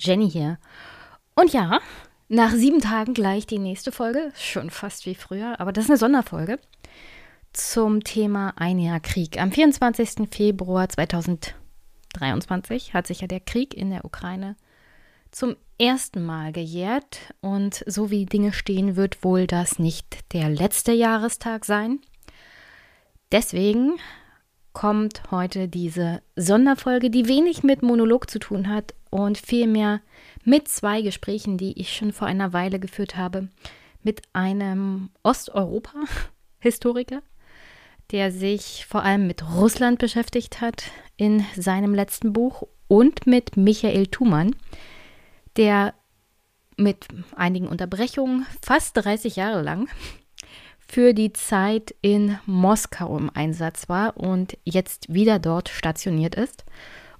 Jenny hier. Und ja, nach sieben Tagen gleich die nächste Folge, schon fast wie früher, aber das ist eine Sonderfolge zum Thema Ein Jahr Krieg. Am 24. Februar 2023 hat sich ja der Krieg in der Ukraine zum ersten Mal gejährt und so wie Dinge stehen, wird wohl das nicht der letzte Jahrestag sein. Deswegen kommt heute diese Sonderfolge, die wenig mit Monolog zu tun hat und vielmehr mit zwei Gesprächen, die ich schon vor einer Weile geführt habe, mit einem Osteuropa-Historiker, der sich vor allem mit Russland beschäftigt hat in seinem letzten Buch und mit Michael Thumann, der mit einigen Unterbrechungen fast 30 Jahre lang für die Zeit in Moskau im Einsatz war und jetzt wieder dort stationiert ist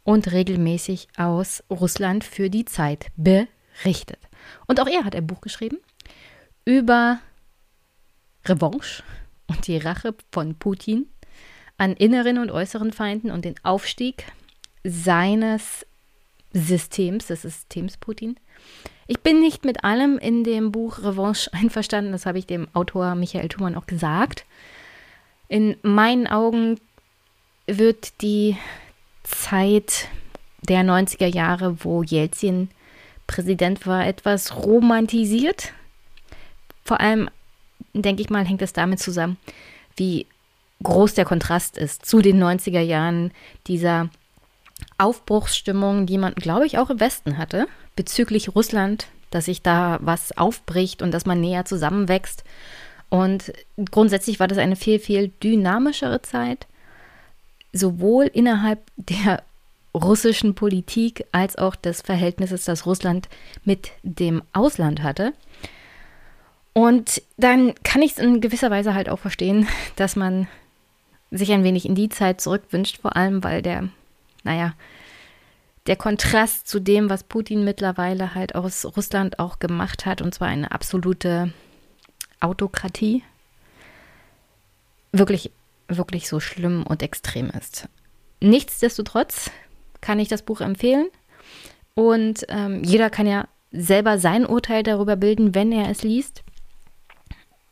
und regelmäßig aus Russland für die Zeit berichtet. Und auch er hat ein Buch geschrieben über Revanche und die Rache von Putin an inneren und äußeren Feinden und den Aufstieg seines Systems, des Systems Putin, ich bin nicht mit allem in dem Buch Revanche einverstanden, das habe ich dem Autor Michael Thumann auch gesagt. In meinen Augen wird die Zeit der 90er Jahre, wo Jelzin Präsident war, etwas romantisiert. Vor allem, denke ich mal, hängt es damit zusammen, wie groß der Kontrast ist zu den 90er Jahren dieser Aufbruchsstimmung, die man, glaube ich, auch im Westen hatte bezüglich Russland, dass sich da was aufbricht und dass man näher zusammenwächst. Und grundsätzlich war das eine viel, viel dynamischere Zeit, sowohl innerhalb der russischen Politik als auch des Verhältnisses, das Russland mit dem Ausland hatte. Und dann kann ich es in gewisser Weise halt auch verstehen, dass man sich ein wenig in die Zeit zurückwünscht, vor allem weil der, naja, der Kontrast zu dem, was Putin mittlerweile halt aus Russland auch gemacht hat, und zwar eine absolute Autokratie, wirklich, wirklich so schlimm und extrem ist. Nichtsdestotrotz kann ich das Buch empfehlen und ähm, jeder kann ja selber sein Urteil darüber bilden, wenn er es liest.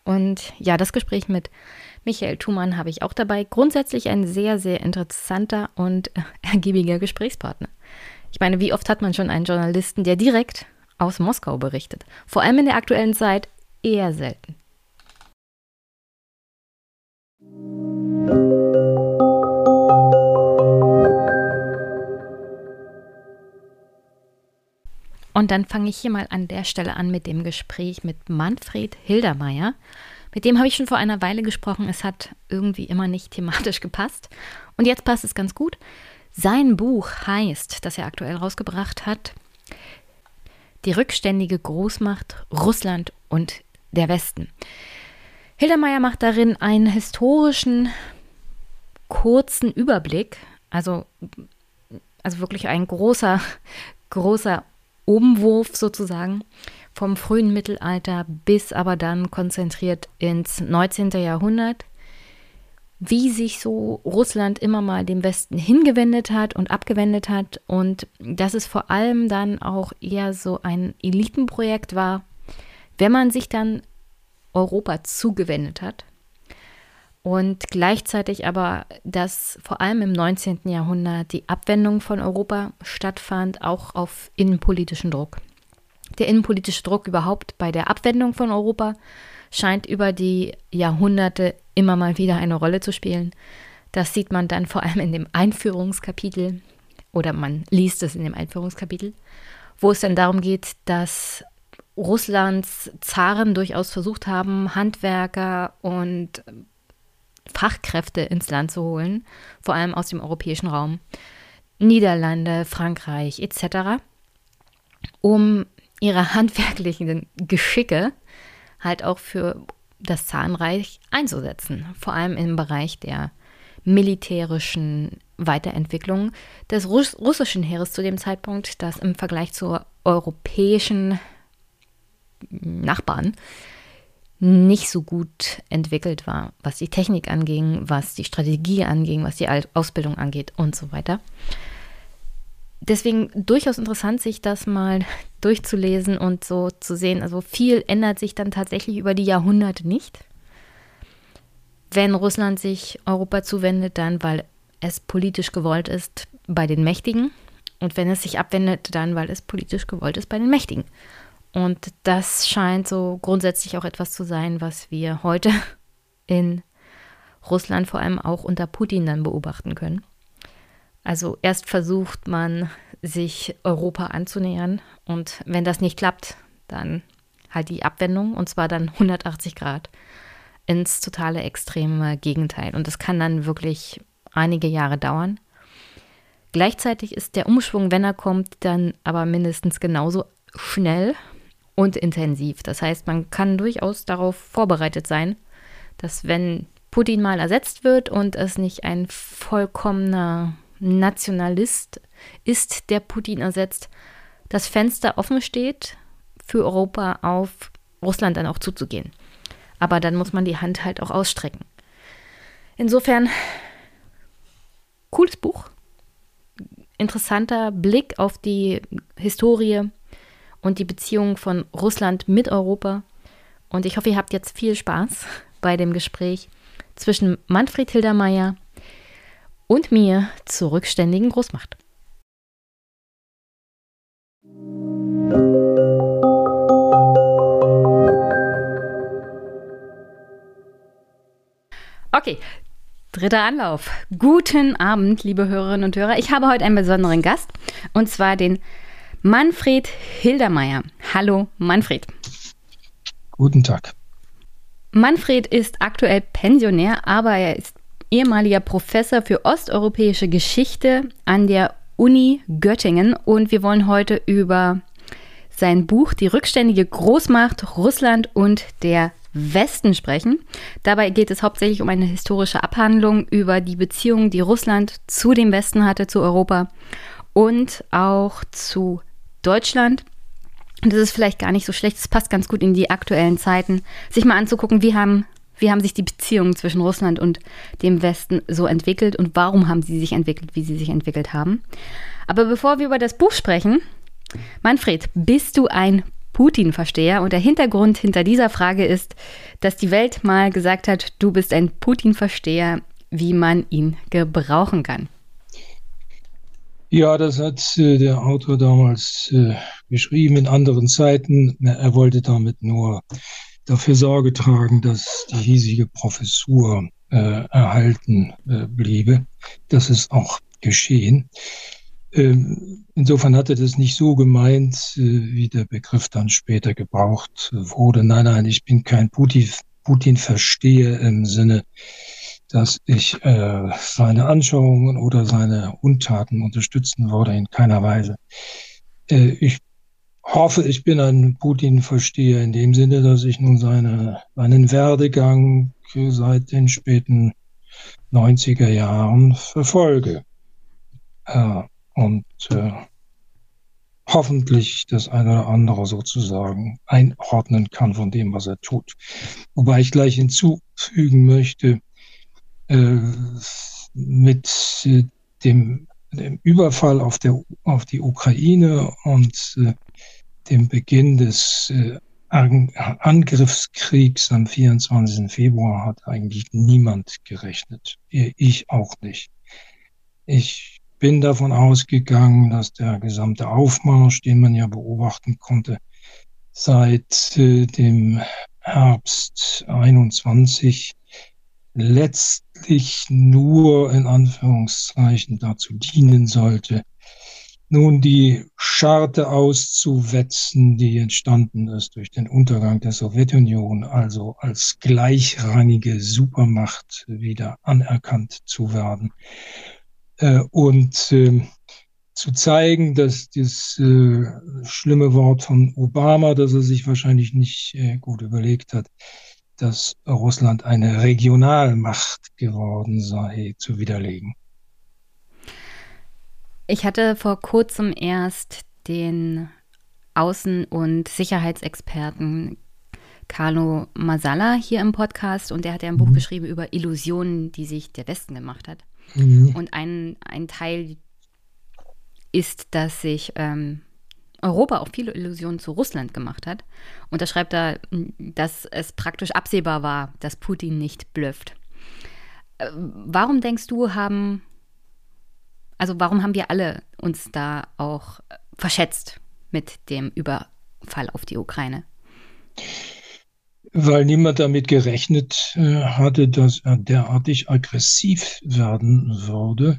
Und ja, das Gespräch mit Michael Thumann habe ich auch dabei. Grundsätzlich ein sehr, sehr interessanter und ergiebiger Gesprächspartner. Ich meine, wie oft hat man schon einen Journalisten, der direkt aus Moskau berichtet? Vor allem in der aktuellen Zeit eher selten. Und dann fange ich hier mal an der Stelle an mit dem Gespräch mit Manfred Hildermeier. Mit dem habe ich schon vor einer Weile gesprochen. Es hat irgendwie immer nicht thematisch gepasst. Und jetzt passt es ganz gut. Sein Buch heißt, das er aktuell rausgebracht hat, Die rückständige Großmacht Russland und der Westen. Hildermeier macht darin einen historischen kurzen Überblick, also, also wirklich ein großer, großer Umwurf sozusagen vom frühen Mittelalter bis aber dann konzentriert ins 19. Jahrhundert wie sich so Russland immer mal dem Westen hingewendet hat und abgewendet hat und dass es vor allem dann auch eher so ein Elitenprojekt war, wenn man sich dann Europa zugewendet hat und gleichzeitig aber, dass vor allem im 19. Jahrhundert die Abwendung von Europa stattfand, auch auf innenpolitischen Druck. Der innenpolitische Druck überhaupt bei der Abwendung von Europa scheint über die Jahrhunderte immer mal wieder eine Rolle zu spielen. Das sieht man dann vor allem in dem Einführungskapitel oder man liest es in dem Einführungskapitel, wo es dann darum geht, dass Russlands Zaren durchaus versucht haben, Handwerker und Fachkräfte ins Land zu holen, vor allem aus dem europäischen Raum, Niederlande, Frankreich etc., um ihre handwerklichen Geschicke halt auch für das Zahnreich einzusetzen, vor allem im Bereich der militärischen Weiterentwicklung des Russ russischen Heeres zu dem Zeitpunkt, das im Vergleich zur europäischen Nachbarn nicht so gut entwickelt war, was die Technik anging, was die Strategie anging, was die Ausbildung angeht und so weiter. Deswegen durchaus interessant, sich das mal durchzulesen und so zu sehen. Also viel ändert sich dann tatsächlich über die Jahrhunderte nicht. Wenn Russland sich Europa zuwendet, dann weil es politisch gewollt ist bei den Mächtigen. Und wenn es sich abwendet, dann weil es politisch gewollt ist bei den Mächtigen. Und das scheint so grundsätzlich auch etwas zu sein, was wir heute in Russland vor allem auch unter Putin dann beobachten können. Also erst versucht man, sich Europa anzunähern und wenn das nicht klappt, dann halt die Abwendung und zwar dann 180 Grad ins totale extreme Gegenteil. Und das kann dann wirklich einige Jahre dauern. Gleichzeitig ist der Umschwung, wenn er kommt, dann aber mindestens genauso schnell und intensiv. Das heißt, man kann durchaus darauf vorbereitet sein, dass wenn Putin mal ersetzt wird und es nicht ein vollkommener Nationalist ist, der Putin ersetzt, das Fenster offen steht für Europa auf Russland dann auch zuzugehen. Aber dann muss man die Hand halt auch ausstrecken. Insofern, cooles Buch. Interessanter Blick auf die Historie und die Beziehung von Russland mit Europa. Und ich hoffe, ihr habt jetzt viel Spaß bei dem Gespräch zwischen Manfred Hildermeier und mir zur rückständigen Großmacht. Okay, dritter Anlauf. Guten Abend, liebe Hörerinnen und Hörer. Ich habe heute einen besonderen Gast und zwar den Manfred Hildermeier. Hallo, Manfred. Guten Tag. Manfred ist aktuell Pensionär, aber er ist ehemaliger Professor für osteuropäische Geschichte an der Uni Göttingen und wir wollen heute über sein Buch Die rückständige Großmacht Russland und der Westen sprechen. Dabei geht es hauptsächlich um eine historische Abhandlung über die Beziehungen, die Russland zu dem Westen hatte, zu Europa und auch zu Deutschland. Und das ist vielleicht gar nicht so schlecht, es passt ganz gut in die aktuellen Zeiten, sich mal anzugucken, wie haben wie haben sich die Beziehungen zwischen Russland und dem Westen so entwickelt und warum haben sie sich entwickelt, wie sie sich entwickelt haben? Aber bevor wir über das Buch sprechen, Manfred, bist du ein Putin-Versteher? Und der Hintergrund hinter dieser Frage ist, dass die Welt mal gesagt hat, du bist ein Putin-Versteher, wie man ihn gebrauchen kann. Ja, das hat äh, der Autor damals äh, geschrieben in anderen Zeiten. Er wollte damit nur dafür Sorge tragen, dass die hiesige Professur äh, erhalten äh, bliebe. Das ist auch geschehen. Ähm, insofern hatte das nicht so gemeint, äh, wie der Begriff dann später gebraucht wurde. Nein, nein, ich bin kein Putin, Putin-Versteher im Sinne, dass ich äh, seine Anschauungen oder seine Untaten unterstützen würde, in keiner Weise. Äh, ich hoffe, ich bin ein Putin-Versteher in dem Sinne, dass ich nun seine, seinen Werdegang seit den späten 90er Jahren verfolge. Äh, und äh, hoffentlich das eine oder andere sozusagen einordnen kann von dem, was er tut. Wobei ich gleich hinzufügen möchte, äh, mit äh, dem, dem Überfall auf, der, auf die Ukraine und äh, dem Beginn des äh, Angriffskriegs am 24. Februar hat eigentlich niemand gerechnet. Ich auch nicht. Ich bin davon ausgegangen, dass der gesamte Aufmarsch, den man ja beobachten konnte, seit äh, dem Herbst 21 letztlich nur in Anführungszeichen dazu dienen sollte, nun die Scharte auszuwetzen, die entstanden ist durch den Untergang der Sowjetunion, also als gleichrangige Supermacht wieder anerkannt zu werden. Äh, und äh, zu zeigen, dass das äh, schlimme Wort von Obama, das er sich wahrscheinlich nicht äh, gut überlegt hat, dass Russland eine Regionalmacht geworden sei, zu widerlegen. Ich hatte vor kurzem erst den Außen- und Sicherheitsexperten Carlo Masala hier im Podcast und der hat ja ein mhm. Buch geschrieben über Illusionen, die sich der Westen gemacht hat. Mhm. Und ein, ein Teil ist, dass sich ähm, Europa auch viele Illusionen zu Russland gemacht hat. Und da schreibt er, dass es praktisch absehbar war, dass Putin nicht blöfft. Äh, warum denkst du, haben, also warum haben wir alle uns da auch verschätzt mit dem Überfall auf die Ukraine? Weil niemand damit gerechnet äh, hatte, dass er derartig aggressiv werden würde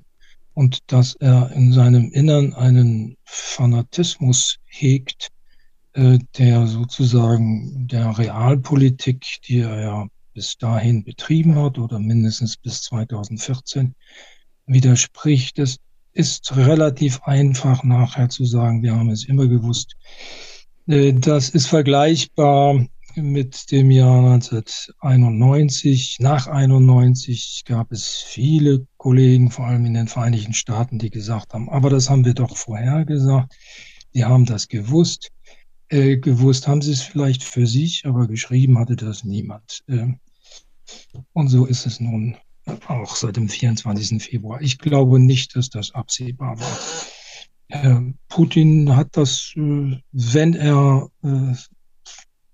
und dass er in seinem Innern einen Fanatismus hegt, äh, der sozusagen der Realpolitik, die er ja bis dahin betrieben hat oder mindestens bis 2014 widerspricht. Es ist relativ einfach nachher zu sagen, wir haben es immer gewusst. Äh, das ist vergleichbar mit dem Jahr 1991. Nach 91 gab es viele Kollegen, vor allem in den Vereinigten Staaten, die gesagt haben, aber das haben wir doch vorher gesagt. Die haben das gewusst. Äh, gewusst haben sie es vielleicht für sich, aber geschrieben hatte das niemand. Äh, und so ist es nun auch seit dem 24. Februar. Ich glaube nicht, dass das absehbar war. Putin hat das, äh, wenn er äh,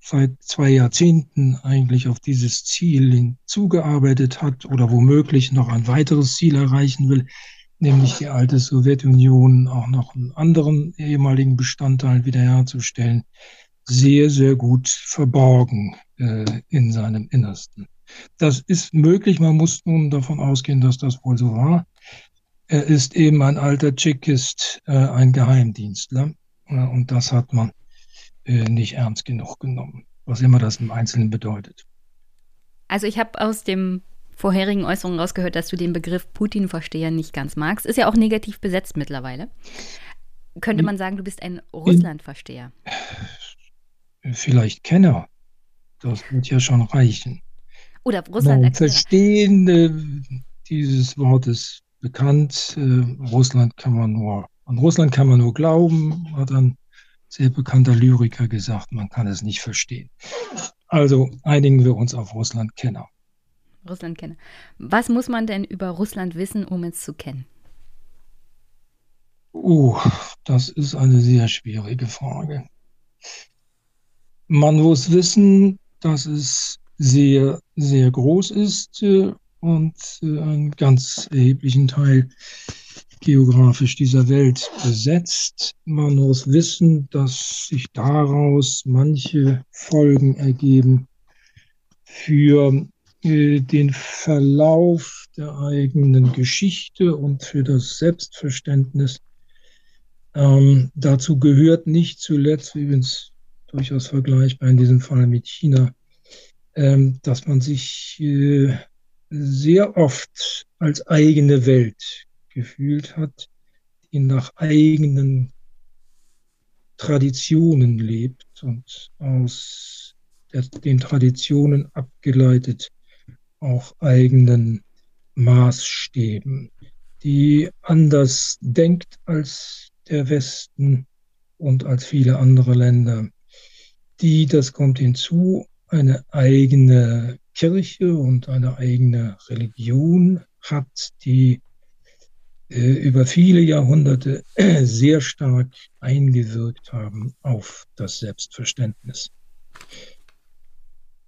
seit zwei Jahrzehnten eigentlich auf dieses Ziel hinzugearbeitet hat oder womöglich noch ein weiteres Ziel erreichen will, nämlich die alte Sowjetunion auch noch einen anderen ehemaligen Bestandteil wiederherzustellen, sehr, sehr gut verborgen äh, in seinem Innersten. Das ist möglich, man muss nun davon ausgehen, dass das wohl so war. Er ist eben ein alter Tschechist, äh, ein Geheimdienstler. Äh, und das hat man äh, nicht ernst genug genommen, was immer das im Einzelnen bedeutet. Also ich habe aus dem vorherigen Äußerungen rausgehört, dass du den Begriff Putin-Versteher nicht ganz magst. Ist ja auch negativ besetzt mittlerweile. Könnte man sagen, du bist ein Russland-Versteher? Vielleicht Kenner. Das wird ja schon reichen. Oder Russland Verstehen äh, dieses Wortes bekannt. Äh, Russland kann man nur, an Russland kann man nur glauben, hat dann sehr bekannter Lyriker gesagt, man kann es nicht verstehen. Also einigen wir uns auf Russland-Kenner. Russland-Kenner. Was muss man denn über Russland wissen, um es zu kennen? Oh, das ist eine sehr schwierige Frage. Man muss wissen, dass es sehr, sehr groß ist äh, und äh, einen ganz erheblichen Teil geografisch dieser Welt besetzt. Man muss wissen, dass sich daraus manche Folgen ergeben für äh, den Verlauf der eigenen Geschichte und für das Selbstverständnis. Ähm, dazu gehört nicht zuletzt, es durchaus vergleichbar in diesem Fall mit China, dass man sich äh, sehr oft als eigene Welt gefühlt hat, die nach eigenen Traditionen lebt und aus der, den Traditionen abgeleitet auch eigenen Maßstäben, die anders denkt als der Westen und als viele andere Länder, die, das kommt hinzu, eine eigene Kirche und eine eigene Religion hat, die äh, über viele Jahrhunderte sehr stark eingewirkt haben auf das Selbstverständnis.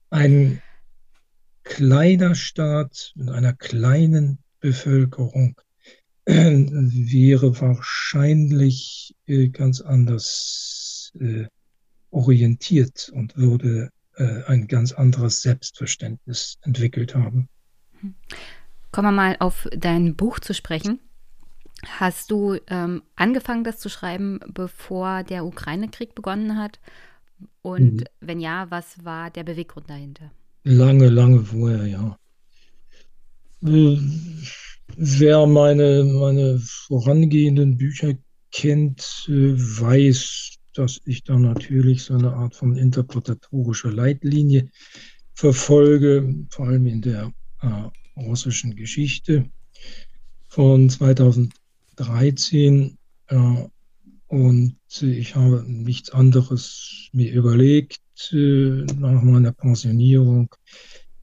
Ein kleiner Staat mit einer kleinen Bevölkerung äh, wäre wahrscheinlich äh, ganz anders orientiert und würde ein ganz anderes Selbstverständnis entwickelt haben. Kommen wir mal auf dein Buch zu sprechen. Hast du ähm, angefangen, das zu schreiben, bevor der Ukraine-Krieg begonnen hat? Und mhm. wenn ja, was war der Beweggrund dahinter? Lange, lange vorher, ja. Äh, wer meine, meine vorangehenden Bücher kennt, äh, weiß, dass ich da natürlich so eine Art von interpretatorischer Leitlinie verfolge, vor allem in der äh, russischen Geschichte von 2000 13 äh, und ich habe nichts anderes mir überlegt äh, nach meiner Pensionierung,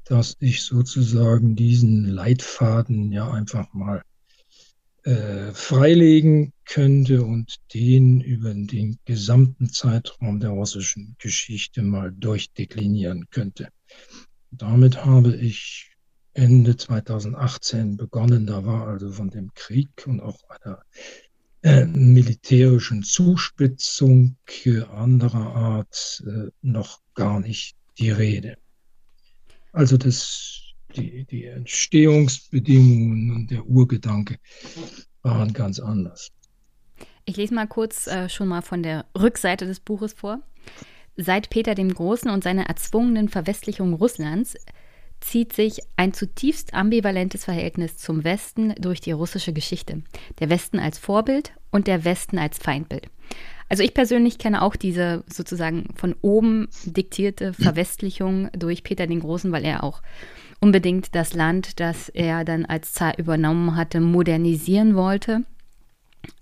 dass ich sozusagen diesen Leitfaden ja einfach mal äh, freilegen könnte und den über den gesamten Zeitraum der russischen Geschichte mal durchdeklinieren könnte. Damit habe ich Ende 2018 begonnen. Da war also von dem Krieg und auch einer äh, militärischen Zuspitzung anderer Art äh, noch gar nicht die Rede. Also das, die, die Entstehungsbedingungen und der Urgedanke waren ganz anders. Ich lese mal kurz äh, schon mal von der Rückseite des Buches vor. Seit Peter dem Großen und seiner erzwungenen Verwestlichung Russlands zieht sich ein zutiefst ambivalentes Verhältnis zum Westen durch die russische Geschichte. Der Westen als Vorbild und der Westen als Feindbild. Also ich persönlich kenne auch diese sozusagen von oben diktierte Verwestlichung durch Peter den Großen, weil er auch unbedingt das Land, das er dann als Zar übernommen hatte, modernisieren wollte,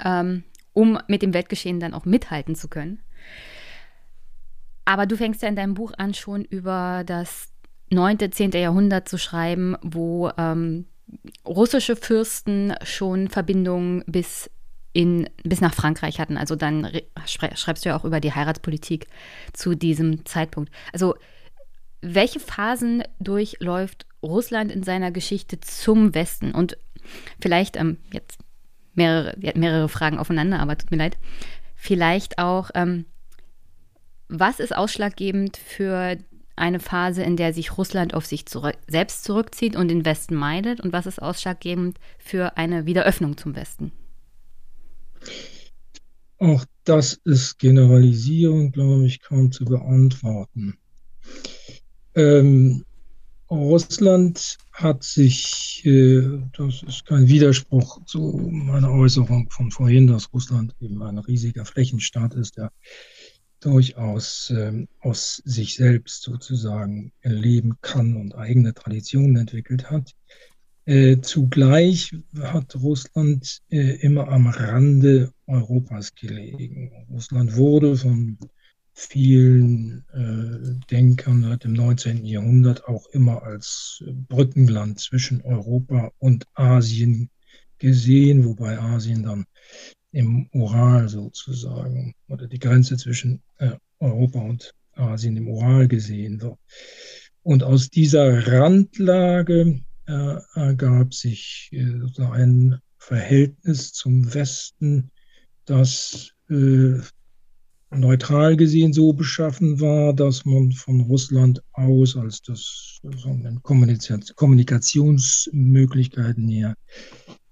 ähm, um mit dem Weltgeschehen dann auch mithalten zu können. Aber du fängst ja in deinem Buch an, schon über das 9., 10. Jahrhundert zu schreiben, wo ähm, russische Fürsten schon Verbindungen bis, in, bis nach Frankreich hatten. Also dann schreibst du ja auch über die Heiratspolitik zu diesem Zeitpunkt. Also welche Phasen durchläuft Russland in seiner Geschichte zum Westen? Und vielleicht ähm, jetzt mehrere, mehrere Fragen aufeinander, aber tut mir leid. Vielleicht auch, ähm, was ist ausschlaggebend für eine Phase, in der sich Russland auf sich zurück, selbst zurückzieht und den Westen meidet? Und was ist ausschlaggebend für eine Wiederöffnung zum Westen? Auch das ist Generalisierung, glaube ich, kaum zu beantworten. Ähm, Russland hat sich, äh, das ist kein Widerspruch zu meiner Äußerung von vorhin, dass Russland eben ein riesiger Flächenstaat ist, der durchaus äh, aus sich selbst sozusagen leben kann und eigene Traditionen entwickelt hat. Äh, zugleich hat Russland äh, immer am Rande Europas gelegen. Russland wurde von vielen äh, Denkern seit dem 19. Jahrhundert auch immer als Brückenland zwischen Europa und Asien gesehen, wobei Asien dann im Ural sozusagen oder die Grenze zwischen äh, Europa und Asien im Ural gesehen wird. Und aus dieser Randlage äh, ergab sich äh, ein Verhältnis zum Westen, das äh, neutral gesehen so beschaffen war, dass man von Russland aus als das Kommunikationsmöglichkeiten her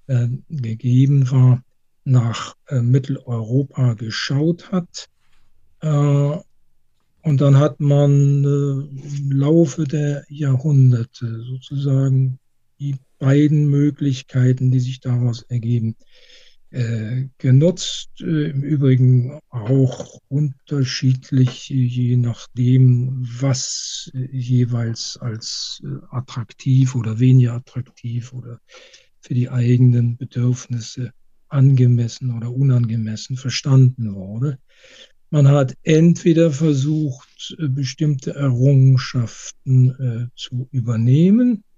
äh, gegeben war, nach äh, Mitteleuropa geschaut hat. Äh, und dann hat man äh, im Laufe der Jahrhunderte sozusagen die beiden Möglichkeiten, die sich daraus ergeben, äh, genutzt. Äh, Im Übrigen auch unterschiedlich, je nachdem, was äh, jeweils als attraktiv oder weniger attraktiv oder für die eigenen Bedürfnisse angemessen oder unangemessen verstanden wurde. Man hat entweder versucht, äh, bestimmte Errungenschaften äh, zu übernehmen äh,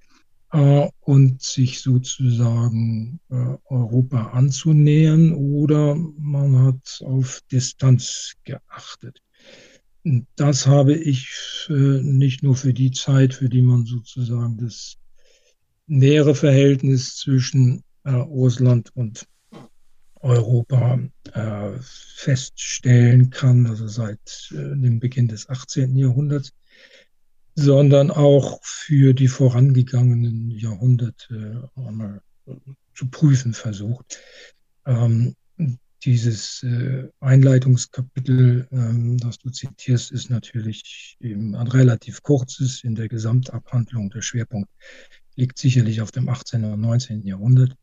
und sich sozusagen äh, Europa anzunähern, oder man hat auf Distanz geachtet. Das habe ich äh, nicht nur für die Zeit, für die man sozusagen das nähere Verhältnis zwischen äh, Russland und Europa äh, feststellen kann, also seit äh, dem Beginn des 18. Jahrhunderts, sondern auch für die vorangegangenen Jahrhunderte einmal zu prüfen versucht. Ähm, dieses äh, Einleitungskapitel, ähm, das du zitierst, ist natürlich eben ein relativ kurzes in der Gesamtabhandlung. Der Schwerpunkt liegt sicherlich auf dem 18. und 19. Jahrhundert.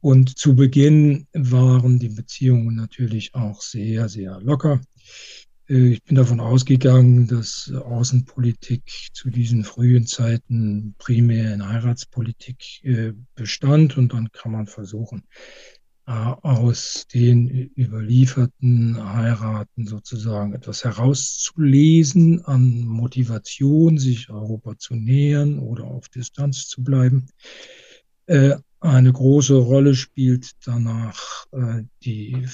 Und zu Beginn waren die Beziehungen natürlich auch sehr, sehr locker. Äh, ich bin davon ausgegangen, dass Außenpolitik zu diesen frühen Zeiten primär in Heiratspolitik äh, bestand und dann kann man versuchen, äh, aus den überlieferten Heiraten sozusagen etwas herauszulesen an Motivation, sich Europa zu nähern oder auf Distanz zu bleiben. eine große Rolle spielt danach die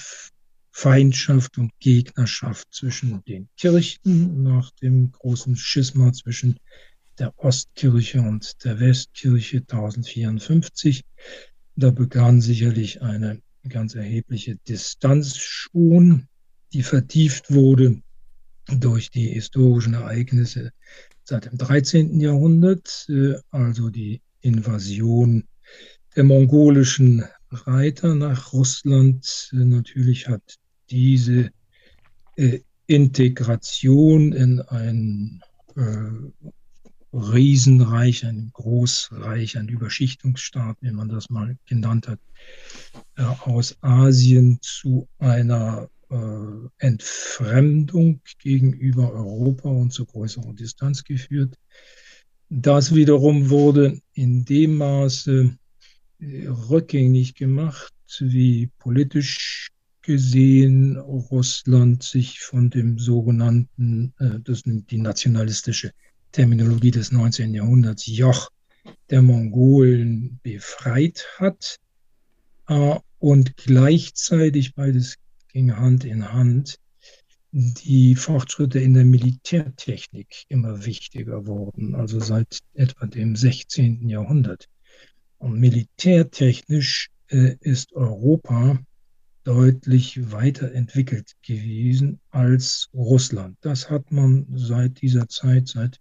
Feindschaft und Gegnerschaft zwischen den Kirchen nach dem großen Schisma zwischen der Ostkirche und der Westkirche 1054. Da begann sicherlich eine ganz erhebliche Distanz schon, die vertieft wurde durch die historischen Ereignisse seit dem 13. Jahrhundert, äh, also die Invasion der mongolischen Reiter nach Russland. Äh, natürlich hat diese äh, Integration in ein Riesenreich, ein Großreich, ein Überschichtungsstaat, wie man das mal genannt hat, aus Asien zu einer äh, Entfremdung gegenüber Europa und zu größerer Distanz geführt. Das wiederum wurde in dem Maße äh, rückgängig gemacht, wie politisch gesehen Russland sich von dem sogenannten, äh, das ist die nationalistische Terminologie des 19. Jahrhunderts, Joch der Mongolen befreit hat äh, und gleichzeitig beides ging Hand in Hand, die Fortschritte in der Militärtechnik immer wichtiger wurden, also seit etwa dem 16. Jahrhundert. Und militärtechnisch äh, ist Europa deutlich weiterentwickelt gewesen als Russland. Das hat man seit dieser Zeit, seit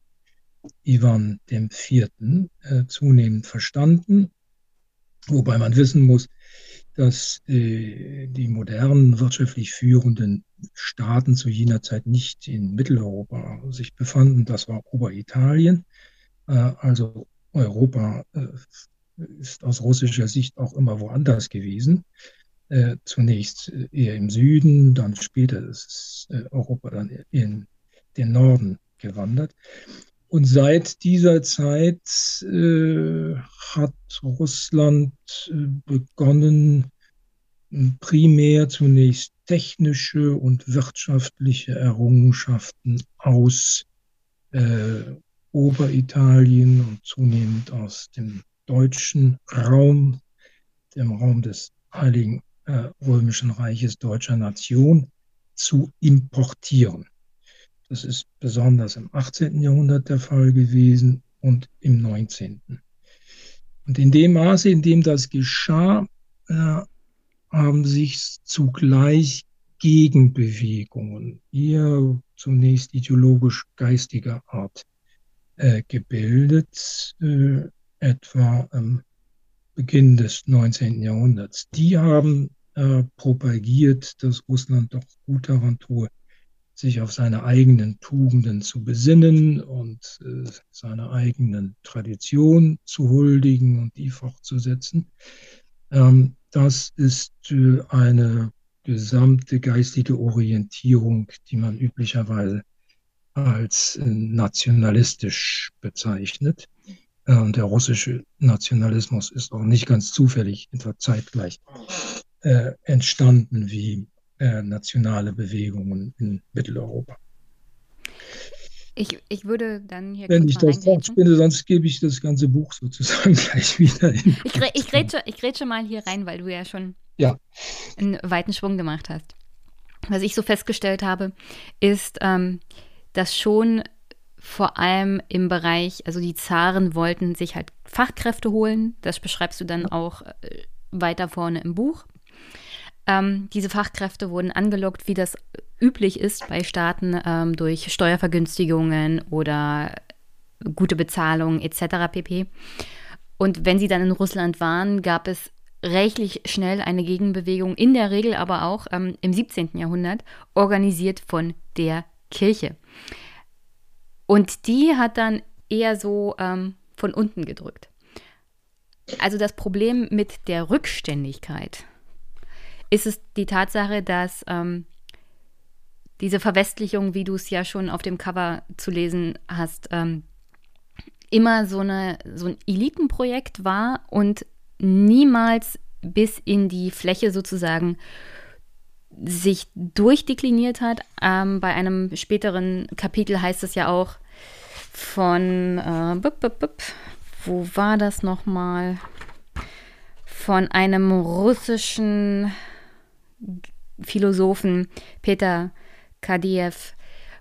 Ivan IV. Äh, zunehmend verstanden, wobei man wissen muss, dass äh, die modernen wirtschaftlich führenden Staaten zu jener Zeit nicht in Mitteleuropa sich befanden. Das war Oberitalien. Äh, also Europa äh, ist aus russischer Sicht auch immer woanders gewesen. Äh, zunächst eher im Süden, dann später ist äh, Europa dann in den Norden gewandert. Und seit dieser Zeit äh, hat Russland äh, begonnen, primär zunächst technische und wirtschaftliche Errungenschaften aus äh, Oberitalien und zunehmend aus dem deutschen Raum, dem Raum des Heiligen äh, Römischen Reiches deutscher Nation, zu importieren. Das ist besonders im 18. Jahrhundert der Fall gewesen und im 19. Und in dem Maße, in dem das geschah, äh, haben sich zugleich Gegenbewegungen, eher zunächst ideologisch geistiger Art, äh, gebildet, äh, etwa am Beginn des 19. Jahrhunderts. Die haben äh, propagiert, dass Russland doch gut daran tue, sich auf seine eigenen Tugenden zu besinnen und äh, seine eigenen Tradition zu huldigen und die fortzusetzen. Ähm, das ist äh, eine gesamte geistige Orientierung, die man üblicherweise als äh, nationalistisch bezeichnet. Äh, der russische Nationalismus ist auch nicht ganz zufällig etwa zeitgleich äh, entstanden wie äh, nationale Bewegungen in Mitteleuropa. Ich, ich würde dann hier. Wenn ich das fortspinne, sonst gebe ich das ganze Buch sozusagen gleich wieder hin. Ich, ich, grätsche, ich grätsche mal hier rein, weil du ja schon ja. einen weiten Schwung gemacht hast. Was ich so festgestellt habe, ist, ähm, dass schon vor allem im Bereich, also die Zaren wollten sich halt Fachkräfte holen. Das beschreibst du dann auch äh, weiter vorne im Buch. Ähm, diese Fachkräfte wurden angelockt, wie das üblich ist bei Staaten, ähm, durch Steuervergünstigungen oder gute Bezahlung etc. pp. Und wenn sie dann in Russland waren, gab es rechtlich schnell eine Gegenbewegung, in der Regel aber auch ähm, im 17. Jahrhundert, organisiert von der Kirche. Und die hat dann eher so ähm, von unten gedrückt. Also das Problem mit der Rückständigkeit ist es die Tatsache, dass ähm, diese Verwestlichung, wie du es ja schon auf dem Cover zu lesen hast, ähm, immer so, eine, so ein Elitenprojekt war und niemals bis in die Fläche sozusagen sich durchdekliniert hat. Ähm, bei einem späteren Kapitel heißt es ja auch von, äh, bup, bup, bup, wo war das nochmal? von einem russischen Philosophen, Peter Kadiev,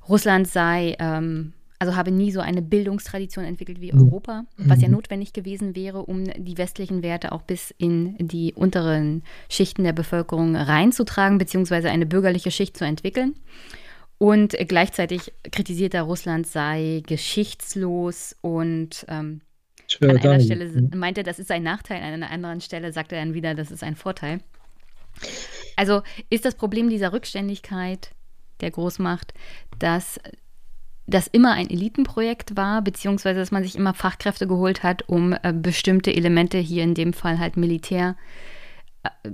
Russland sei, ähm, also habe nie so eine Bildungstradition entwickelt wie mhm. Europa, was ja mhm. notwendig gewesen wäre, um die westlichen Werte auch bis in die unteren Schichten der Bevölkerung reinzutragen, beziehungsweise eine bürgerliche Schicht zu entwickeln. Und gleichzeitig kritisiert er, Russland sei geschichtslos und ähm, an einer Stelle meint er, das ist ein Nachteil, an einer anderen Stelle sagt er dann wieder, das ist ein Vorteil. Also ist das Problem dieser Rückständigkeit der Großmacht, dass das immer ein Elitenprojekt war, beziehungsweise dass man sich immer Fachkräfte geholt hat, um äh, bestimmte Elemente, hier in dem Fall halt Militär, äh,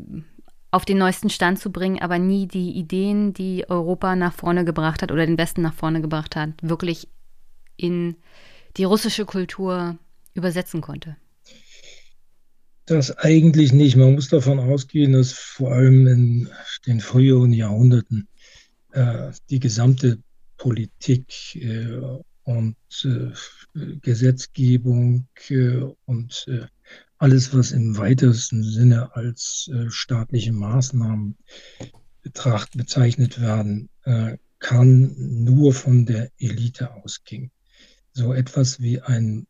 auf den neuesten Stand zu bringen, aber nie die Ideen, die Europa nach vorne gebracht hat oder den Westen nach vorne gebracht hat, wirklich in die russische Kultur übersetzen konnte. Das eigentlich nicht. Man muss davon ausgehen, dass vor allem in den früheren Jahrhunderten äh, die gesamte Politik äh, und äh, Gesetzgebung äh, und äh, alles, was im weitesten Sinne als äh, staatliche Maßnahmen betracht, bezeichnet werden kann, nur von der Elite ausging. So etwas wie ein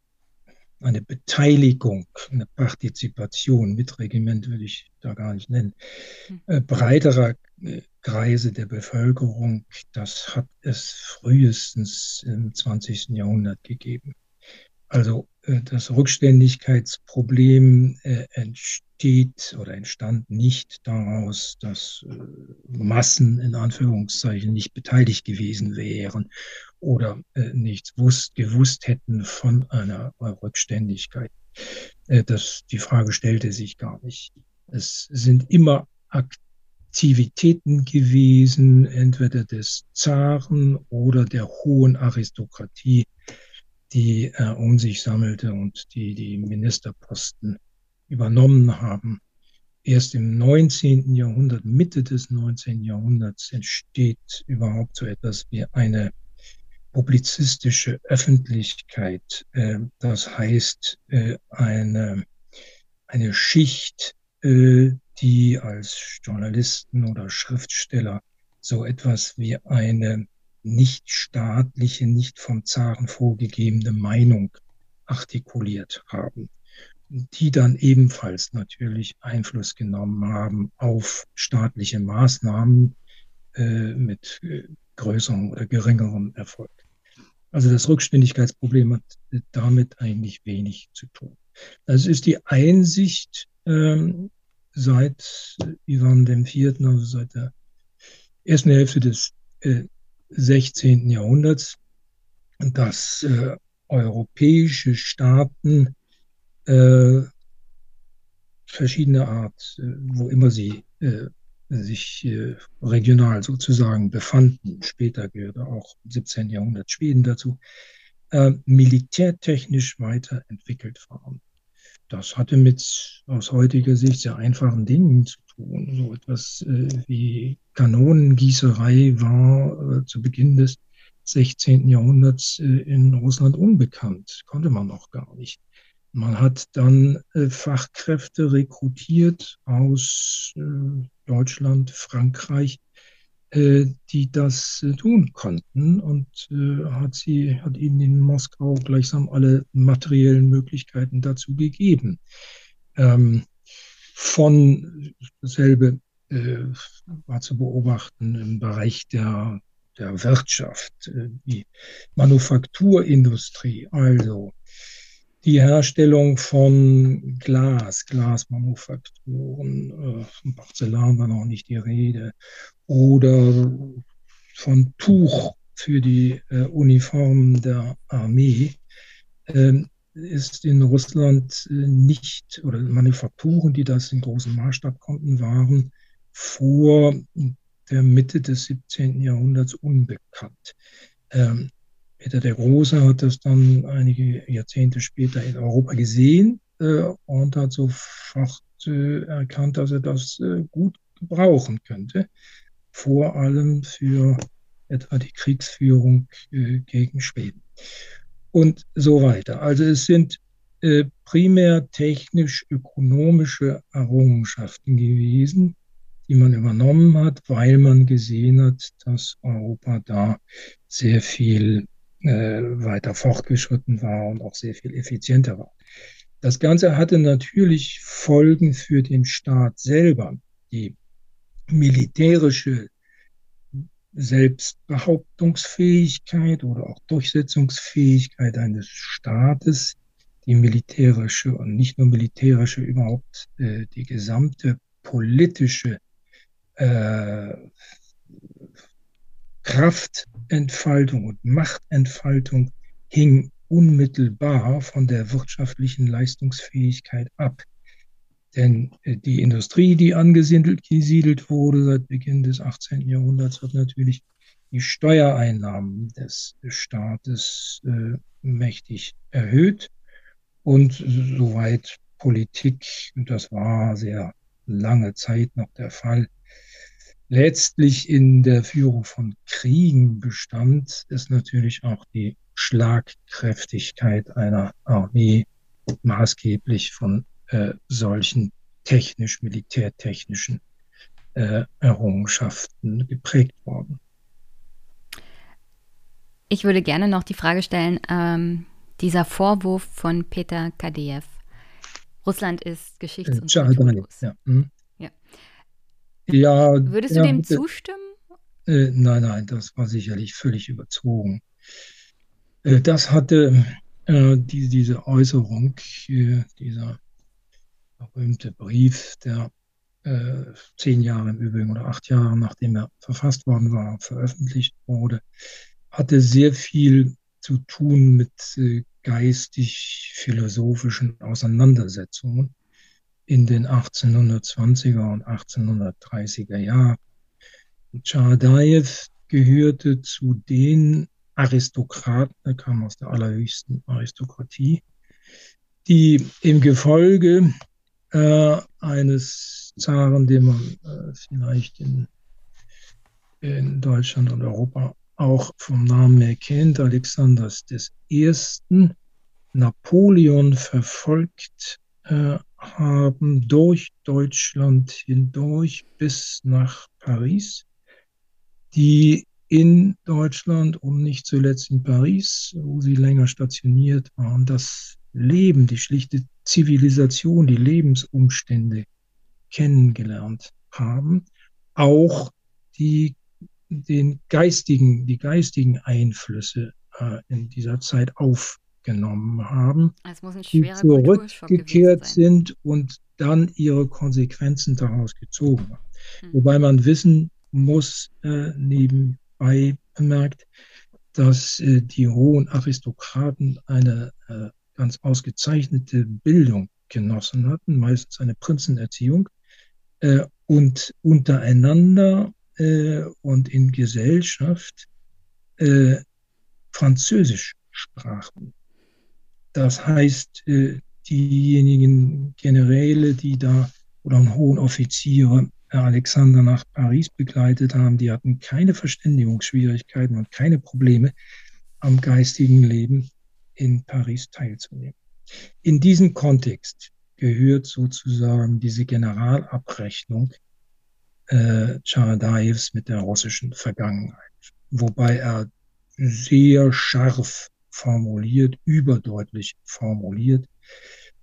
eine Beteiligung, eine Partizipation mit Regiment würde ich da gar nicht nennen, hm. äh, breiterer äh, Kreise der Bevölkerung, das hat es frühestens im 20. Jahrhundert gegeben. Also äh, das Rückständigkeitsproblem äh, entsteht oder entstand nicht daraus, dass Massen in Anführungszeichen nicht beteiligt gewesen wären oder nichts wusst, gewusst hätten von einer Rückständigkeit. Das, die Frage stellte sich gar nicht. Es sind immer Aktivitäten gewesen, entweder des Zaren oder der hohen Aristokratie, die äh, um sich sammelte und die die Ministerposten übernommen haben. Erst im 19. Jahrhundert, Mitte des 19. Jahrhunderts entsteht überhaupt so etwas wie eine publizistische Öffentlichkeit. Äh, das heißt, äh, eine, eine Schicht, äh, die als Journalisten oder Schriftsteller so etwas wie eine nicht staatliche, nicht vom Zaren vorgegebene Meinung artikuliert haben, die dann ebenfalls natürlich Einfluss genommen haben auf staatliche Maßnahmen äh, mit größerem oder geringerem Erfolg. Also das Rückständigkeitsproblem hat damit eigentlich wenig zu tun. Das ist die Einsicht ähm, seit Ivan IV., also seit der ersten Hälfte des äh, 16. Jahrhunderts, dass äh, europäische Staaten äh, verschiedener Art, äh, wo immer sie äh, sich äh, regional sozusagen befanden, später gehörte auch im 17. Jahrhundert Schweden dazu, äh, militärtechnisch weiterentwickelt waren. Das hatte mit aus heutiger Sicht sehr einfachen Dingen zu tun. So etwas äh, wie Kanonengießerei war äh, zu Beginn des 16. Jahrhunderts äh, in Russland unbekannt, konnte man noch gar nicht. Man hat dann äh, Fachkräfte rekrutiert aus äh, Deutschland, Frankreich, äh, die das tun konnten und hat sie, hat ihnen in Moskau gleichsam alle materiellen Möglichkeiten dazu gegeben. Ähm, von dasselbe war zu beobachten im Bereich der, der Wirtschaft, die Manufakturindustrie, also die Herstellung von Glas, Glasmanufakturen, äh, von Porzellan war noch nicht die Rede, oder von Tuch für die äh, Uniformen der Armee. Ähm, ist in Russland äh, nicht, oder Manufakturen, die das in großem Maßstab konnten, waren vor der Mitte des 17. Jahrhunderts unbekannt. Ähm, Peter der Große hat das dann einige Jahrzehnte später in Europa gesehen äh, und hat sofort äh, erkannt, dass er das äh, gut gebrauchen könnte, vor allem für etwa die Kriegsführung äh, gegen Schweden und so weiter. Also es sind äh, primär technisch-ökonomische Errungenschaften gewesen, die man übernommen hat, weil man gesehen hat, dass Europa da sehr viel weiter fortgeschritten war und auch sehr viel effizienter war. Das Ganze hatte natürlich Folgen für den Staat selber. Die militärische Selbstbehauptungsfähigkeit oder auch Durchsetzungsfähigkeit eines Staates, die militärische und nicht nur militärische, überhaupt äh, die gesamte politische äh, Kraftentfaltung und Machtentfaltung hing unmittelbar von der wirtschaftlichen Leistungsfähigkeit ab. Denn äh, die Industrie, die angesiedelt wurde seit Beginn des 18. Jahrhunderts, hat natürlich die Steuereinnahmen des Staates äh, mächtig erhöht. Und soweit Politik, und das war sehr lange Zeit noch der Fall, letztlich in der Führung von Kriegen bestand, ist natürlich auch die Schlagkräftigkeit einer Armee maßgeblich von äh, solchen technisch-militärtechnischen äh, Errungenschaften geprägt worden. Ich würde gerne noch die Frage stellen, ähm, dieser Vorwurf von Peter Kadeev. Russland ist Geschichts- und äh, ja. Hm. Ja. Würdest du ja, dem zustimmen? Äh, nein, nein, das war sicherlich völlig überzogen. Äh, das hatte äh, die, diese Äußerung, äh, dieser berühmte Brief, der äh, zehn Jahre im Übrigen oder acht Jahre nachdem er verfasst worden war, veröffentlicht wurde, hatte sehr viel zu tun mit äh, geistig-philosophischen Auseinandersetzungen in den 1820er und 1830er Jahren. Tschadaev gehörte zu den Aristokraten, er kam aus der allerhöchsten Aristokratie, die im Gefolge äh, eines Zaren, den man äh, vielleicht in, in Deutschland und Europa auch vom Namen her kennt, Alexanders I. Napoleon verfolgt äh, haben durch Deutschland hindurch bis nach Paris, die in Deutschland und nicht zuletzt in Paris, wo sie länger stationiert waren, das Leben, die schlichte Zivilisation, die Lebensumstände kennengelernt haben, auch die, den geistigen, die geistigen Einflüsse äh, in dieser Zeit aufgenommen haben, die zurückgekehrt sind und dann ihre Konsequenzen daraus gezogen haben. Hm. Wobei man wissen muss, äh, nebenbei bemerkt, dass äh, die hohen Aristokraten eine äh, ganz ausgezeichnete Bildung genossen hatten, meistens eine Prinzenerziehung, äh, und untereinander äh, und in Gesellschaft äh, Französisch sprachen. Das heißt, äh, diejenigen Generäle, die da oder hohen Offiziere Alexander nach Paris begleitet haben, die hatten keine Verständigungsschwierigkeiten und keine Probleme am geistigen Leben in Paris teilzunehmen. In diesem Kontext gehört sozusagen diese Generalabrechnung äh, Chadaevs mit der russischen Vergangenheit, wobei er sehr scharf formuliert, überdeutlich formuliert,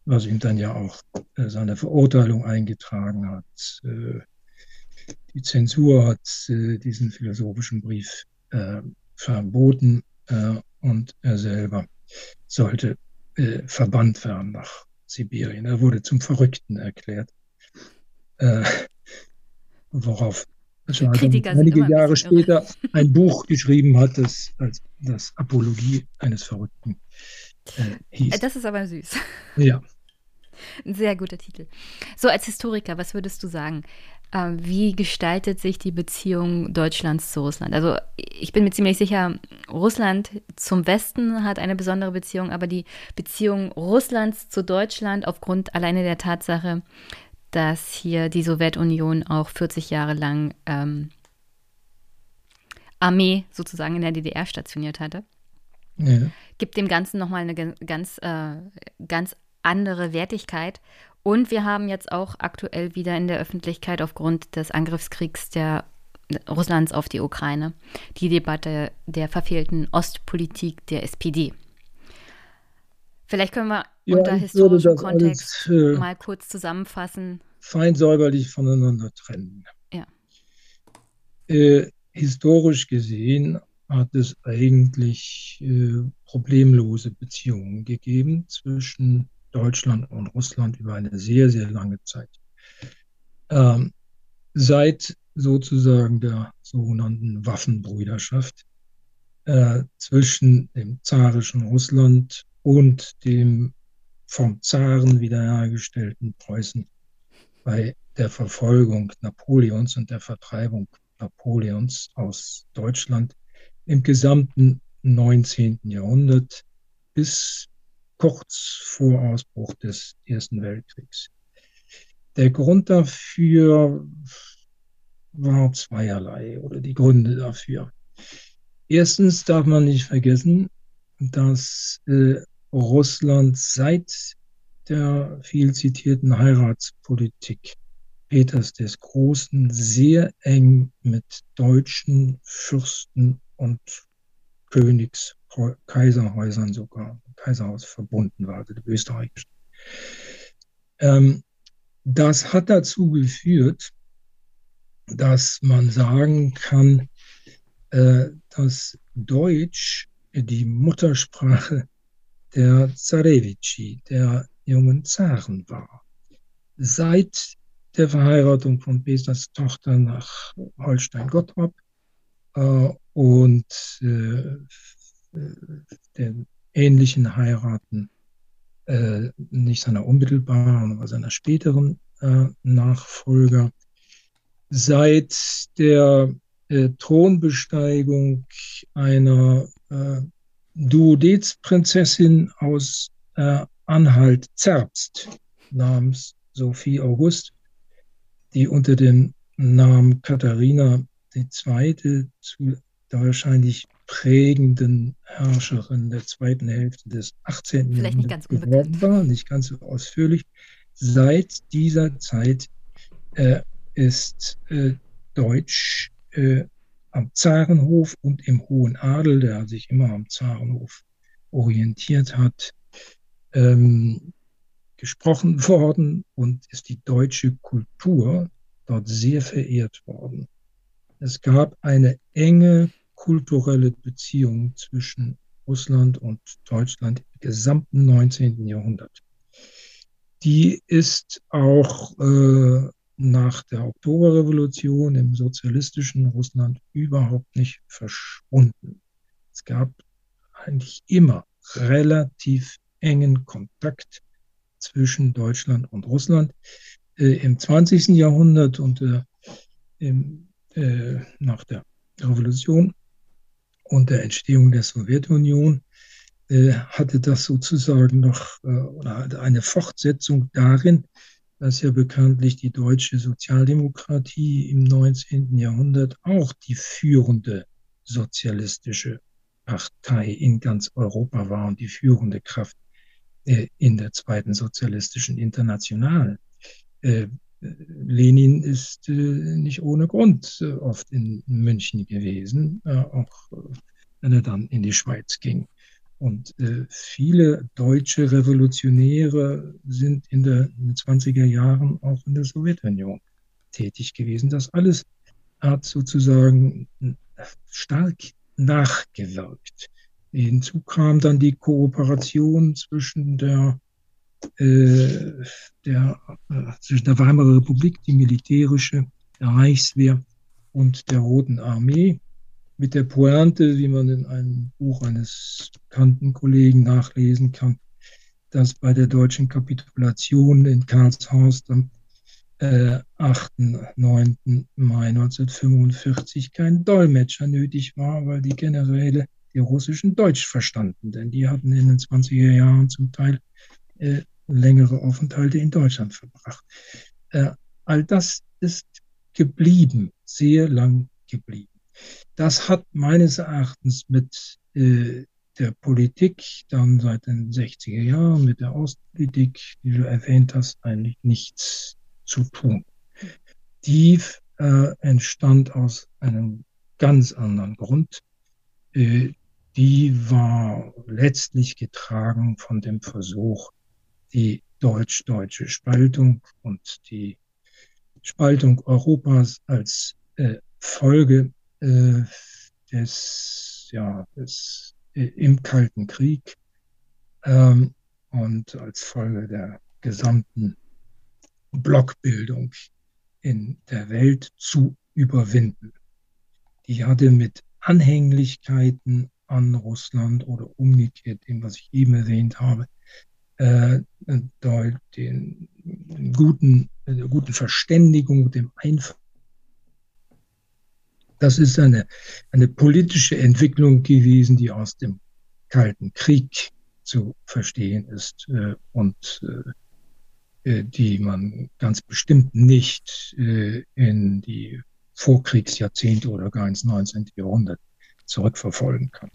was ihm dann ja auch äh, seine Verurteilung eingetragen hat. Äh, die Zensur hat äh, diesen philosophischen Brief verboten und er selber sollte verbannt werden nach Sibirien. Er wurde zum Verrückten erklärt. Äh, Kritiker einige Jahre später ein Buch geschrieben hat, das als das Apologie eines Verrückten äh, hieß. Das ist aber süß. Ja. Ein sehr guter Titel. So, als Historiker, was würdest du sagen? Ähm, wie gestaltet sich die Beziehung Deutschlands zu Russland? Also ich bin mir ziemlich sicher, Russland zum Westen hat eine besondere Beziehung, aber die Beziehung Russlands zu Deutschland aufgrund alleine der Tatsache, dass hier die Sowjetunion auch 40 Jahre lang ähm, Armee sozusagen in der DDR stationiert hatte, ja. gibt dem Ganzen nochmal eine ganz, äh, ganz andere Wertigkeit. Und wir haben jetzt auch aktuell wieder in der Öffentlichkeit aufgrund des Angriffskriegs der Russlands auf die Ukraine die Debatte der verfehlten Ostpolitik der SPD. Vielleicht können wir ja, unter historischem Kontext alles, äh, mal kurz zusammenfassen. Fein säuberlich voneinander trennen. Ja. Äh, historisch gesehen hat es eigentlich äh, problemlose Beziehungen gegeben zwischen Deutschland und Russland über eine sehr, sehr lange Zeit. Ähm, seit sozusagen der sogenannten Waffenbrüderschaft äh, zwischen dem zarischen Russland und dem vom Zaren wiederhergestellten Preußen bei der Verfolgung Napoleons und der Vertreibung Napoleons aus Deutschland im gesamten 19. Jahrhundert bis kurz vor Ausbruch des Ersten Weltkriegs. Der Grund dafür war zweierlei oder die Gründe dafür. Erstens darf man nicht vergessen, dass äh, Russland seit der viel zitierten Heiratspolitik Peters des Großen sehr eng mit deutschen Fürsten und Königs, Kaiserhäusern sogar, Kaiserhaus verbunden war, also der österreichischen. Ähm, das hat dazu geführt, dass man sagen kann, äh, dass Deutsch die Muttersprache der Zarewitschi, der jungen Zaren war. Seit der Verheiratung von Peters Tochter nach Holstein-Gottorp äh, und äh, den ähnlichen Heiraten, äh, nicht seiner unmittelbaren, aber seiner späteren äh, Nachfolger, seit der äh, Thronbesteigung einer äh, Duodez-Prinzessin aus äh, Anhalt Zerbst namens Sophie August, die unter dem Namen Katharina II. zu der wahrscheinlich prägenden Herrscherin der zweiten Hälfte des 18. Vielleicht Jahrhunderts geworden war, nicht ganz so ausführlich. Seit dieser Zeit äh, ist äh, Deutsch äh, am Zarenhof und im Hohen Adel, der sich immer am Zarenhof orientiert hat, ähm, gesprochen worden und ist die deutsche Kultur dort sehr verehrt worden. Es gab eine enge kulturelle Beziehung zwischen Russland und Deutschland im gesamten 19. Jahrhundert. Die ist auch äh, nach der Oktoberrevolution im sozialistischen Russland überhaupt nicht verschwunden. Es gab eigentlich immer relativ engen Kontakt zwischen Deutschland und Russland. Äh, Im 20. Jahrhundert und äh, im, äh, nach der Revolution und der Entstehung der Sowjetunion äh, hatte das sozusagen noch äh, oder eine Fortsetzung darin, dass ja bekanntlich die deutsche Sozialdemokratie im 19. Jahrhundert auch die führende sozialistische Partei in ganz Europa war und die führende Kraft äh, in der zweiten sozialistischen Internationale. Äh, Lenin ist äh, nicht ohne Grund äh, oft in München gewesen, äh, auch wenn er dann in die Schweiz ging. Und äh, viele deutsche Revolutionäre sind in, der, in den 20er Jahren auch in der Sowjetunion tätig gewesen. Das alles hat sozusagen stark nachgewirkt. Hinzu kam dann die Kooperation zwischen der, äh, der, äh, zwischen der Weimarer Republik, die militärische, der Reichswehr und der Roten Armee mit der Pointe, wie man in einem Buch eines bekannten Kollegen nachlesen kann, dass bei der deutschen Kapitulation in Karlshorst am äh, 8. 9. Mai 1945 kein Dolmetscher nötig war, weil die Generäle die russischen Deutsch verstanden, denn die hatten in den 20er Jahren zum Teil äh, längere Aufenthalte in Deutschland verbracht. Äh, all das ist geblieben, sehr lang geblieben. Das hat meines Erachtens mit äh, der Politik dann seit den 60er Jahren mit der Ostpolitik, wie du erwähnt hast, eigentlich nichts zu tun. Die äh, entstand aus einem ganz anderen Grund. Äh, die war letztlich getragen von dem Versuch, die deutsch-deutsche Spaltung und die Spaltung Europas als äh, Folge äh, des, ja, des äh, im Kalten Krieg ähm, und als Folge der gesamten Blockbildung in der Welt zu überwinden. Die hatte mit Anhänglichkeiten an Russland oder umgekehrt dem, was ich eben erwähnt habe, äh, den, den guten, der guten Verständigung, dem Einfluss. Das ist eine, eine politische Entwicklung gewesen, die aus dem Kalten Krieg zu verstehen ist äh, und äh, äh die man ganz bestimmt nicht äh, in die Vorkriegsjahrzehnte oder gar ins 19. Jahrhundert zurückverfolgen kann.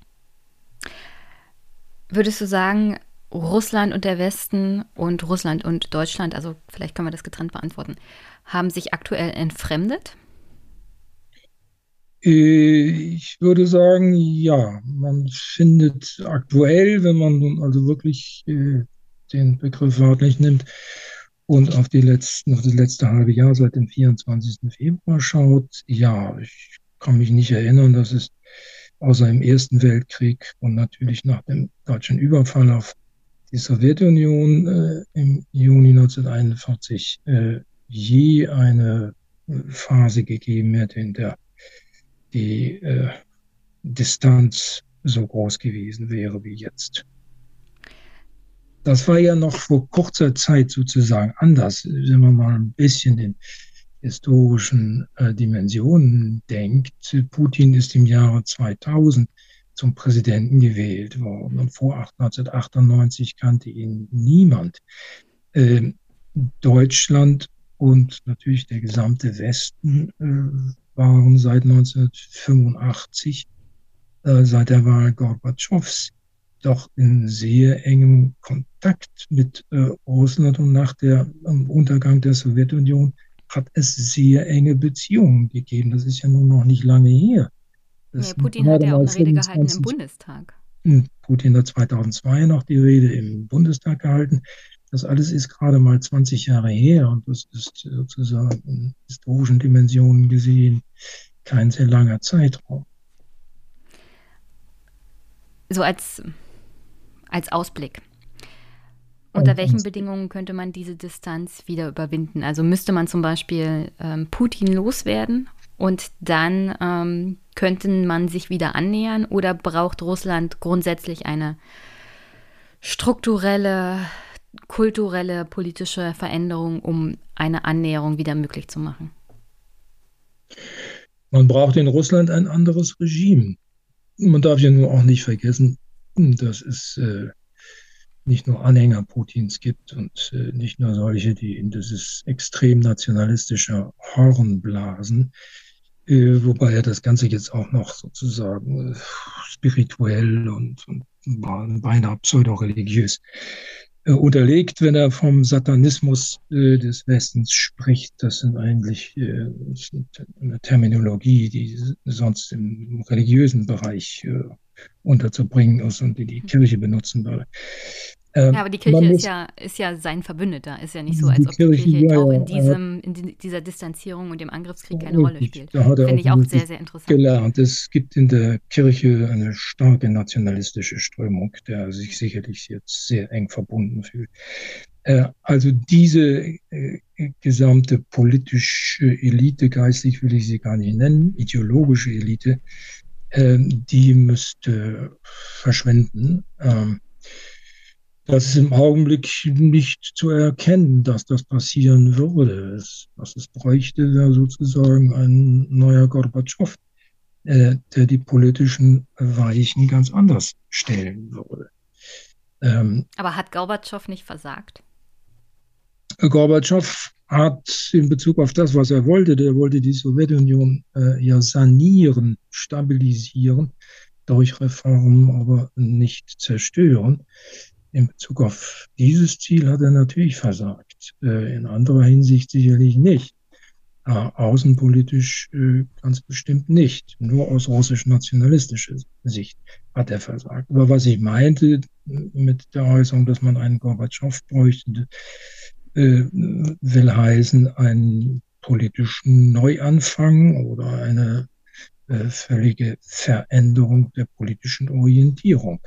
Würdest du sagen, Russland und der Westen und Russland und Deutschland, also vielleicht können wir das getrennt beantworten, haben sich aktuell entfremdet? Äh, ich würde sagen, ja, man findet aktuell, wenn man nun also wirklich äh, den Begriff wörtlich nimmt und auf, die letzten, auf das letzte halbe Jahr seit dem 24. Februar schaut, ja, ich kann mich nicht erinnern, dass es außer im Ersten Weltkrieg und natürlich nach dem deutschen Überfall auf die Sowjetunion äh, im Juni 1941 äh, je eine Phase gegeben hätte, in der die äh, Distanz so groß gewesen wäre wie jetzt. Das war ja noch vor kurzer Zeit sozusagen anders, wenn man mal ein bisschen den historischen äh, Dimensionen denkt. Putin ist im Jahre 2000 zum Präsidenten gewählt worden und vor 1998 kannte ihn niemand. Äh, Deutschland und natürlich der gesamte Westen äh, waren seit 1985, äh, seit der Wahl Gorbatschows, doch in sehr engem Kontakt mit äh, Russland und nach dem Untergang der Sowjetunion hat es sehr enge Beziehungen gegeben. Das ist ja nun noch nicht lange her. Ja, Putin hat ja auch eine Rede gehalten im Bundestag. Hm, Putin hat 2002 noch die Rede im Bundestag gehalten. Das alles ist gerade mal 20 Jahre her und das ist sozusagen in historischen Dimensionen gesehen kein sehr langer Zeitraum. So als, als Ausblick. Unter welchen Bedingungen könnte man diese Distanz wieder überwinden? Also müsste man zum Beispiel ähm, Putin loswerden und dann ähm, könnte man sich wieder annähern oder braucht Russland grundsätzlich eine strukturelle, kulturelle, politische Veränderung, um eine Annäherung wieder möglich zu machen? Man braucht in Russland ein anderes Regime. Man darf ja nur auch nicht vergessen, dass es äh, nicht nur Anhänger Putins gibt und äh, nicht nur solche, die in dieses extrem nationalistische Horn blasen, äh, wobei er das Ganze jetzt auch noch sozusagen spirituell und, und beinahe pseudo-religiös unterlegt, wenn er vom Satanismus äh, des Westens spricht. Das sind eigentlich äh, eine Terminologie, die sonst im religiösen Bereich äh, unterzubringen ist und die die Kirche benutzen würde. Ähm, ja, aber die Kirche ist ja, ist ja sein Verbündeter. Ist ja nicht so, als ob die Kirche, Kirche ja, auch in, diesem, in dieser Distanzierung und dem Angriffskrieg keine Rolle spielt. Finde ich auch sehr, sehr interessant. Gelernt. Es gibt in der Kirche eine starke nationalistische Strömung, der sich sicherlich jetzt sehr eng verbunden fühlt. Äh, also diese äh, gesamte politische Elite, geistig will ich sie gar nicht nennen, ideologische Elite, ähm, die müsste verschwinden. Ähm, das ist im Augenblick nicht zu erkennen, dass das passieren würde. was es bräuchte, wäre sozusagen ein neuer Gorbatschow, äh, der die politischen Weichen ganz anders stellen würde. Ähm, Aber hat Gorbatschow nicht versagt? Gorbatschow hat in Bezug auf das, was er wollte, der wollte die Sowjetunion äh, ja sanieren, stabilisieren, durch Reformen aber nicht zerstören. In Bezug auf dieses Ziel hat er natürlich versagt. Äh, in anderer Hinsicht sicherlich nicht. Außenpolitisch äh, ganz bestimmt nicht. Nur aus russisch-nationalistischer Sicht hat er versagt. Aber was ich meinte mit der Äußerung, dass man einen Gorbatschow bräuchte, äh, will heißen, einen politischen Neuanfang oder eine äh, völlige Veränderung der politischen Orientierung.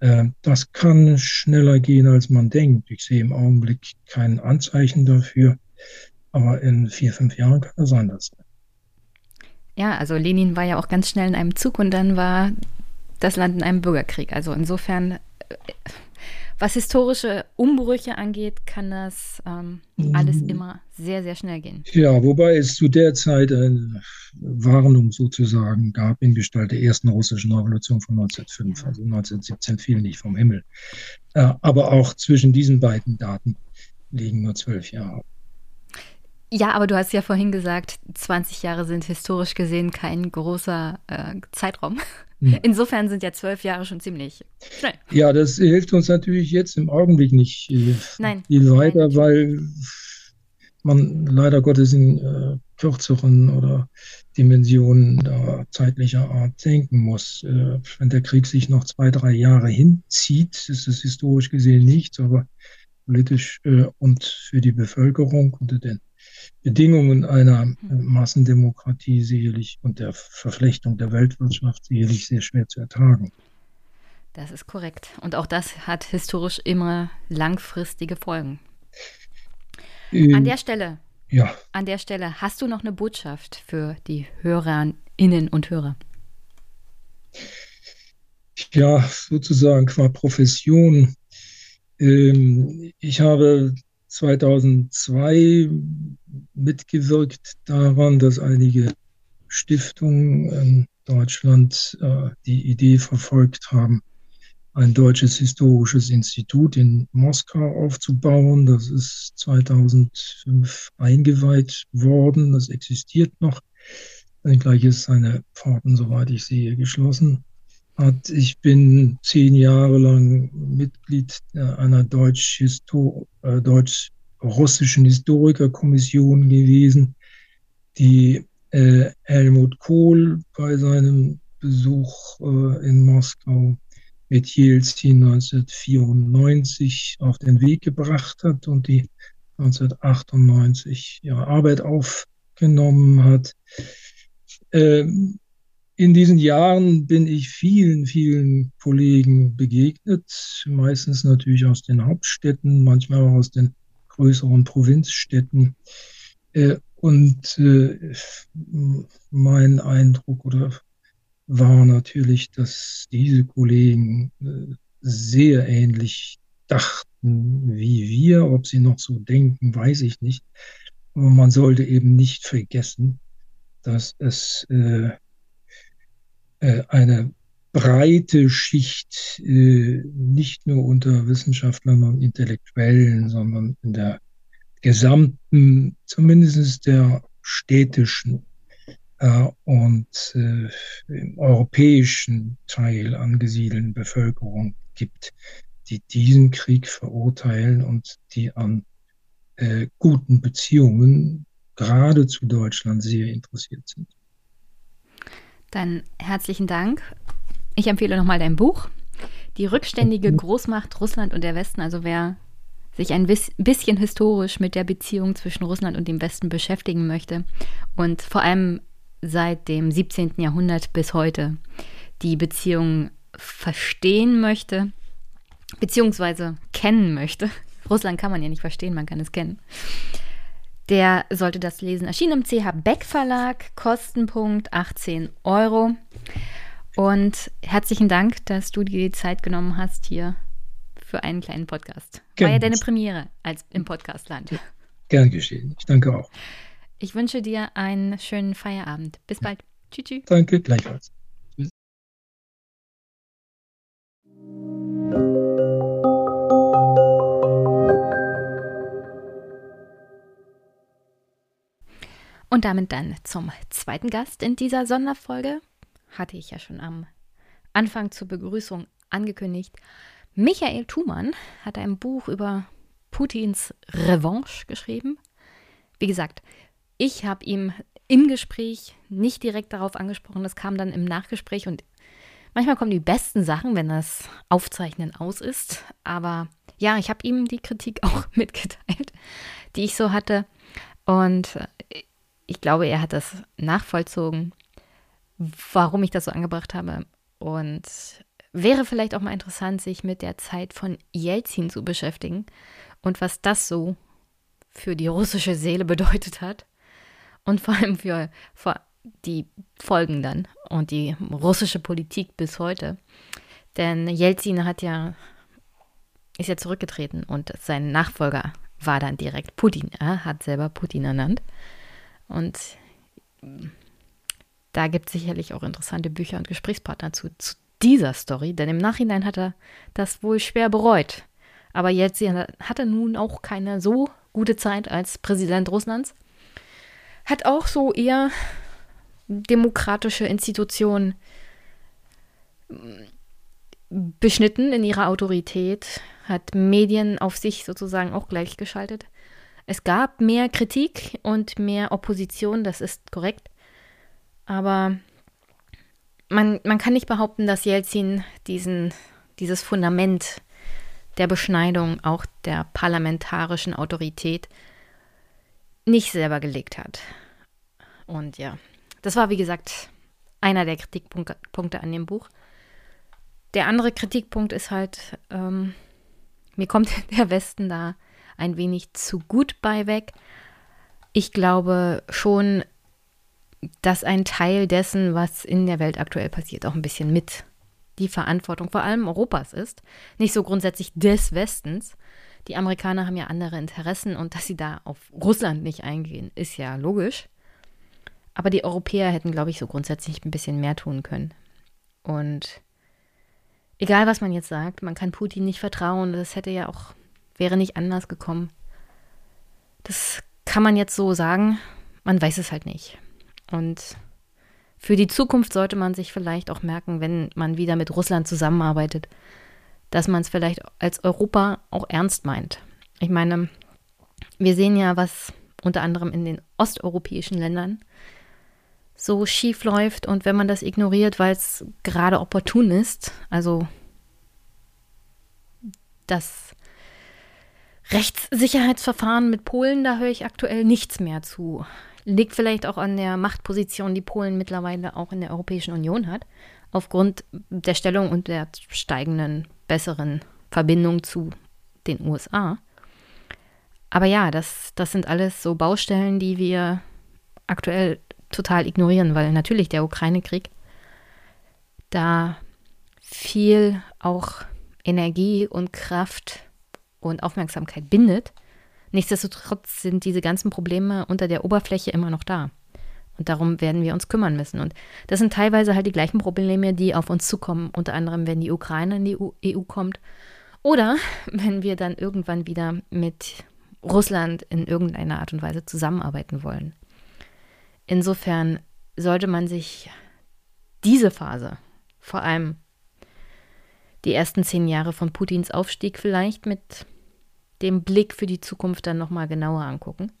Äh, das kann schneller gehen, als man denkt. Ich sehe im Augenblick kein Anzeichen dafür. Aber in vier, fünf Jahren kann das anders sein. Ja, also Lenin war ja auch ganz schnell in einem Zug und dann war das Land in einem Bürgerkrieg. Also insofern, äh, was historische Umbrüche angeht, kann das ähm, alles mhm. immer sehr, sehr schnell gehen. Ja, wobei es zu der Zeit eine Warnung sozusagen gab in Gestalt der ersten russischen Revolution von 1905. Also 1917 fiel nicht vom Himmel. Äh, aber auch zwischen diesen beiden Daten liegen nur zwölf Jahre. Ja, aber du hast ja vorhin gesagt, 20 Jahre sind historisch gesehen kein großer äh, Zeitraum. Ja. Insofern sind ja zwölf Jahre schon ziemlich schnell. Ja, das hilft uns natürlich jetzt im Augenblick nicht äh, Nein. viel weiter, Nein. weil man leider Gottes in äh, kürzeren oder Dimensionen da zeitlicher Art denken muss. Äh, wenn der Krieg sich noch zwei, drei Jahre hinzieht, ist es historisch gesehen nichts, aber politisch äh, und für die Bevölkerung unter den Bedingungen einer hm. Massendemokratie sicherlich und der Verflechtung der Weltwirtschaft sicherlich sehr schwer zu ertragen. Das ist korrekt. Und auch das hat historisch immer langfristige Folgen. Ähm, an der Stelle, ja. an der Stelle, hast du noch eine Botschaft für die Hörerinnen und Hörer? Ja, sozusagen qua Profession. Ähm, ich habe 2002 mitgewirkt daran, dass einige Stiftungen in Deutschland äh, die Idee verfolgt haben, ein deutsches historisches Institut in Moskau aufzubauen. Das ist 2005 eingeweiht worden. Das existiert noch. Gleich ist seine Pforten, soweit ich sehe, geschlossen hat. Ich bin zehn Jahre lang Mitglied einer deutsch-russischen Deutsch Historikerkommission gewesen, die äh, Helmut Kohl bei seinem Besuch äh, in Moskau mit Jelzin 1994 auf den Weg gebracht hat und die 1998 ihre Arbeit aufgenommen hat. Ähm, in diesen Jahren bin ich vielen, vielen Kollegen begegnet, meistens natürlich aus den Hauptstädten, manchmal auch aus den größeren Provinzstädten. Äh, und äh, mein Eindruck oder war natürlich, dass diese Kollegen äh, sehr ähnlich dachten wie wir. Ob sie noch so denken, weiß ich nicht. Aber man sollte eben nicht vergessen, dass es äh, eine breite Schicht, äh, nicht nur unter Wissenschaftlern und Intellektuellen, sondern in der gesamten, zumindest der städtischen äh, und äh, im europäischen Teil angesiedelten Bevölkerung gibt, die diesen Krieg verurteilen und die an guten Beziehungen gerade zu Deutschland sehr interessiert sind. Dann herzlichen Dank. Ich empfehle nochmal dein Buch. Die rückständige Großmacht Russland und der Westen. Also wer sich ein bisschen historisch mit der Beziehung zwischen Russland und dem Westen beschäftigen möchte und vor allem seit dem 17. Jahrhundert bis heute die Beziehung verstehen möchte, beziehungsweise kennen möchte. Russland kann man ja nicht verstehen, man kann es kennen der sollte das lesen. Erschienen im CH Beck Verlag, Kostenpunkt 18 Euro. Und herzlichen Dank, dass du dir die Zeit genommen hast hier für einen kleinen Podcast. War ja deine Premiere als im Podcastland. Gern geschehen. Ich danke auch. Ich wünsche dir einen schönen Feierabend. Bis bald. Tschüss. tschüss. Danke, gleichfalls. Und damit dann zum zweiten Gast in dieser Sonderfolge. Hatte ich ja schon am Anfang zur Begrüßung angekündigt. Michael Thumann hat ein Buch über Putins Revanche geschrieben. Wie gesagt, ich habe ihm im Gespräch nicht direkt darauf angesprochen, das kam dann im Nachgespräch und manchmal kommen die besten Sachen, wenn das Aufzeichnen aus ist. Aber ja, ich habe ihm die Kritik auch mitgeteilt, die ich so hatte. Und ich glaube, er hat das nachvollzogen, warum ich das so angebracht habe. Und wäre vielleicht auch mal interessant, sich mit der Zeit von Jelzin zu beschäftigen und was das so für die russische Seele bedeutet hat und vor allem für, für die Folgen dann und die russische Politik bis heute. Denn Jelzin hat ja ist ja zurückgetreten und sein Nachfolger war dann direkt Putin. Er hat selber Putin ernannt. Und da gibt es sicherlich auch interessante Bücher und Gesprächspartner zu, zu dieser Story, denn im Nachhinein hat er das wohl schwer bereut. Aber jetzt hat er nun auch keine so gute Zeit als Präsident Russlands. Hat auch so eher demokratische Institutionen beschnitten in ihrer Autorität, hat Medien auf sich sozusagen auch gleichgeschaltet. Es gab mehr Kritik und mehr Opposition, das ist korrekt. Aber man, man kann nicht behaupten, dass Jelzin diesen, dieses Fundament der Beschneidung auch der parlamentarischen Autorität nicht selber gelegt hat. Und ja, das war wie gesagt einer der Kritikpunkte an dem Buch. Der andere Kritikpunkt ist halt, ähm, mir kommt der Westen da ein wenig zu gut bei weg. Ich glaube schon, dass ein Teil dessen, was in der Welt aktuell passiert, auch ein bisschen mit die Verantwortung vor allem Europas ist. Nicht so grundsätzlich des Westens. Die Amerikaner haben ja andere Interessen und dass sie da auf Russland nicht eingehen, ist ja logisch. Aber die Europäer hätten, glaube ich, so grundsätzlich ein bisschen mehr tun können. Und egal, was man jetzt sagt, man kann Putin nicht vertrauen. Das hätte ja auch, wäre nicht anders gekommen. Das kann man jetzt so sagen. Man weiß es halt nicht. Und für die Zukunft sollte man sich vielleicht auch merken, wenn man wieder mit Russland zusammenarbeitet, dass man es vielleicht als Europa auch ernst meint. Ich meine, wir sehen ja, was unter anderem in den osteuropäischen Ländern so schief läuft und wenn man das ignoriert, weil es gerade opportun ist, also das Rechtssicherheitsverfahren mit Polen, da höre ich aktuell nichts mehr zu. Liegt vielleicht auch an der Machtposition, die Polen mittlerweile auch in der Europäischen Union hat, aufgrund der Stellung und der steigenden, besseren Verbindung zu den USA. Aber ja, das, das sind alles so Baustellen, die wir aktuell total ignorieren, weil natürlich der Ukraine-Krieg da viel auch Energie und Kraft und Aufmerksamkeit bindet. Nichtsdestotrotz sind diese ganzen Probleme unter der Oberfläche immer noch da. Und darum werden wir uns kümmern müssen. Und das sind teilweise halt die gleichen Probleme, die auf uns zukommen, unter anderem, wenn die Ukraine in die EU e kommt oder wenn wir dann irgendwann wieder mit Russland in irgendeiner Art und Weise zusammenarbeiten wollen. Insofern sollte man sich diese Phase, vor allem die ersten zehn Jahre von Putins Aufstieg vielleicht mit dem Blick für die Zukunft dann nochmal genauer angucken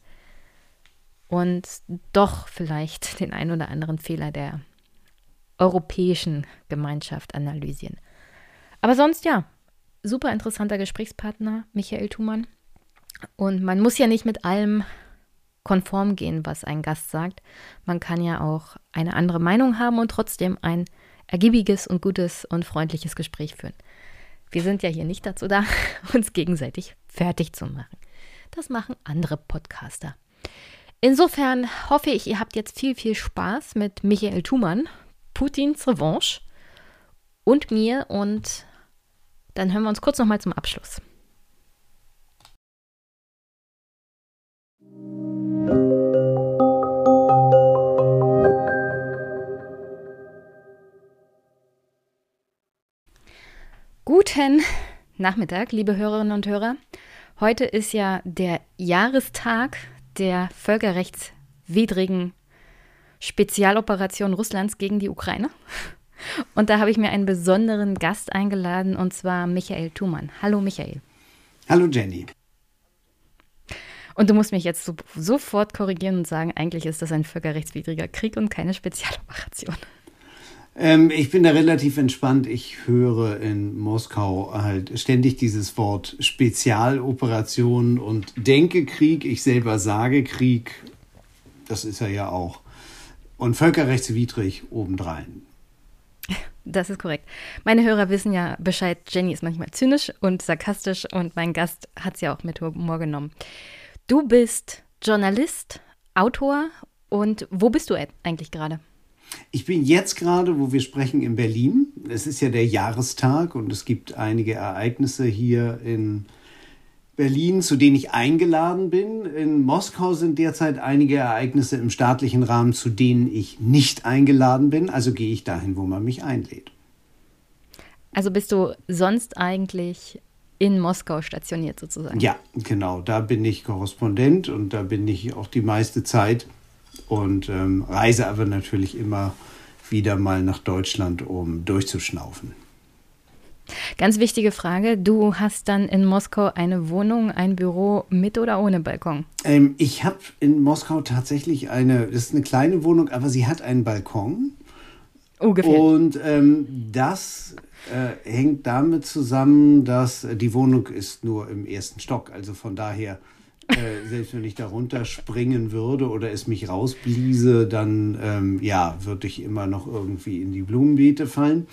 und doch vielleicht den ein oder anderen Fehler der europäischen Gemeinschaft analysieren. Aber sonst ja, super interessanter Gesprächspartner, Michael Thumann. Und man muss ja nicht mit allem konform gehen, was ein Gast sagt. Man kann ja auch eine andere Meinung haben und trotzdem ein ergiebiges und gutes und freundliches Gespräch führen. Wir sind ja hier nicht dazu da, uns gegenseitig fertig zu machen. Das machen andere Podcaster. Insofern hoffe ich, ihr habt jetzt viel, viel Spaß mit Michael Thumann, Putins Revanche und mir und dann hören wir uns kurz nochmal zum Abschluss. Guten Nachmittag, liebe Hörerinnen und Hörer. Heute ist ja der Jahrestag der völkerrechtswidrigen Spezialoperation Russlands gegen die Ukraine. Und da habe ich mir einen besonderen Gast eingeladen, und zwar Michael Thumann. Hallo Michael. Hallo Jenny. Und du musst mich jetzt so, sofort korrigieren und sagen, eigentlich ist das ein völkerrechtswidriger Krieg und keine Spezialoperation. Ähm, ich bin da relativ entspannt. Ich höre in Moskau halt ständig dieses Wort Spezialoperation und denke Krieg. Ich selber sage Krieg. Das ist er ja auch. Und völkerrechtswidrig obendrein. Das ist korrekt. Meine Hörer wissen ja Bescheid, Jenny ist manchmal zynisch und sarkastisch und mein Gast hat es ja auch mit Humor genommen. Du bist Journalist, Autor und wo bist du eigentlich gerade? Ich bin jetzt gerade, wo wir sprechen, in Berlin. Es ist ja der Jahrestag und es gibt einige Ereignisse hier in Berlin, zu denen ich eingeladen bin. In Moskau sind derzeit einige Ereignisse im staatlichen Rahmen, zu denen ich nicht eingeladen bin. Also gehe ich dahin, wo man mich einlädt. Also bist du sonst eigentlich in Moskau stationiert sozusagen? Ja, genau. Da bin ich Korrespondent und da bin ich auch die meiste Zeit und ähm, reise aber natürlich immer wieder mal nach Deutschland, um durchzuschnaufen. Ganz wichtige Frage. Du hast dann in Moskau eine Wohnung, ein Büro mit oder ohne Balkon? Ähm, ich habe in Moskau tatsächlich eine, das ist eine kleine Wohnung, aber sie hat einen Balkon. Oh, gefällt. Und ähm, das äh, hängt damit zusammen, dass die Wohnung ist nur im ersten Stock. Also von daher äh, selbst wenn ich darunter springen würde oder es mich rausbliese, dann ähm, ja, würde ich immer noch irgendwie in die Blumenbeete fallen.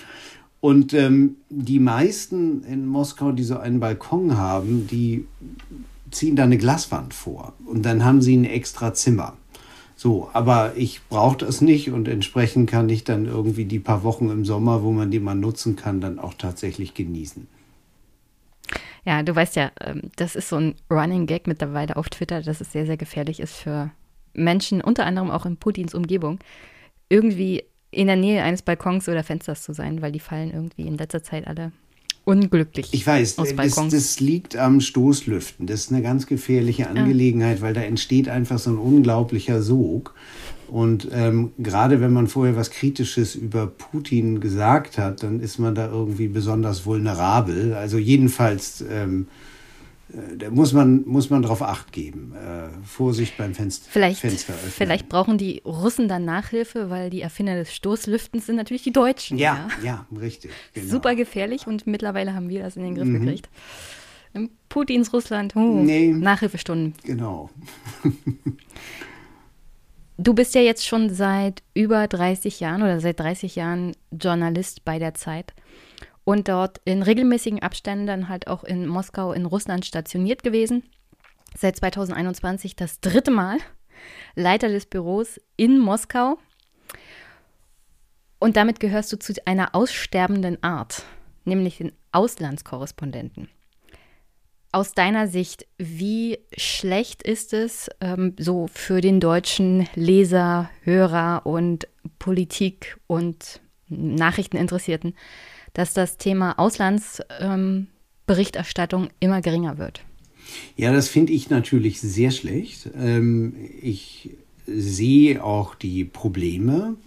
Und ähm, die meisten in Moskau, die so einen Balkon haben, die ziehen da eine Glaswand vor und dann haben sie ein extra Zimmer. So, aber ich brauche das nicht und entsprechend kann ich dann irgendwie die paar Wochen im Sommer, wo man die mal nutzen kann, dann auch tatsächlich genießen. Ja, du weißt ja, ähm, das ist so ein Running Gag mittlerweile auf Twitter, dass es sehr, sehr gefährlich ist für Menschen, unter anderem auch in Putins Umgebung, irgendwie in der Nähe eines Balkons oder Fensters zu sein, weil die fallen irgendwie in letzter Zeit alle unglücklich. Ich weiß, aus das, das, liegt am Stoßlüften. Das ist eine ganz gefährliche Angelegenheit, ja. weil da entsteht einfach so ein unglaublicher Sog. Und ähm, gerade wenn man vorher was Kritisches über Putin gesagt hat, dann ist man da irgendwie besonders vulnerabel. Also jedenfalls ähm, äh, da muss man, muss man darauf Acht geben. Äh, Vorsicht beim Fenster, vielleicht, Fenster. Vielleicht brauchen die Russen dann Nachhilfe, weil die Erfinder des Stoßlüftens sind natürlich die Deutschen. Ja, ja, ja richtig. Genau. Super gefährlich und mittlerweile haben wir das in den Griff mhm. gekriegt. In Putins Russland, oh, nee, Nachhilfestunden. Genau. Du bist ja jetzt schon seit über 30 Jahren oder seit 30 Jahren Journalist bei der Zeit und dort in regelmäßigen Abständen dann halt auch in Moskau in Russland stationiert gewesen. Seit 2021 das dritte Mal Leiter des Büros in Moskau. Und damit gehörst du zu einer aussterbenden Art, nämlich den Auslandskorrespondenten aus deiner Sicht, wie schlecht ist es ähm, so für den deutschen Leser, Hörer und Politik und Nachrichteninteressierten, dass das Thema Auslandsberichterstattung ähm, immer geringer wird? Ja, das finde ich natürlich sehr schlecht. Ähm, ich sehe auch die Probleme.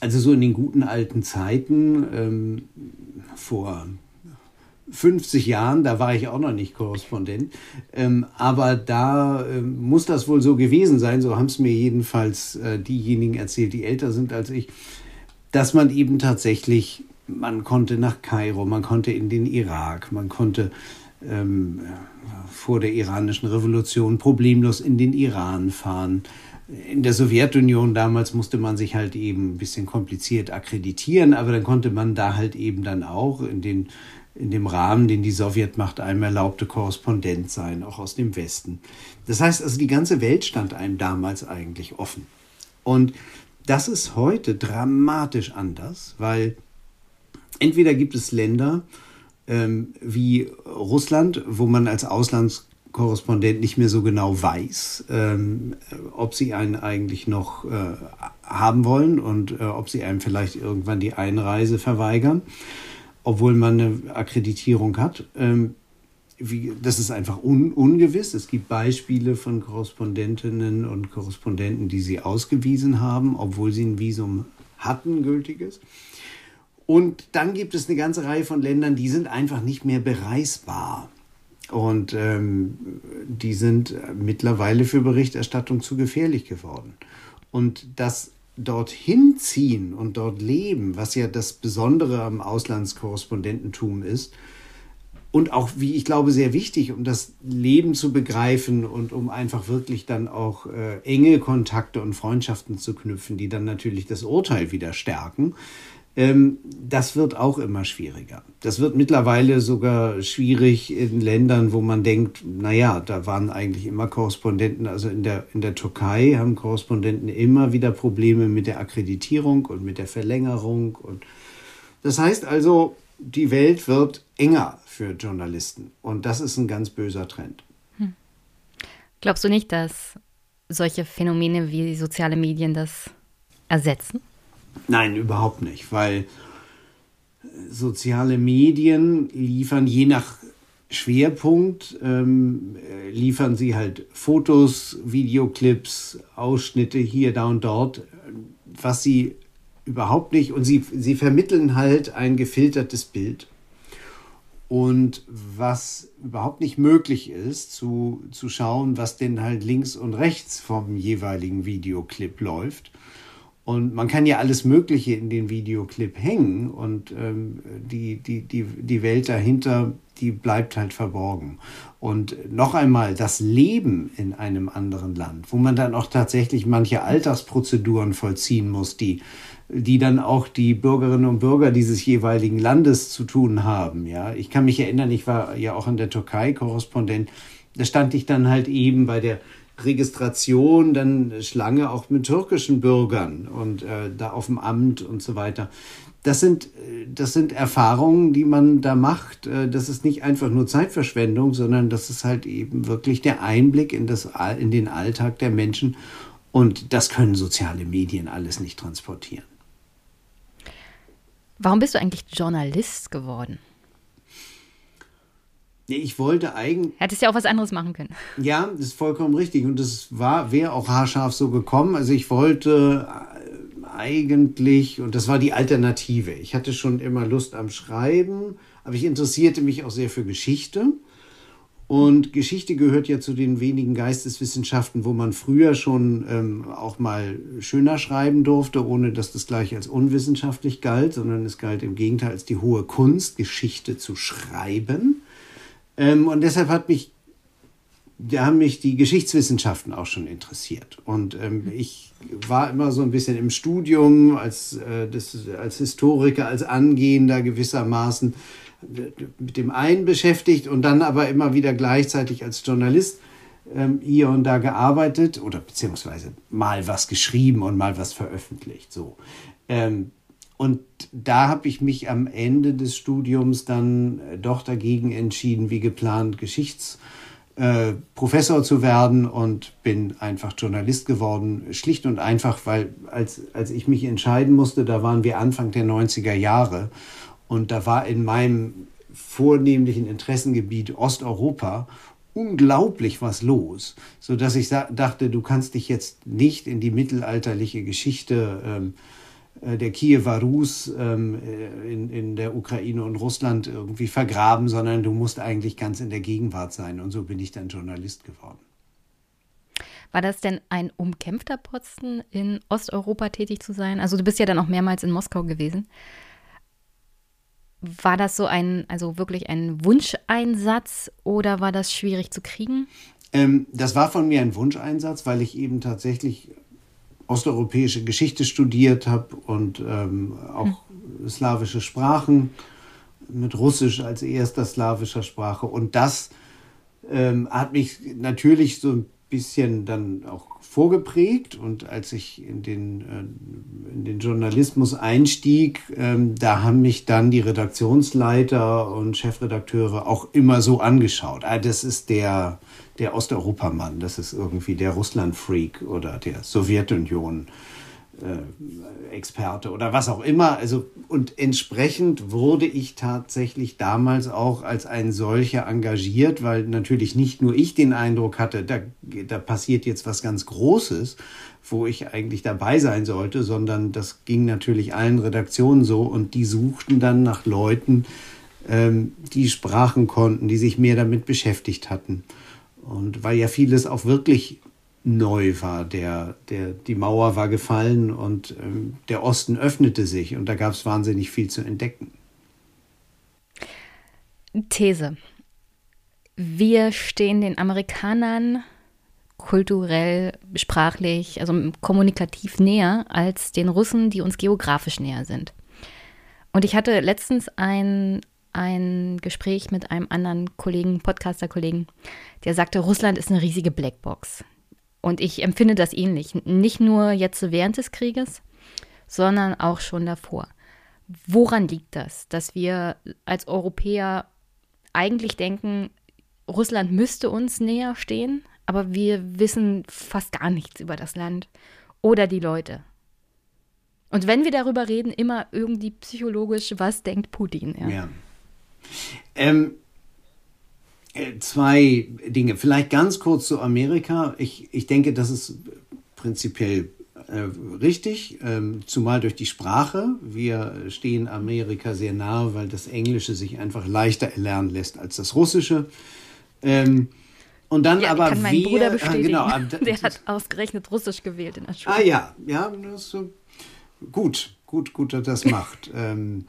Also so in den guten alten Zeiten ähm, vor 50 Jahren, da war ich auch noch nicht Korrespondent, ähm, aber da äh, muss das wohl so gewesen sein, so haben es mir jedenfalls äh, diejenigen erzählt, die älter sind als ich, dass man eben tatsächlich, man konnte nach Kairo, man konnte in den Irak, man konnte ähm, vor der iranischen Revolution problemlos in den Iran fahren. In der Sowjetunion damals musste man sich halt eben ein bisschen kompliziert akkreditieren, aber dann konnte man da halt eben dann auch in den in dem Rahmen, den die Sowjetmacht einem erlaubte, Korrespondent sein, auch aus dem Westen. Das heißt also, die ganze Welt stand einem damals eigentlich offen. Und das ist heute dramatisch anders, weil entweder gibt es Länder ähm, wie Russland, wo man als Auslandskorrespondent nicht mehr so genau weiß, ähm, ob sie einen eigentlich noch äh, haben wollen und äh, ob sie einem vielleicht irgendwann die Einreise verweigern obwohl man eine Akkreditierung hat. Ähm, wie, das ist einfach un, ungewiss. Es gibt Beispiele von Korrespondentinnen und Korrespondenten, die sie ausgewiesen haben, obwohl sie ein Visum hatten, gültiges. Und dann gibt es eine ganze Reihe von Ländern, die sind einfach nicht mehr bereisbar. Und ähm, die sind mittlerweile für Berichterstattung zu gefährlich geworden. Und das dorthin ziehen und dort leben, was ja das Besondere am Auslandskorrespondententum ist, und auch, wie ich glaube, sehr wichtig, um das Leben zu begreifen und um einfach wirklich dann auch äh, enge Kontakte und Freundschaften zu knüpfen, die dann natürlich das Urteil wieder stärken. Ähm, das wird auch immer schwieriger. Das wird mittlerweile sogar schwierig in Ländern, wo man denkt, naja, da waren eigentlich immer Korrespondenten, also in der, in der Türkei haben Korrespondenten immer wieder Probleme mit der Akkreditierung und mit der Verlängerung. Und das heißt also, die Welt wird enger für Journalisten. Und das ist ein ganz böser Trend. Hm. Glaubst du nicht, dass solche Phänomene wie soziale Medien das ersetzen? Nein, überhaupt nicht, weil soziale Medien liefern je nach Schwerpunkt, ähm, liefern sie halt Fotos, Videoclips, Ausschnitte hier, da und dort, was sie überhaupt nicht, und sie, sie vermitteln halt ein gefiltertes Bild. Und was überhaupt nicht möglich ist, zu, zu schauen, was denn halt links und rechts vom jeweiligen Videoclip läuft. Und man kann ja alles Mögliche in den Videoclip hängen und ähm, die, die, die, die Welt dahinter, die bleibt halt verborgen. Und noch einmal, das Leben in einem anderen Land, wo man dann auch tatsächlich manche Alltagsprozeduren vollziehen muss, die, die dann auch die Bürgerinnen und Bürger dieses jeweiligen Landes zu tun haben. Ja, ich kann mich erinnern, ich war ja auch in der Türkei Korrespondent. Da stand ich dann halt eben bei der Registration, dann Schlange auch mit türkischen Bürgern und äh, da auf dem Amt und so weiter. Das sind, das sind Erfahrungen, die man da macht. Äh, das ist nicht einfach nur Zeitverschwendung, sondern das ist halt eben wirklich der Einblick in, das, in den Alltag der Menschen. Und das können soziale Medien alles nicht transportieren. Warum bist du eigentlich Journalist geworden? Ich wollte eigentlich. Hättest ja auch was anderes machen können. Ja, das ist vollkommen richtig. Und das war, wäre auch haarscharf so gekommen. Also ich wollte äh, eigentlich, und das war die Alternative. Ich hatte schon immer Lust am Schreiben, aber ich interessierte mich auch sehr für Geschichte. Und Geschichte gehört ja zu den wenigen Geisteswissenschaften, wo man früher schon ähm, auch mal schöner schreiben durfte, ohne dass das gleich als unwissenschaftlich galt, sondern es galt im Gegenteil als die hohe Kunst, Geschichte zu schreiben. Ähm, und deshalb hat mich, da haben mich die Geschichtswissenschaften auch schon interessiert. Und ähm, ich war immer so ein bisschen im Studium als, äh, das, als Historiker, als Angehender gewissermaßen mit dem einen beschäftigt und dann aber immer wieder gleichzeitig als Journalist ähm, hier und da gearbeitet oder beziehungsweise mal was geschrieben und mal was veröffentlicht. So. Ähm, und da habe ich mich am Ende des Studiums dann äh, doch dagegen entschieden, wie geplant, Geschichtsprofessor äh, zu werden und bin einfach Journalist geworden. Schlicht und einfach, weil als, als ich mich entscheiden musste, da waren wir Anfang der 90er Jahre und da war in meinem vornehmlichen Interessengebiet Osteuropa unglaublich was los, so dass ich dachte, du kannst dich jetzt nicht in die mittelalterliche Geschichte ähm, äh, der Kiewer Rus ähm, äh, in, in der Ukraine und Russland irgendwie vergraben, sondern du musst eigentlich ganz in der Gegenwart sein. Und so bin ich dann Journalist geworden. War das denn ein umkämpfter Posten, in Osteuropa tätig zu sein? Also du bist ja dann auch mehrmals in Moskau gewesen. War das so ein, also wirklich ein Wunscheinsatz oder war das schwierig zu kriegen? Ähm, das war von mir ein Wunscheinsatz, weil ich eben tatsächlich osteuropäische Geschichte studiert habe und ähm, auch hm. slawische Sprachen mit Russisch als erster slawischer Sprache. Und das ähm, hat mich natürlich so ein bisschen dann auch vorgeprägt. Und als ich in den, äh, in den Journalismus einstieg, ähm, da haben mich dann die Redaktionsleiter und Chefredakteure auch immer so angeschaut. Ah, das ist der, der Osteuropamann, das ist irgendwie der Russland-Freak oder der Sowjetunion. äh, Experte oder was auch immer. Also, und entsprechend wurde ich tatsächlich damals auch als ein solcher engagiert, weil natürlich nicht nur ich den Eindruck hatte, da, da passiert jetzt was ganz Großes, wo ich eigentlich dabei sein sollte, sondern das ging natürlich allen Redaktionen so und die suchten dann nach Leuten, ähm, die sprachen konnten, die sich mehr damit beschäftigt hatten. Und weil ja vieles auch wirklich neu war. Der, der, die Mauer war gefallen und ähm, der Osten öffnete sich und da gab es wahnsinnig viel zu entdecken. These. Wir stehen den Amerikanern kulturell, sprachlich, also kommunikativ näher als den Russen, die uns geografisch näher sind. Und ich hatte letztens ein, ein Gespräch mit einem anderen Kollegen, Podcaster-Kollegen, der sagte, Russland ist eine riesige Blackbox. Und ich empfinde das ähnlich. Nicht nur jetzt während des Krieges, sondern auch schon davor. Woran liegt das, dass wir als Europäer eigentlich denken, Russland müsste uns näher stehen, aber wir wissen fast gar nichts über das Land oder die Leute? Und wenn wir darüber reden, immer irgendwie psychologisch, was denkt Putin? Ja. ja. Ähm, äh, zwei Dinge. Vielleicht ganz kurz zu Amerika. Ich, ich denke, das ist prinzipiell äh, richtig, ähm, zumal durch die Sprache. Wir stehen Amerika sehr nahe, weil das Englische sich einfach leichter erlernen lässt als das Russische. Ähm, und dann ja, aber kann mein wir, Bruder äh, bestätigen. Genau, der hat ausgerechnet Russisch gewählt in der Schule. Ah ja, ja, das ist so gut, gut, gut, dass das macht. ähm,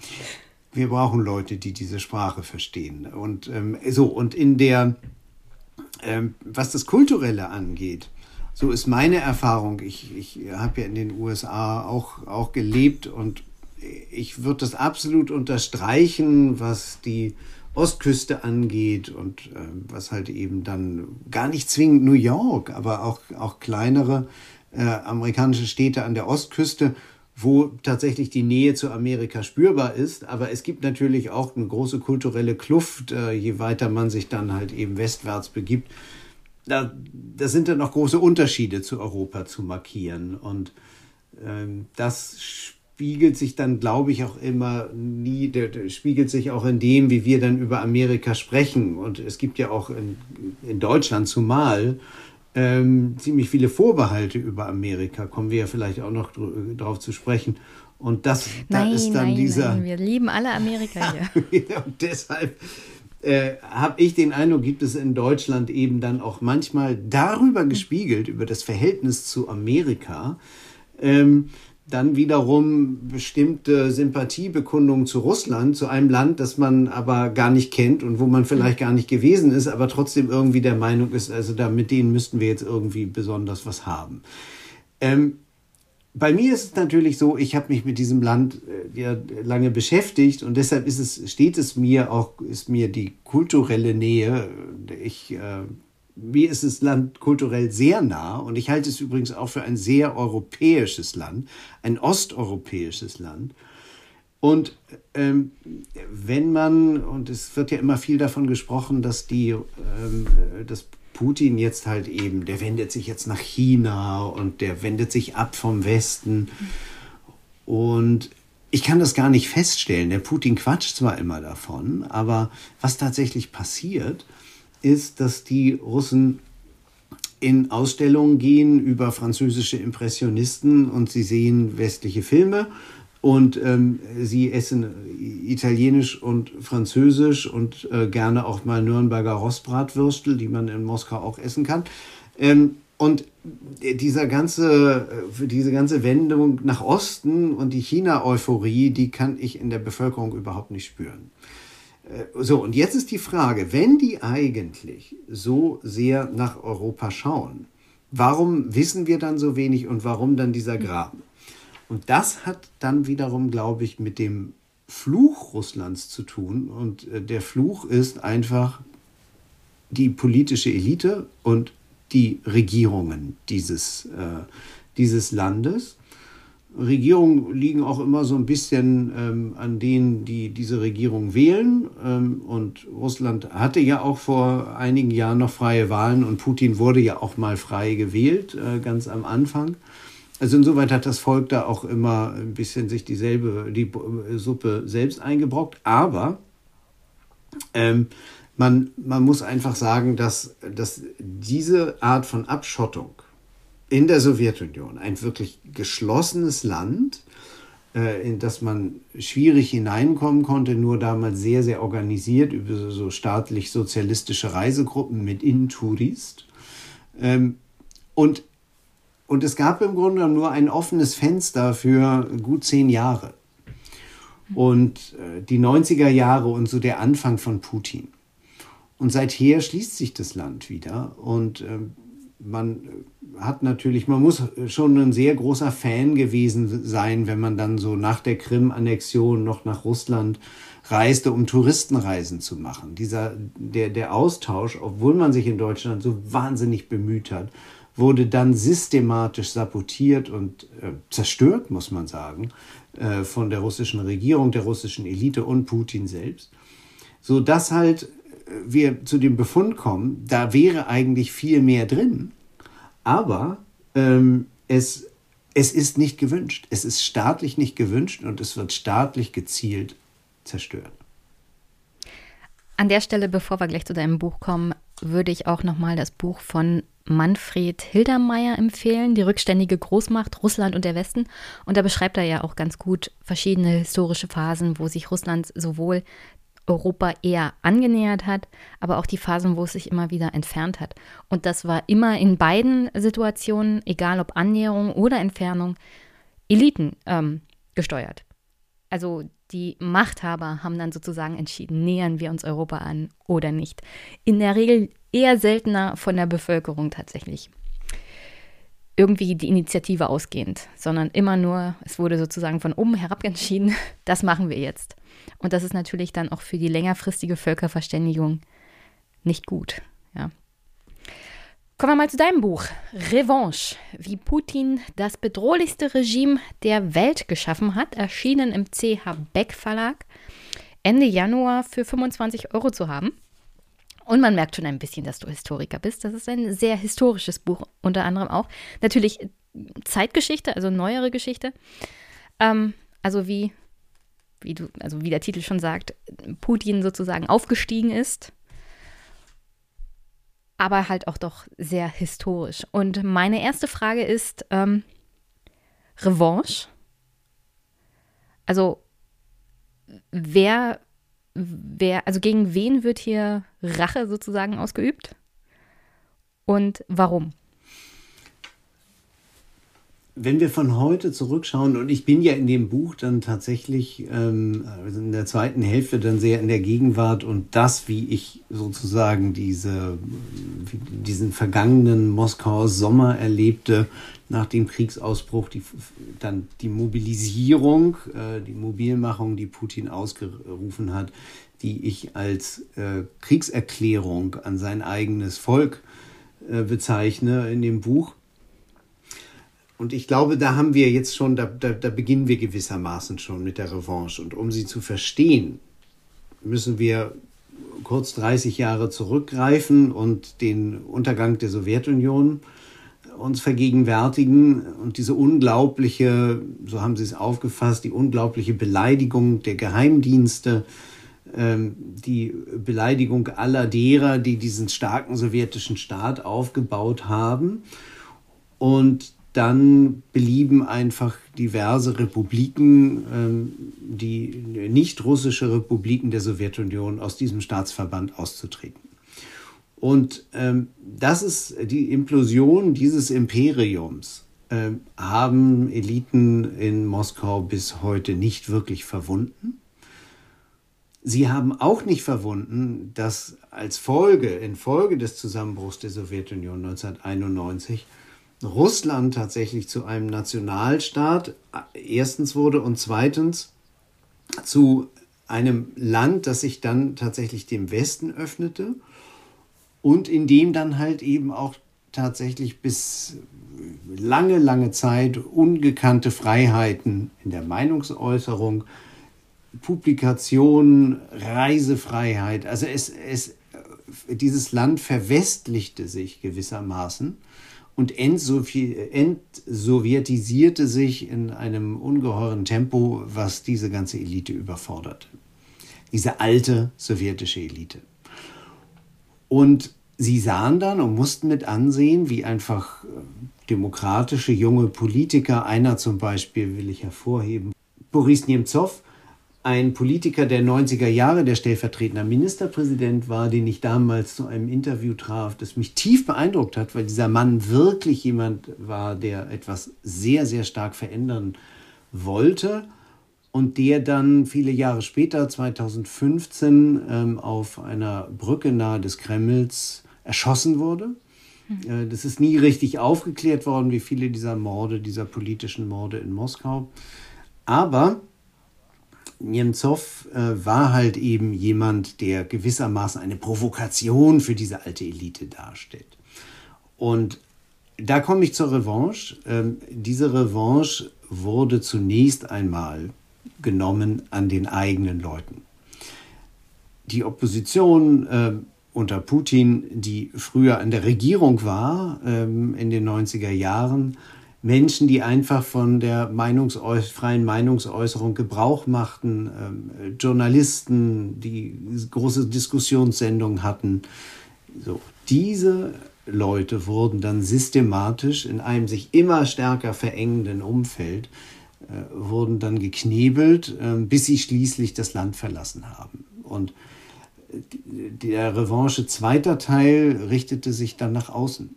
wir brauchen Leute, die diese Sprache verstehen. Und ähm, so, und in der, ähm, was das Kulturelle angeht, so ist meine Erfahrung. Ich, ich habe ja in den USA auch, auch gelebt und ich würde das absolut unterstreichen, was die Ostküste angeht und äh, was halt eben dann gar nicht zwingend New York, aber auch, auch kleinere äh, amerikanische Städte an der Ostküste wo tatsächlich die Nähe zu Amerika spürbar ist. Aber es gibt natürlich auch eine große kulturelle Kluft, äh, je weiter man sich dann halt eben westwärts begibt. Da, da sind dann noch große Unterschiede zu Europa zu markieren. Und ähm, das spiegelt sich dann, glaube ich, auch immer nie, der, der, spiegelt sich auch in dem, wie wir dann über Amerika sprechen. Und es gibt ja auch in, in Deutschland zumal ähm, ziemlich viele Vorbehalte über Amerika. Kommen wir ja vielleicht auch noch darauf zu sprechen. Und das nein, da ist dann nein, dieser. Nein, wir lieben alle Amerika hier. und deshalb äh, habe ich den Eindruck, gibt es in Deutschland eben dann auch manchmal darüber gespiegelt, über das Verhältnis zu Amerika. Ähm, dann wiederum bestimmte Sympathiebekundungen zu Russland, zu einem Land, das man aber gar nicht kennt und wo man vielleicht gar nicht gewesen ist, aber trotzdem irgendwie der Meinung ist, also da mit denen müssten wir jetzt irgendwie besonders was haben. Ähm, bei mir ist es natürlich so, ich habe mich mit diesem Land äh, ja lange beschäftigt und deshalb ist es, steht es mir auch, ist mir die kulturelle Nähe. Ich äh, mir ist das Land kulturell sehr nah und ich halte es übrigens auch für ein sehr europäisches Land, ein osteuropäisches Land. Und ähm, wenn man, und es wird ja immer viel davon gesprochen, dass die, ähm, dass Putin jetzt halt eben, der wendet sich jetzt nach China und der wendet sich ab vom Westen. Und ich kann das gar nicht feststellen. Der Putin quatscht zwar immer davon, aber was tatsächlich passiert, ist, dass die Russen in Ausstellungen gehen über französische Impressionisten und sie sehen westliche Filme und ähm, sie essen italienisch und französisch und äh, gerne auch mal Nürnberger Rostbratwürstel, die man in Moskau auch essen kann. Ähm, und dieser ganze, äh, diese ganze Wendung nach Osten und die China-Euphorie, die kann ich in der Bevölkerung überhaupt nicht spüren. Äh, so, und jetzt ist die Frage, wenn die eigentlich so sehr nach Europa schauen, warum wissen wir dann so wenig und warum dann dieser Graben? Und das hat dann wiederum, glaube ich, mit dem Fluch Russlands zu tun. Und äh, der Fluch ist einfach die politische Elite und die Regierungen dieses, äh, dieses Landes. Regierungen liegen auch immer so ein bisschen ähm, an denen, die diese Regierung wählen. Ähm, und Russland hatte ja auch vor einigen Jahren noch freie Wahlen und Putin wurde ja auch mal frei gewählt, äh, ganz am Anfang. Also insoweit hat das Volk da auch immer ein bisschen sich dieselbe, die Suppe selbst eingebrockt. Aber ähm, man, man muss einfach sagen, dass, dass diese Art von Abschottung in der Sowjetunion, ein wirklich geschlossenes Land, äh, in das man schwierig hineinkommen konnte, nur damals sehr, sehr organisiert über so staatlich-sozialistische Reisegruppen mit Intourist. Ähm, und und es gab im Grunde nur ein offenes Fenster für gut zehn Jahre. Und äh, die 90er Jahre und so der Anfang von Putin. Und seither schließt sich das Land wieder. Und äh, man hat natürlich, man muss schon ein sehr großer Fan gewesen sein, wenn man dann so nach der Krim-Annexion noch nach Russland reiste, um Touristenreisen zu machen. Dieser, der, der Austausch, obwohl man sich in Deutschland so wahnsinnig bemüht hat, wurde dann systematisch sabotiert und äh, zerstört, muss man sagen, äh, von der russischen Regierung, der russischen Elite und Putin selbst, so dass halt wir zu dem Befund kommen, da wäre eigentlich viel mehr drin, aber ähm, es, es ist nicht gewünscht. Es ist staatlich nicht gewünscht und es wird staatlich gezielt zerstört. An der Stelle, bevor wir gleich zu deinem Buch kommen, würde ich auch nochmal das Buch von Manfred Hildermeier empfehlen, die rückständige Großmacht Russland und der Westen. Und da beschreibt er ja auch ganz gut verschiedene historische Phasen, wo sich Russland sowohl Europa eher angenähert hat, aber auch die Phasen, wo es sich immer wieder entfernt hat. Und das war immer in beiden Situationen, egal ob Annäherung oder Entfernung, Eliten ähm, gesteuert. Also die Machthaber haben dann sozusagen entschieden, nähern wir uns Europa an oder nicht. In der Regel eher seltener von der Bevölkerung tatsächlich. Irgendwie die Initiative ausgehend, sondern immer nur, es wurde sozusagen von oben herab entschieden, das machen wir jetzt. Und das ist natürlich dann auch für die längerfristige Völkerverständigung nicht gut. Ja. Kommen wir mal zu deinem Buch. Revanche, wie Putin das bedrohlichste Regime der Welt geschaffen hat, erschienen im CH Beck Verlag. Ende Januar für 25 Euro zu haben. Und man merkt schon ein bisschen, dass du Historiker bist. Das ist ein sehr historisches Buch, unter anderem auch. Natürlich Zeitgeschichte, also neuere Geschichte. Ähm, also wie, wie du, also wie der Titel schon sagt, Putin sozusagen aufgestiegen ist aber halt auch doch sehr historisch. Und meine erste Frage ist ähm, Revanche. Also wer, wer, also gegen wen wird hier Rache sozusagen ausgeübt? Und warum? wenn wir von heute zurückschauen, und ich bin ja in dem Buch dann tatsächlich ähm, in der zweiten Hälfte dann sehr in der Gegenwart und das, wie ich sozusagen diese, diesen vergangenen Moskauer Sommer erlebte, nach dem Kriegsausbruch, die, dann die Mobilisierung, äh, die Mobilmachung, die Putin ausgerufen hat, die ich als äh, Kriegserklärung an sein eigenes Volk äh, bezeichne in dem Buch und ich glaube, da haben wir jetzt schon, da, da, da beginnen wir gewissermaßen schon mit der Revanche. Und um sie zu verstehen, müssen wir kurz 30 Jahre zurückgreifen und den Untergang der Sowjetunion uns vergegenwärtigen und diese unglaubliche, so haben sie es aufgefasst, die unglaubliche Beleidigung der Geheimdienste, ähm, die Beleidigung aller derer, die diesen starken sowjetischen Staat aufgebaut haben. Und dann belieben einfach diverse Republiken, ähm, die nicht russische Republiken der Sowjetunion aus diesem Staatsverband auszutreten. Und ähm, das ist die Implosion dieses Imperiums, äh, haben Eliten in Moskau bis heute nicht wirklich verwunden. Sie haben auch nicht verwunden, dass als Folge, infolge des Zusammenbruchs der Sowjetunion 1991, Russland tatsächlich zu einem Nationalstaat erstens wurde und zweitens zu einem Land, das sich dann tatsächlich dem Westen öffnete und in dem dann halt eben auch tatsächlich bis lange, lange Zeit ungekannte Freiheiten in der Meinungsäußerung, Publikation, Reisefreiheit, also es, es, dieses Land verwestlichte sich gewissermaßen und entsowjetisierte sich in einem ungeheuren Tempo, was diese ganze Elite überforderte. Diese alte sowjetische Elite. Und sie sahen dann und mussten mit ansehen, wie einfach äh, demokratische junge Politiker, einer zum Beispiel will ich hervorheben, Boris Nemtsov, ein Politiker der 90er Jahre, der stellvertretender Ministerpräsident war, den ich damals zu einem Interview traf, das mich tief beeindruckt hat, weil dieser Mann wirklich jemand war, der etwas sehr, sehr stark verändern wollte und der dann viele Jahre später, 2015, ähm, auf einer Brücke nahe des Kremls erschossen wurde. Mhm. Äh, das ist nie richtig aufgeklärt worden, wie viele dieser Morde, dieser politischen Morde in Moskau. Aber Nemtsov äh, war halt eben jemand, der gewissermaßen eine Provokation für diese alte Elite darstellt. Und da komme ich zur Revanche. Ähm, diese Revanche wurde zunächst einmal genommen an den eigenen Leuten. Die Opposition äh, unter Putin, die früher an der Regierung war ähm, in den 90er Jahren, Menschen, die einfach von der Meinungsäu freien Meinungsäußerung Gebrauch machten, ähm, Journalisten, die große Diskussionssendungen hatten. So, diese Leute wurden dann systematisch in einem sich immer stärker verengenden Umfeld, wurden dann geknebelt, äh, bis sie schließlich das Land verlassen haben. Und der Revanche zweiter Teil richtete sich dann nach außen.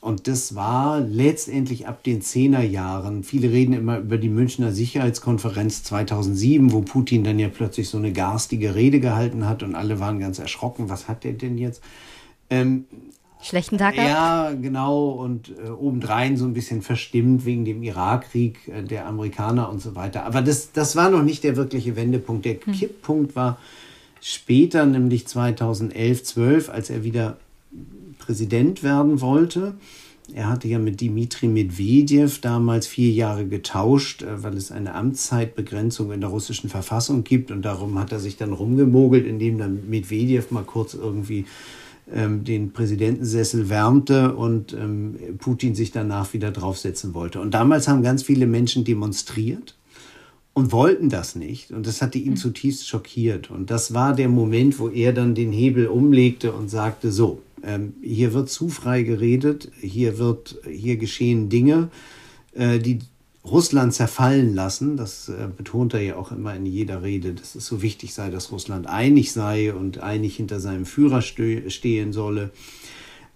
Und das war letztendlich ab den Zehnerjahren. Viele reden immer über die Münchner Sicherheitskonferenz 2007, wo Putin dann ja plötzlich so eine garstige Rede gehalten hat und alle waren ganz erschrocken. Was hat der denn jetzt? Ähm, Schlechten Tag gehabt? Ja, genau. Und äh, obendrein so ein bisschen verstimmt wegen dem Irakkrieg äh, der Amerikaner und so weiter. Aber das, das war noch nicht der wirkliche Wendepunkt. Der hm. Kipppunkt war später, nämlich 2011, 12, als er wieder Präsident werden wollte. Er hatte ja mit Dmitri Medvedev damals vier Jahre getauscht, äh, weil es eine Amtszeitbegrenzung in der russischen Verfassung gibt. Und darum hat er sich dann rumgemogelt, indem dann Medvedev mal kurz irgendwie ähm, den Präsidentensessel wärmte und ähm, Putin sich danach wieder draufsetzen wollte. Und damals haben ganz viele Menschen demonstriert und wollten das nicht. Und das hatte ihn mhm. zutiefst schockiert. Und das war der Moment, wo er dann den Hebel umlegte und sagte, so, ähm, hier wird zu frei geredet, hier, wird, hier geschehen Dinge, äh, die Russland zerfallen lassen. Das äh, betont er ja auch immer in jeder Rede, dass es so wichtig sei, dass Russland einig sei und einig hinter seinem Führer stehen solle.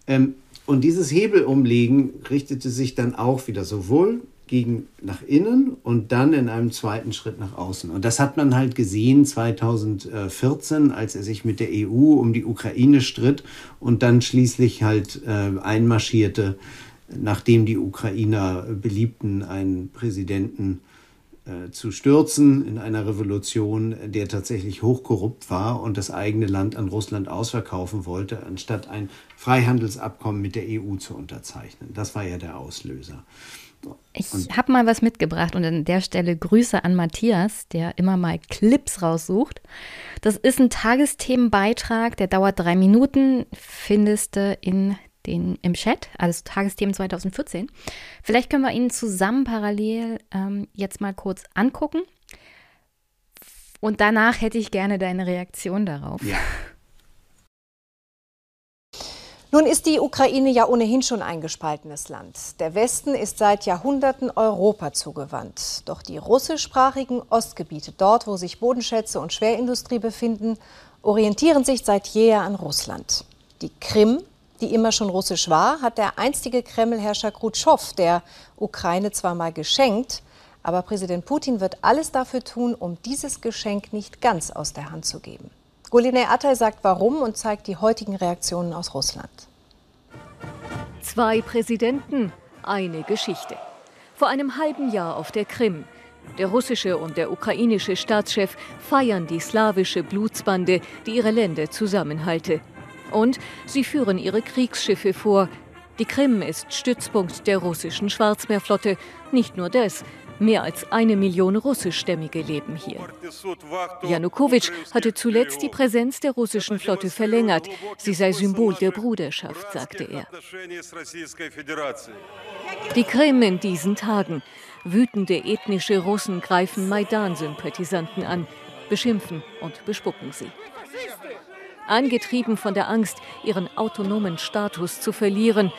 Ähm, und dieses Hebelumlegen richtete sich dann auch wieder sowohl gegen nach innen und dann in einem zweiten Schritt nach außen. Und das hat man halt gesehen 2014, als er sich mit der EU um die Ukraine stritt und dann schließlich halt äh, einmarschierte, nachdem die Ukrainer beliebten, einen Präsidenten äh, zu stürzen in einer Revolution, der tatsächlich hochkorrupt war und das eigene Land an Russland ausverkaufen wollte, anstatt ein Freihandelsabkommen mit der EU zu unterzeichnen. Das war ja der Auslöser. Ich habe mal was mitgebracht und an der Stelle Grüße an Matthias, der immer mal Clips raussucht. Das ist ein Tagesthemenbeitrag, der dauert drei Minuten, findest du in den, im Chat, also Tagesthemen 2014. Vielleicht können wir ihn zusammen parallel ähm, jetzt mal kurz angucken. Und danach hätte ich gerne deine Reaktion darauf. Ja. Nun ist die Ukraine ja ohnehin schon ein gespaltenes Land. Der Westen ist seit Jahrhunderten Europa zugewandt. Doch die russischsprachigen Ostgebiete, dort wo sich Bodenschätze und Schwerindustrie befinden, orientieren sich seit jeher an Russland. Die Krim, die immer schon russisch war, hat der einstige Kremlherrscher Khrushchev der Ukraine zwar mal geschenkt, aber Präsident Putin wird alles dafür tun, um dieses Geschenk nicht ganz aus der Hand zu geben. Golinay Atay sagt warum und zeigt die heutigen Reaktionen aus Russland. Zwei Präsidenten, eine Geschichte. Vor einem halben Jahr auf der Krim. Der russische und der ukrainische Staatschef feiern die slawische Blutsbande, die ihre Länder zusammenhalte. Und sie führen ihre Kriegsschiffe vor. Die Krim ist Stützpunkt der russischen Schwarzmeerflotte. Nicht nur das, Mehr als eine Million Russischstämmige leben hier. Janukowitsch hatte zuletzt die Präsenz der russischen Flotte verlängert. Sie sei Symbol der Bruderschaft, sagte er. Die Krim in diesen Tagen. Wütende ethnische Russen greifen Maidan-Sympathisanten an, beschimpfen und bespucken sie. Angetrieben von der Angst, ihren autonomen Status zu verlieren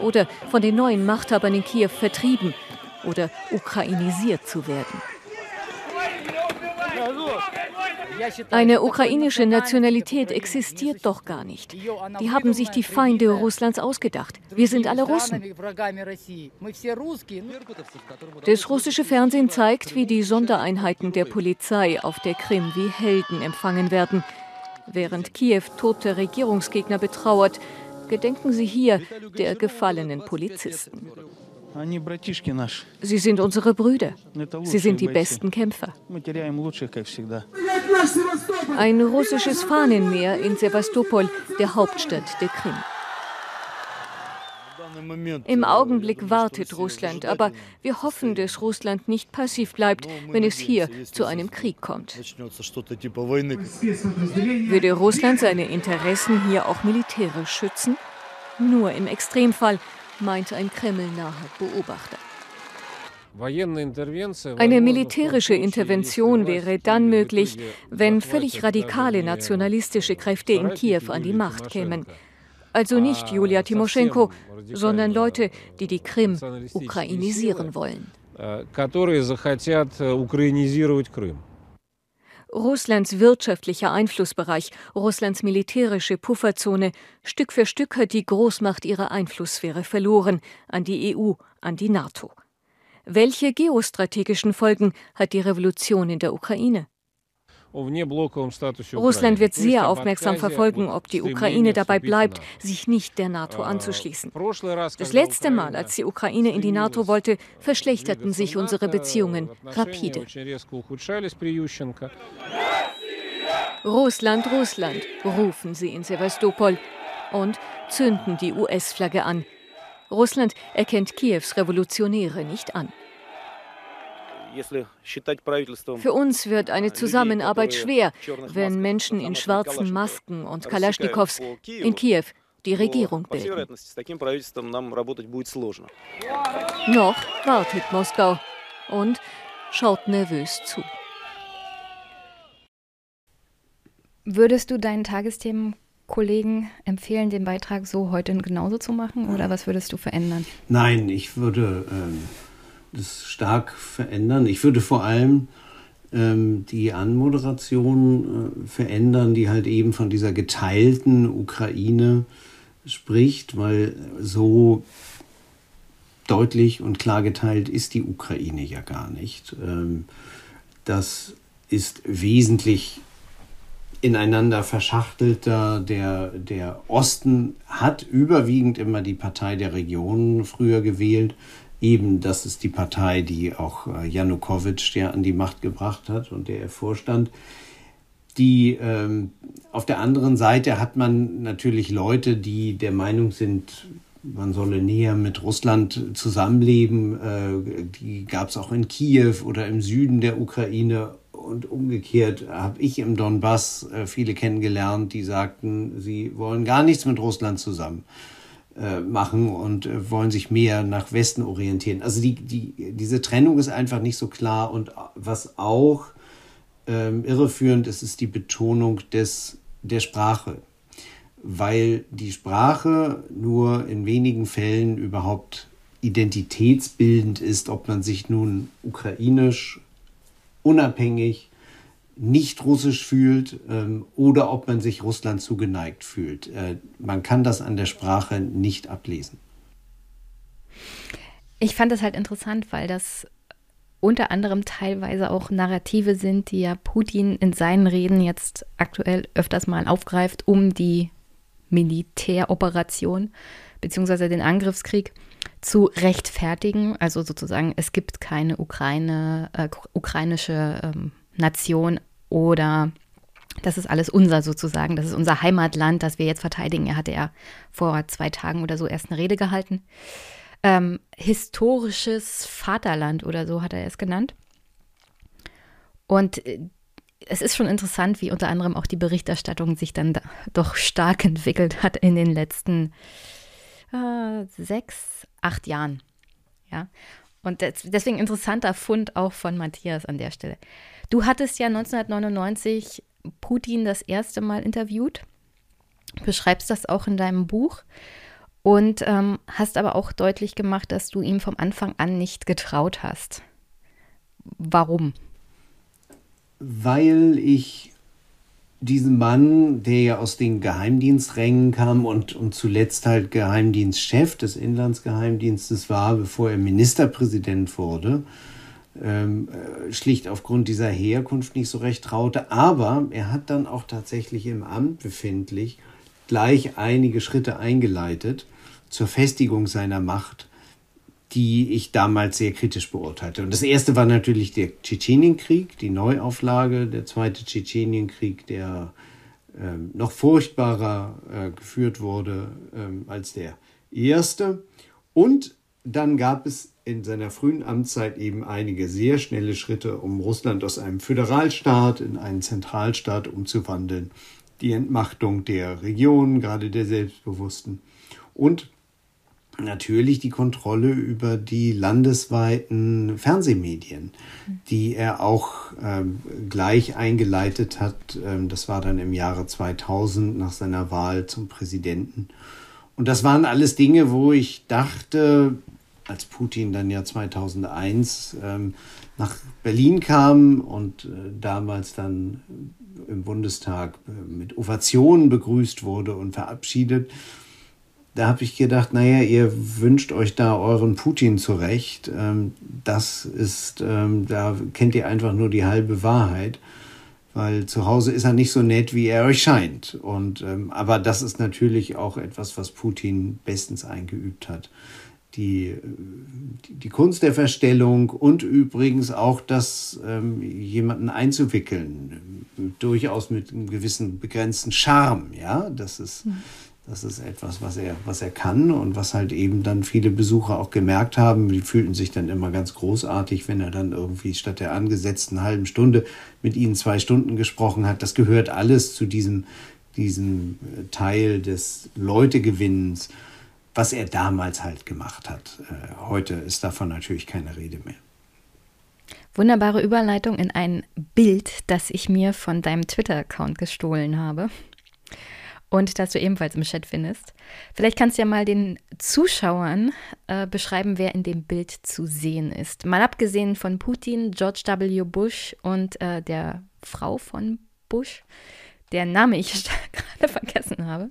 oder von den neuen Machthabern in Kiew vertrieben oder ukrainisiert zu werden. Eine ukrainische Nationalität existiert doch gar nicht. Die haben sich die Feinde Russlands ausgedacht. Wir sind alle Russen. Das russische Fernsehen zeigt, wie die Sondereinheiten der Polizei auf der Krim wie Helden empfangen werden. Während Kiew tote Regierungsgegner betrauert, gedenken sie hier der gefallenen Polizisten. Sie sind unsere Brüder. Sie sind die besten Kämpfer. Ein russisches Fahnenmeer in Sevastopol, der Hauptstadt der Krim. Im Augenblick wartet Russland, aber wir hoffen, dass Russland nicht passiv bleibt, wenn es hier zu einem Krieg kommt. Würde Russland seine Interessen hier auch militärisch schützen? Nur im Extremfall, meint ein Kreml-naher Beobachter. Eine militärische Intervention wäre dann möglich, wenn völlig radikale nationalistische Kräfte in Kiew an die Macht kämen. Also nicht Julia Timoschenko, sondern Leute, die die Krim ukrainisieren wollen. Э, э, Russlands wirtschaftlicher Einflussbereich, Russlands militärische Pufferzone, Stück für Stück hat die Großmacht ihre Einflusssphäre verloren an die EU, an die NATO. Welche geostrategischen Folgen hat die Revolution in der Ukraine? Russland wird sehr aufmerksam verfolgen, ob die Ukraine dabei bleibt, sich nicht der NATO anzuschließen. Das letzte Mal, als die Ukraine in die NATO wollte, verschlechterten sich unsere Beziehungen rapide. Russland, Russland, rufen sie in Sevastopol und zünden die US-Flagge an. Russland erkennt Kiews Revolutionäre nicht an. Für uns wird eine Zusammenarbeit schwer, wenn Menschen in schwarzen Masken und Kalaschnikows in Kiew die Regierung bilden. Noch wartet Moskau und schaut nervös zu. Würdest du deinen Tagesthemenkollegen empfehlen, den Beitrag so heute genauso zu machen oder was würdest du verändern? Nein, ich würde ähm, das stark verändern. Ich würde vor allem ähm, die Anmoderation äh, verändern, die halt eben von dieser geteilten Ukraine spricht, weil so deutlich und klar geteilt ist die Ukraine ja gar nicht. Ähm, das ist wesentlich ineinander verschachtelter. Der, der Osten hat überwiegend immer die Partei der Regionen früher gewählt eben, das ist die Partei, die auch äh, Janukowitsch der an die Macht gebracht hat und der er vorstand. Die ähm, auf der anderen Seite hat man natürlich Leute, die der Meinung sind, man solle näher mit Russland zusammenleben. Äh, die gab es auch in Kiew oder im Süden der Ukraine. Und umgekehrt habe ich im Donbass äh, viele kennengelernt, die sagten, sie wollen gar nichts mit Russland zusammen. Äh, machen und äh, wollen sich mehr nach Westen orientieren. Also die, die, diese Trennung ist einfach nicht so klar und was auch ähm, irreführend ist, ist die Betonung des, der Sprache, weil die Sprache nur in wenigen Fällen überhaupt identitätsbildend ist, ob man sich nun ukrainisch unabhängig nicht russisch fühlt ähm, oder ob man sich Russland zugeneigt fühlt. Äh, man kann das an der Sprache nicht ablesen. Ich fand das halt interessant, weil das unter anderem teilweise auch Narrative sind, die ja Putin in seinen Reden jetzt aktuell öfters mal aufgreift, um die Militäroperation bzw. den Angriffskrieg zu rechtfertigen. Also sozusagen, es gibt keine Ukraine, äh, ukrainische ähm, Nation oder das ist alles unser sozusagen, das ist unser Heimatland, das wir jetzt verteidigen. Er hatte ja vor zwei Tagen oder so erst eine Rede gehalten. ähm, historisches Vaterland oder so hat er es genannt. Und äh, es ist schon interessant, wie unter anderem auch die Berichterstattung sich dann doch stark entwickelt hat in den letzten äh, sechs, acht Jahren. Ja. Und deswegen interessanter Fund auch von Matthias an der Stelle. Du hattest ja 1999 Putin das erste Mal interviewt, beschreibst das auch in deinem Buch und ähm, hast aber auch deutlich gemacht, dass du ihm vom Anfang an nicht getraut hast. Warum? Weil ich diesen Mann, der ja aus den Geheimdiensträngen kam und, und zuletzt halt Geheimdienstchef des Inlandsgeheimdienstes war, bevor er Ministerpräsident wurde, ähm, äh, schlicht aufgrund dieser Herkunft nicht so recht traute. Aber er hat dann auch tatsächlich im Amt befindlich gleich einige Schritte eingeleitet zur Festigung seiner Macht, die ich damals sehr kritisch beurteilte. Und das erste war natürlich der Tschetschenienkrieg, die Neuauflage, der zweite Tschetschenienkrieg, der ähm, noch furchtbarer äh, geführt wurde ähm, als der erste. Und dann gab es in seiner frühen Amtszeit eben einige sehr schnelle Schritte, um Russland aus einem Föderalstaat in einen Zentralstaat umzuwandeln. Die Entmachtung der Regionen, gerade der Selbstbewussten. Und natürlich die Kontrolle über die landesweiten Fernsehmedien, die er auch ähm, gleich eingeleitet hat. Ähm, das war dann im Jahre 2000 nach seiner Wahl zum Präsidenten. Und das waren alles Dinge, wo ich dachte, als Putin dann ja 2001 ähm, nach Berlin kam und äh, damals dann im Bundestag äh, mit Ovationen begrüßt wurde und verabschiedet, da habe ich gedacht, naja, ihr wünscht euch da euren Putin zurecht. Ähm, das ist, ähm, da kennt ihr einfach nur die halbe Wahrheit, weil zu Hause ist er nicht so nett, wie er euch scheint. Und, ähm, aber das ist natürlich auch etwas, was Putin bestens eingeübt hat. Die, die, die Kunst der Verstellung und übrigens auch das, ähm, jemanden einzuwickeln, durchaus mit einem gewissen begrenzten Charme, ja, das ist. Mhm das ist etwas, was er, was er kann und was halt eben dann viele Besucher auch gemerkt haben. Die fühlten sich dann immer ganz großartig, wenn er dann irgendwie statt der angesetzten halben Stunde mit ihnen zwei Stunden gesprochen hat. Das gehört alles zu diesem, diesem äh, Teil des Leutegewinnens, was er damals halt gemacht hat. Äh, heute ist davon natürlich keine Rede mehr. Wunderbare Überleitung in ein Bild, das ich mir von deinem Twitter-Account gestohlen habe und das du ebenfalls im Chat findest. Vielleicht kannst du ja mal den Zuschauern äh, beschreiben, wer in dem Bild zu sehen ist. Mal abgesehen von Putin, George W. Bush und äh, der Frau von Bush, deren Name ich gerade vergessen habe.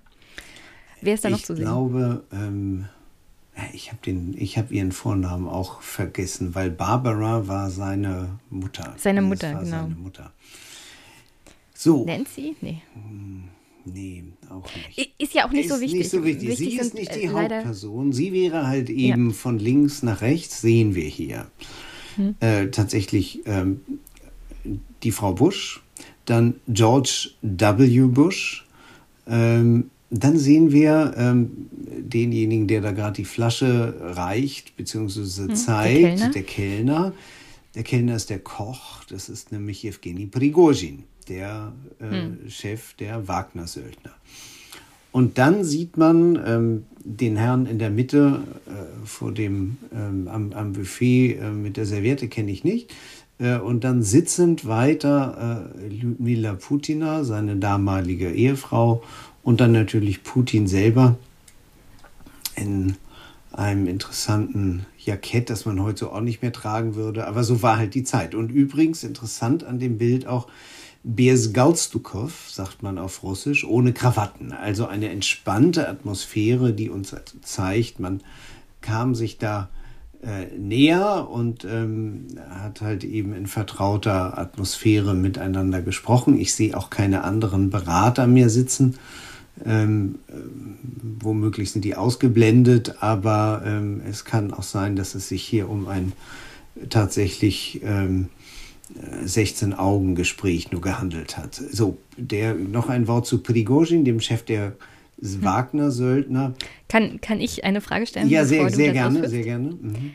Wer ist da noch ich zu sehen? Ich glaube, ähm, ich habe hab ihren Vornamen auch vergessen, weil Barbara war seine Mutter. Seine Mutter, genau. Seine Mutter. So. Nancy? Nee. Hm. Nee, auch nicht. Ist ja auch nicht ist so wichtig. Nicht so wichtig. wichtig sie ist nicht die äh, Hauptperson. Sie wäre halt eben ja. von links nach rechts, sehen wir hier. Hm. Äh, tatsächlich ähm, die Frau Bush, dann George W. Bush, ähm, dann sehen wir ähm, denjenigen, der da gerade die Flasche reicht, beziehungsweise hm, zeigt, der Kellner. der Kellner. Der Kellner ist der Koch, das ist nämlich Evgeny Prigozhin der äh, hm. Chef der Wagner-Söldner. Und dann sieht man ähm, den Herrn in der Mitte äh, vor dem ähm, am, am, Buffet äh, mit der Serviette kenne ich nicht. Äh, und dann sitzend weiter äh, Lyudmila Putina, seine damalige Ehefrau, und dann natürlich Putin selber in einem interessanten Jackett, das man heute so auch nicht mehr tragen würde. Aber so war halt die Zeit. Und übrigens interessant an dem Bild auch, Bez Galstukov, sagt man auf Russisch, ohne Krawatten. Also eine entspannte Atmosphäre, die uns zeigt, man kam sich da äh, näher und ähm, hat halt eben in vertrauter Atmosphäre miteinander gesprochen. Ich sehe auch keine anderen Berater mehr sitzen. Ähm, äh, womöglich sind die ausgeblendet, aber ähm, es kann auch sein, dass es sich hier um ein tatsächlich ähm, 16 Augen Gespräch nur gehandelt hat. So, der, noch ein Wort zu Prigozhin, dem Chef der hm. Wagner-Söldner. Kann, kann ich eine Frage stellen? Ja, sehr, sehr gerne, sehr gerne. Mhm.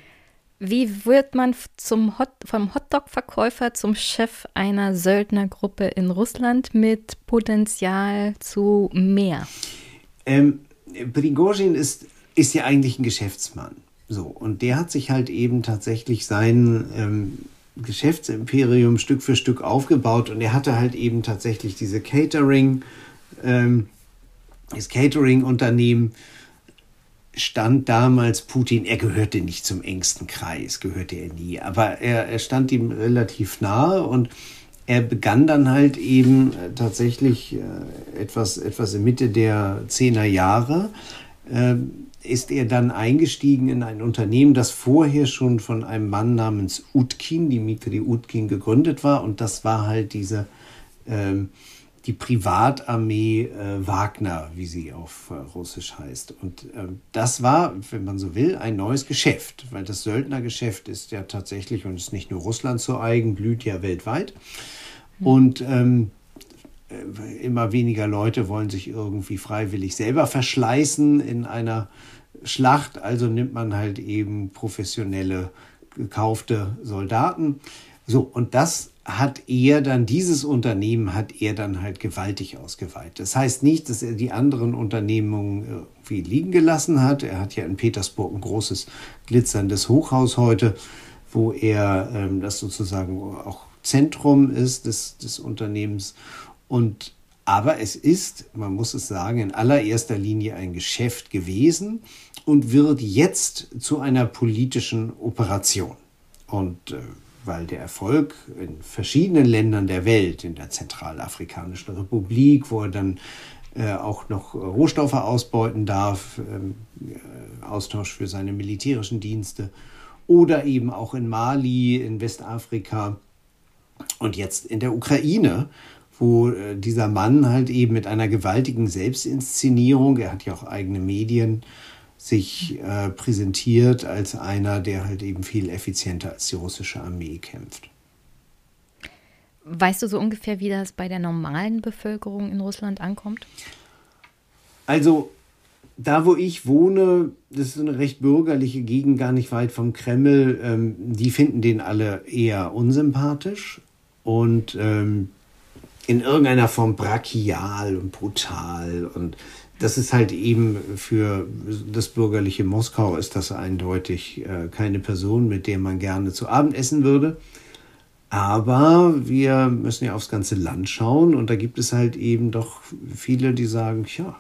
Wie wird man zum Hot, vom Hotdog-Verkäufer zum Chef einer Söldnergruppe in Russland mit Potenzial zu mehr? Ähm, Prigozhin ist, ist ja eigentlich ein Geschäftsmann. So, und der hat sich halt eben tatsächlich sein ähm, Geschäftsimperium Stück für Stück aufgebaut und er hatte halt eben tatsächlich diese Catering, ähm, das Catering-Unternehmen stand damals Putin, er gehörte nicht zum engsten Kreis, gehörte er nie, aber er, er stand ihm relativ nahe und er begann dann halt eben äh, tatsächlich äh, etwas, etwas in Mitte der Zehner Jahre, äh, ist er dann eingestiegen in ein Unternehmen, das vorher schon von einem Mann namens Utkin, Dimitri Utkin, gegründet war. Und das war halt diese ähm, die Privatarmee äh, Wagner, wie sie auf äh, Russisch heißt. Und äh, das war, wenn man so will, ein neues Geschäft, weil das Söldnergeschäft ist ja tatsächlich und ist nicht nur Russland zu eigen, blüht ja weltweit. Mhm. Und ähm, äh, immer weniger Leute wollen sich irgendwie freiwillig selber verschleißen in einer Schlacht, also nimmt man halt eben professionelle gekaufte Soldaten. So, und das hat er dann, dieses Unternehmen hat er dann halt gewaltig ausgeweitet. Das heißt nicht, dass er die anderen Unternehmungen irgendwie liegen gelassen hat. Er hat ja in Petersburg ein großes glitzerndes Hochhaus heute, wo er ähm, das sozusagen auch Zentrum ist des, des Unternehmens. Und aber es ist, man muss es sagen, in allererster Linie ein Geschäft gewesen und wird jetzt zu einer politischen Operation. Und äh, weil der Erfolg in verschiedenen Ländern der Welt, in der Zentralafrikanischen Republik, wo er dann äh, auch noch Rohstoffe ausbeuten darf, ähm, äh, Austausch für seine militärischen Dienste, oder eben auch in Mali, in Westafrika und jetzt in der Ukraine, wo äh, dieser Mann halt eben mit einer gewaltigen Selbstinszenierung, er hat ja auch eigene Medien, sich äh, präsentiert als einer, der halt eben viel effizienter als die russische Armee kämpft. Weißt du so ungefähr, wie das bei der normalen Bevölkerung in Russland ankommt? Also, da wo ich wohne, das ist eine recht bürgerliche Gegend, gar nicht weit vom Kreml, ähm, die finden den alle eher unsympathisch und ähm, in irgendeiner Form brachial und brutal und das ist halt eben für das bürgerliche Moskau ist das eindeutig äh, keine Person, mit der man gerne zu Abend essen würde. Aber wir müssen ja aufs ganze Land schauen und da gibt es halt eben doch viele, die sagen, ja,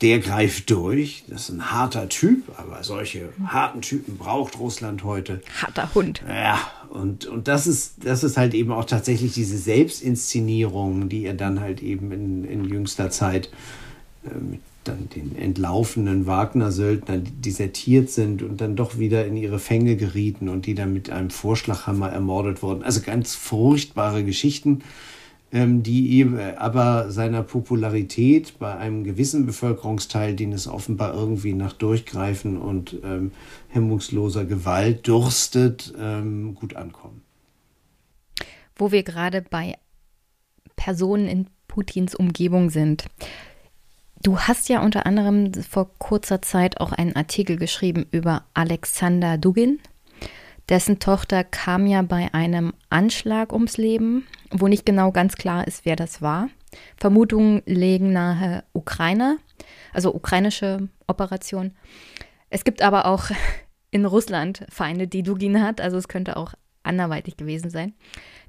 der greift durch. Das ist ein harter Typ, aber solche harten Typen braucht Russland heute. Harter Hund. Ja, und, und das, ist, das ist halt eben auch tatsächlich diese Selbstinszenierung, die er dann halt eben in, in jüngster Zeit äh, mit dann den entlaufenen Wagner-Söldnern, die desertiert sind und dann doch wieder in ihre Fänge gerieten und die dann mit einem Vorschlaghammer ermordet wurden. Also ganz furchtbare Geschichten, ähm, die eben aber seiner Popularität bei einem gewissen Bevölkerungsteil, den es offenbar irgendwie nach Durchgreifen und ähm, hemmungsloser Gewalt durstet, ähm, gut ankommen. Wo wir gerade bei Personen in Putins Umgebung sind. Du hast ja unter anderem vor kurzer Zeit auch einen Artikel geschrieben über Alexander Dugin. Dessen Tochter kam ja bei einem Anschlag ums Leben, wo nicht genau ganz klar ist, wer das war. Vermutungen legen nahe Ukraine, also ukrainische Operation. Es gibt aber auch in Russland Feinde, die Dugin hat, also es könnte auch anderweitig gewesen sein.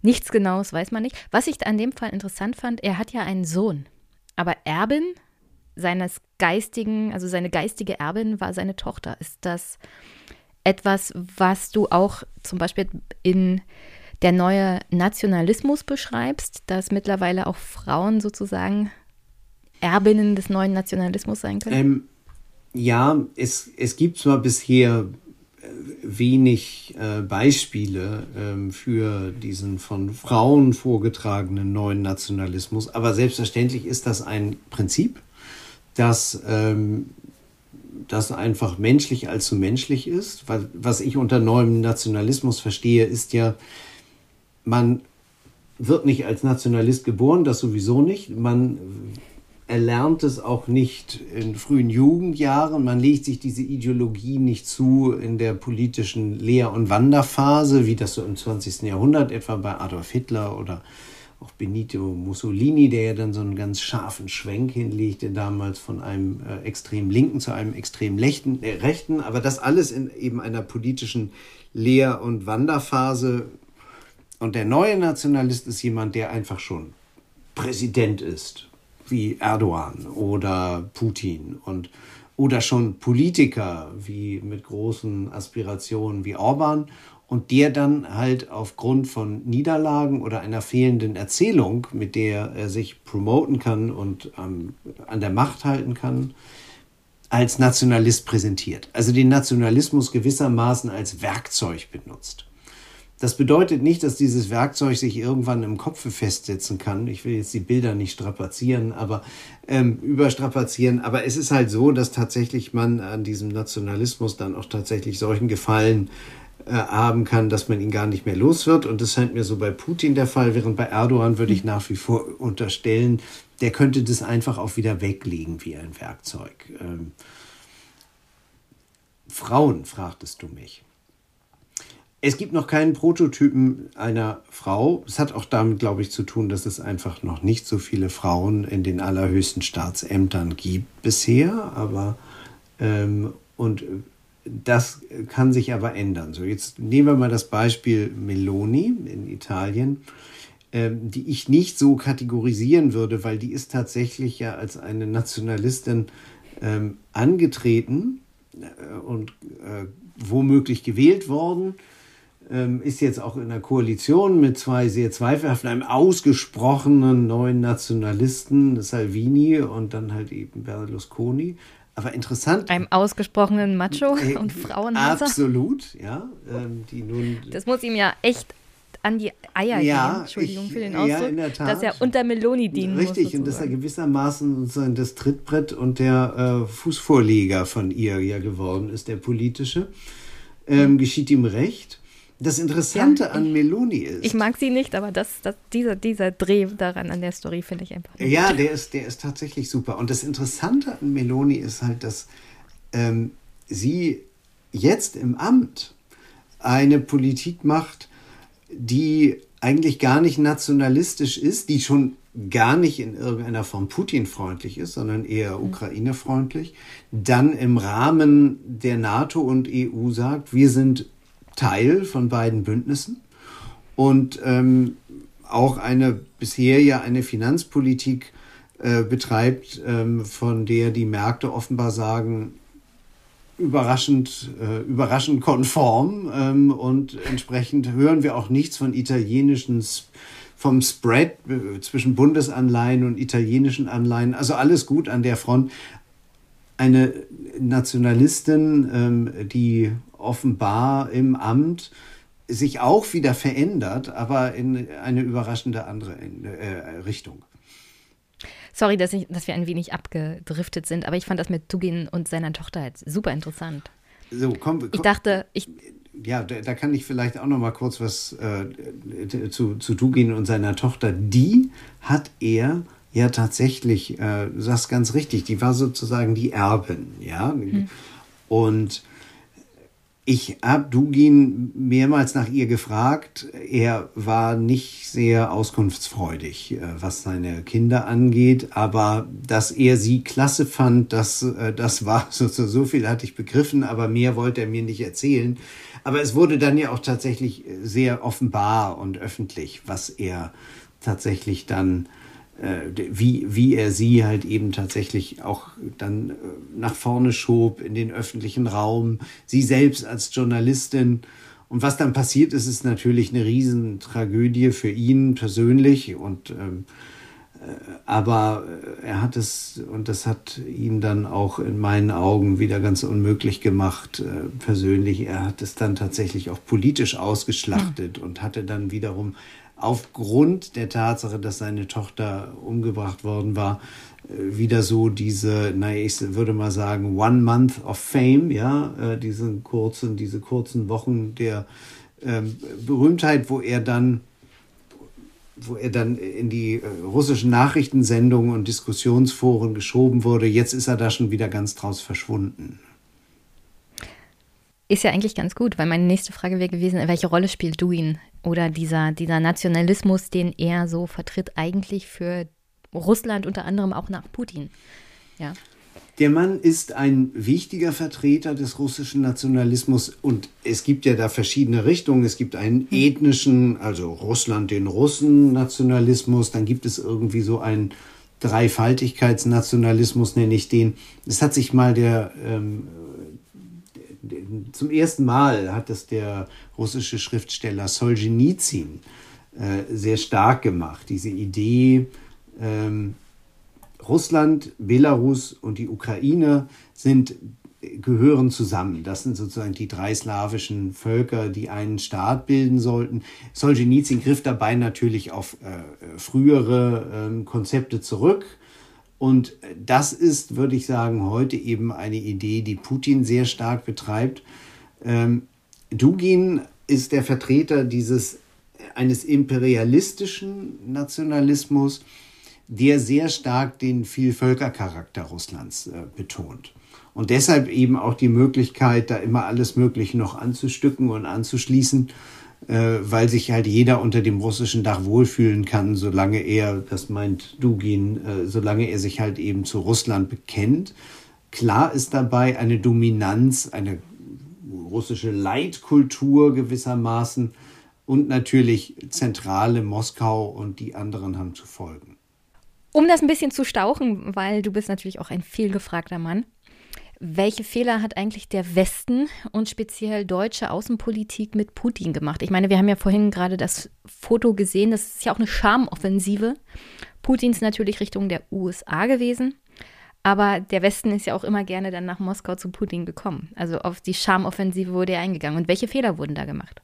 Nichts Genaues weiß man nicht. Was ich an dem Fall interessant fand, er hat ja einen Sohn, aber Erbin seines geistigen, also seine geistige Erbin war seine Tochter. Ist das etwas, was du auch zum Beispiel in der neue Nationalismus beschreibst, dass mittlerweile auch Frauen sozusagen Erbinnen des neuen Nationalismus sein können? Ähm, ja, es, es gibt zwar bisher äh, wenig äh, Beispiele ähm, für diesen von Frauen vorgetragenen neuen Nationalismus, aber selbstverständlich ist das ein Prinzip, dass ähm, das einfach menschlich allzu menschlich ist. Was ich unter neuem Nationalismus verstehe, ist ja, man wird nicht als Nationalist geboren, das sowieso nicht. Man er lernt es auch nicht in frühen Jugendjahren. Man legt sich diese Ideologie nicht zu in der politischen Lehr- und Wanderphase, wie das so im 20. Jahrhundert etwa bei Adolf Hitler oder auch Benito Mussolini, der ja dann so einen ganz scharfen Schwenk hinlegte, damals von einem äh, extrem linken zu einem extrem lechten, äh, rechten. Aber das alles in eben einer politischen Lehr- und Wanderphase. Und der neue Nationalist ist jemand, der einfach schon Präsident ist wie Erdogan oder Putin und oder schon Politiker wie mit großen Aspirationen wie Orban und der dann halt aufgrund von Niederlagen oder einer fehlenden Erzählung, mit der er sich promoten kann und ähm, an der Macht halten kann, als Nationalist präsentiert. Also den Nationalismus gewissermaßen als Werkzeug benutzt. Das bedeutet nicht, dass dieses Werkzeug sich irgendwann im Kopf festsetzen kann. Ich will jetzt die Bilder nicht strapazieren, aber ähm, überstrapazieren. Aber es ist halt so, dass tatsächlich man an diesem Nationalismus dann auch tatsächlich solchen Gefallen äh, haben kann, dass man ihn gar nicht mehr los wird. Und das scheint mir so bei Putin der Fall, während bei Erdogan würde ich nach wie vor unterstellen, der könnte das einfach auch wieder weglegen wie ein Werkzeug. Ähm, Frauen, fragtest du mich. Es gibt noch keinen Prototypen einer Frau. Es hat auch damit, glaube ich, zu tun, dass es einfach noch nicht so viele Frauen in den allerhöchsten Staatsämtern gibt bisher. Aber ähm, und das kann sich aber ändern. So, jetzt nehmen wir mal das Beispiel Meloni in Italien, ähm, die ich nicht so kategorisieren würde, weil die ist tatsächlich ja als eine Nationalistin ähm, angetreten äh, und äh, womöglich gewählt worden ähm, ist jetzt auch in einer Koalition mit zwei sehr zweifelhaften, einem ausgesprochenen neuen Nationalisten, Salvini und dann halt eben Berlusconi. Aber interessant. Einem ausgesprochenen Macho äh, und Frauenhasser. Absolut, ja. Ähm, die nun, das muss ihm ja echt an die Eier ja, gehen, Entschuldigung ich, für den Ausdruck, ja, dass er unter Meloni dienen Richtig, muss. Richtig, und dass er gewissermaßen das Trittbrett und der äh, Fußvorleger von ihr ja geworden ist, der politische. Ähm, geschieht ihm recht. Das Interessante ja, an Meloni ist. Ich mag sie nicht, aber das, das, dieser, dieser Dreh daran an der Story finde ich einfach. Ja, der ist, der ist tatsächlich super. Und das Interessante an Meloni ist halt, dass ähm, sie jetzt im Amt eine Politik macht, die eigentlich gar nicht nationalistisch ist, die schon gar nicht in irgendeiner Form Putin-freundlich ist, sondern eher mhm. Ukraine-freundlich, dann im Rahmen der NATO und EU sagt, wir sind Teil von beiden Bündnissen und ähm, auch eine bisher ja eine Finanzpolitik äh, betreibt, ähm, von der die Märkte offenbar sagen, überraschend, äh, überraschend konform ähm, und entsprechend hören wir auch nichts von italienischen vom Spread äh, zwischen Bundesanleihen und italienischen Anleihen. Also alles gut an der Front. Eine Nationalistin, ähm, die offenbar im Amt sich auch wieder verändert, aber in eine überraschende andere äh, Richtung. Sorry, dass, ich, dass wir ein wenig abgedriftet sind, aber ich fand das mit Tugin und seiner Tochter halt super interessant. So, komm, komm, ich dachte, ich. Ja, da, da, kann ich vielleicht auch noch mal kurz was äh, zu, zu Tugin und seiner Tochter. Die hat er ja tatsächlich, äh, du sagst ganz richtig, die war sozusagen die Erbin, ja. Hm. Und ich habe Dugin mehrmals nach ihr gefragt. Er war nicht sehr auskunftsfreudig, äh, was seine Kinder angeht, aber dass er sie klasse fand, das, äh, das war so, so viel hatte ich begriffen, aber mehr wollte er mir nicht erzählen. Aber es wurde dann ja auch tatsächlich sehr offenbar und öffentlich, was er tatsächlich dann äh, wie, wie er sie halt eben tatsächlich auch dann äh, nach vorne schob in den öffentlichen Raum, sie selbst als Journalistin. Und was dann passiert ist, ist natürlich eine Riesentragödie für ihn persönlich und ähm, äh, aber er hat es, und das hat ihn dann auch in meinen Augen wieder ganz unmöglich gemacht, äh, persönlich. Er hat es dann tatsächlich auch politisch ausgeschlachtet mhm. und hatte dann wiederum aufgrund der Tatsache, dass seine Tochter umgebracht worden war, äh, wieder so diese, naja, ich würde mal sagen, One Month of Fame, ja, äh, diesen kurzen, diese kurzen Wochen der ähm, Berühmtheit, wo er dann wo er dann in die äh, russischen Nachrichtensendungen und Diskussionsforen geschoben wurde. Jetzt ist er da schon wieder ganz draus verschwunden. Ist ja eigentlich ganz gut, weil meine nächste Frage wäre gewesen, welche Rolle spielt Duin oder dieser, dieser Nationalismus, den er so vertritt, eigentlich für Russland unter anderem auch nach Putin? Ja. Der Mann ist ein wichtiger Vertreter des russischen Nationalismus und es gibt ja da verschiedene Richtungen. Es gibt einen hm. ethnischen, also Russland den Russen Nationalismus, dann gibt es irgendwie so einen Dreifaltigkeitsnationalismus, nenne ich den. Es hat sich mal der, ähm, zum ersten Mal hat es der russische Schriftsteller Solzhenitsyn äh, sehr stark gemacht, diese Idee, ähm, Russland, Belarus und die Ukraine sind, gehören zusammen. Das sind sozusagen die drei slawischen Völker, die einen Staat bilden sollten. Solzhenitsyn griff dabei natürlich auf äh, frühere äh, Konzepte zurück. Und das ist, würde ich sagen, heute eben eine Idee, die Putin sehr stark betreibt. Ähm, Dugin ist der Vertreter dieses eines imperialistischen Nationalismus, der sehr stark den Vielvölkercharakter Russlands äh, betont. Und deshalb eben auch die Möglichkeit, da immer alles Mögliche noch anzustücken und anzuschließen, äh, weil sich halt jeder unter dem russischen Dach wohlfühlen kann, solange er, das meint Dugin, äh, solange er sich halt eben zu Russland bekennt. Klar ist dabei eine Dominanz, eine russische Leitkultur gewissermaßen und natürlich zentrale Moskau und die anderen haben zu folgen. Um das ein bisschen zu stauchen, weil du bist natürlich auch ein vielgefragter Mann. Welche Fehler hat eigentlich der Westen und speziell deutsche Außenpolitik mit Putin gemacht? Ich meine, wir haben ja vorhin gerade das Foto gesehen, das ist ja auch eine Schamoffensive. Putins natürlich Richtung der USA gewesen, aber der Westen ist ja auch immer gerne dann nach Moskau zu Putin gekommen. Also auf die Schamoffensive wurde er eingegangen. Und welche Fehler wurden da gemacht?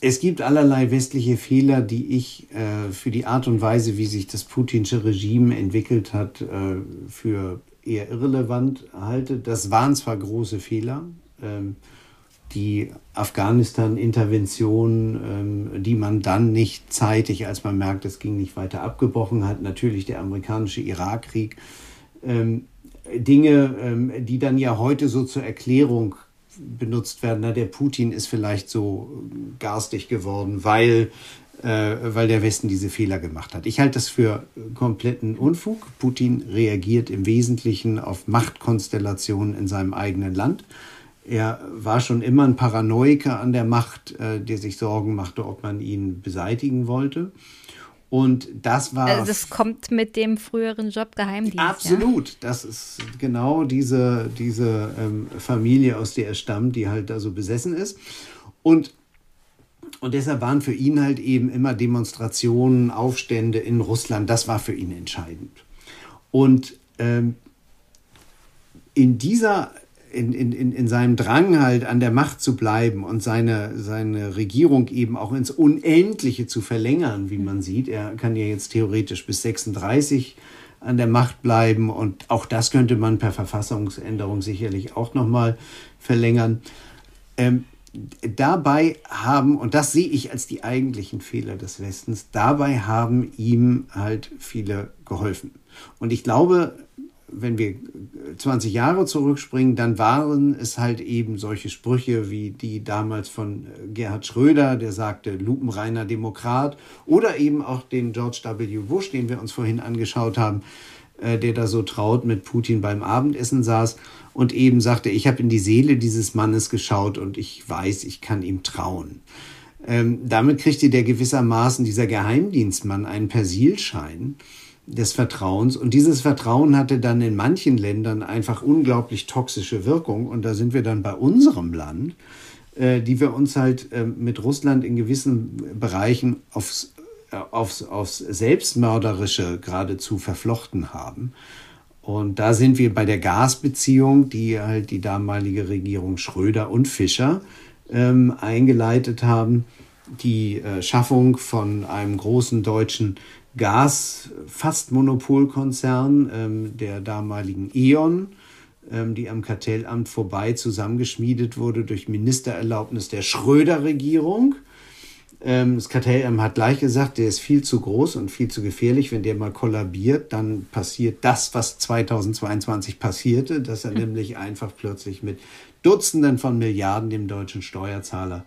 Es gibt allerlei westliche Fehler, die ich äh, für die Art und Weise, wie sich das putinsche Regime entwickelt hat, äh, für eher irrelevant halte. Das waren zwar große Fehler, ähm, die Afghanistan-Intervention, ähm, die man dann nicht zeitig, als man merkt, es ging nicht weiter abgebrochen hat, natürlich der amerikanische Irakkrieg, ähm, Dinge, ähm, die dann ja heute so zur Erklärung benutzt werden. Na, der Putin ist vielleicht so garstig geworden, weil, weil der Westen diese Fehler gemacht hat. Ich halte das für kompletten Unfug. Putin reagiert im Wesentlichen auf Machtkonstellationen in seinem eigenen Land. Er war schon immer ein Paranoiker an der Macht, äh, der sich Sorgen machte, ob man ihn beseitigen wollte. Und das war. Also das kommt mit dem früheren Job Geheimdienst. Absolut. Ja? Das ist genau diese, diese ähm, Familie, aus der er stammt, die halt da so besessen ist. Und, und deshalb waren für ihn halt eben immer Demonstrationen, Aufstände in Russland, das war für ihn entscheidend. Und ähm, in dieser in, in, in seinem Drang halt an der Macht zu bleiben und seine, seine Regierung eben auch ins Unendliche zu verlängern, wie man sieht. Er kann ja jetzt theoretisch bis 36 an der Macht bleiben und auch das könnte man per Verfassungsänderung sicherlich auch nochmal verlängern. Ähm, dabei haben, und das sehe ich als die eigentlichen Fehler des Westens, dabei haben ihm halt viele geholfen. Und ich glaube, wenn wir 20 Jahre zurückspringen, dann waren es halt eben solche Sprüche wie die damals von äh, Gerhard Schröder, der sagte lupenreiner Demokrat, oder eben auch den George W. Bush, den wir uns vorhin angeschaut haben, äh, der da so traut mit Putin beim Abendessen saß und eben sagte, ich habe in die Seele dieses Mannes geschaut und ich weiß, ich kann ihm trauen. Ähm, damit kriegte der gewissermaßen dieser Geheimdienstmann einen Persilschein des Vertrauens. Und dieses Vertrauen hatte dann in manchen Ländern einfach unglaublich toxische Wirkung. Und da sind wir dann bei unserem Land, äh, die wir uns halt äh, mit Russland in gewissen Bereichen aufs, äh, aufs, aufs Selbstmörderische geradezu verflochten haben. Und da sind wir bei der Gasbeziehung, die halt die damalige Regierung Schröder und Fischer ähm, eingeleitet haben. Die äh, Schaffung von einem großen deutschen Gas, fast Monopolkonzern ähm, der damaligen E.ON, ähm, die am Kartellamt vorbei zusammengeschmiedet wurde durch Ministererlaubnis der Schröder-Regierung. Ähm, das Kartellamt hat gleich gesagt, der ist viel zu groß und viel zu gefährlich. Wenn der mal kollabiert, dann passiert das, was 2022 passierte, dass er mhm. nämlich einfach plötzlich mit Dutzenden von Milliarden dem deutschen Steuerzahler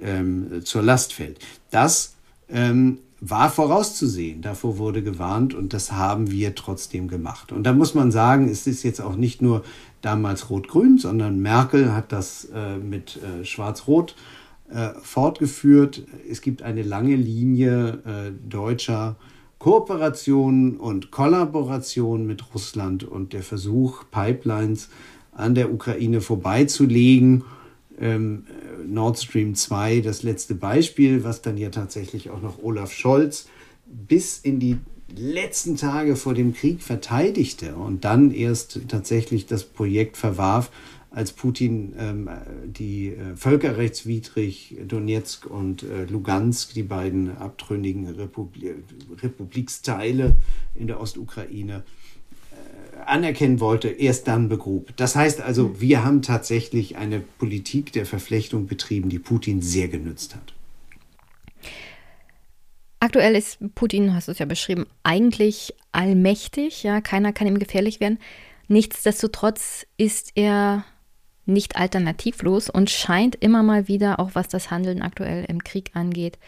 ähm, zur Last fällt. Das ähm, war vorauszusehen. Davor wurde gewarnt und das haben wir trotzdem gemacht. Und da muss man sagen, es ist jetzt auch nicht nur damals Rot-Grün, sondern Merkel hat das äh, mit äh, Schwarz-Rot äh, fortgeführt. Es gibt eine lange Linie äh, deutscher Kooperation und Kollaboration mit Russland und der Versuch, Pipelines an der Ukraine vorbeizulegen. Ähm, Nord Stream 2 das letzte Beispiel, was dann ja tatsächlich auch noch Olaf Scholz bis in die letzten Tage vor dem Krieg verteidigte und dann erst tatsächlich das Projekt verwarf, als Putin ähm, die äh, völkerrechtswidrig Donetsk und äh, Lugansk, die beiden abtrünnigen Republi Republiksteile in der Ostukraine, äh, anerkennen wollte, erst dann begrub. Das heißt also, mhm. wir haben tatsächlich eine Politik der Verflechtung betrieben, die Putin sehr genützt hat. Aktuell ist Putin, hast du es ja beschrieben, eigentlich allmächtig. Ja, keiner kann ihm gefährlich werden. Nichtsdestotrotz ist er nicht alternativlos und scheint immer mal wieder, auch was das Handeln aktuell im Krieg angeht,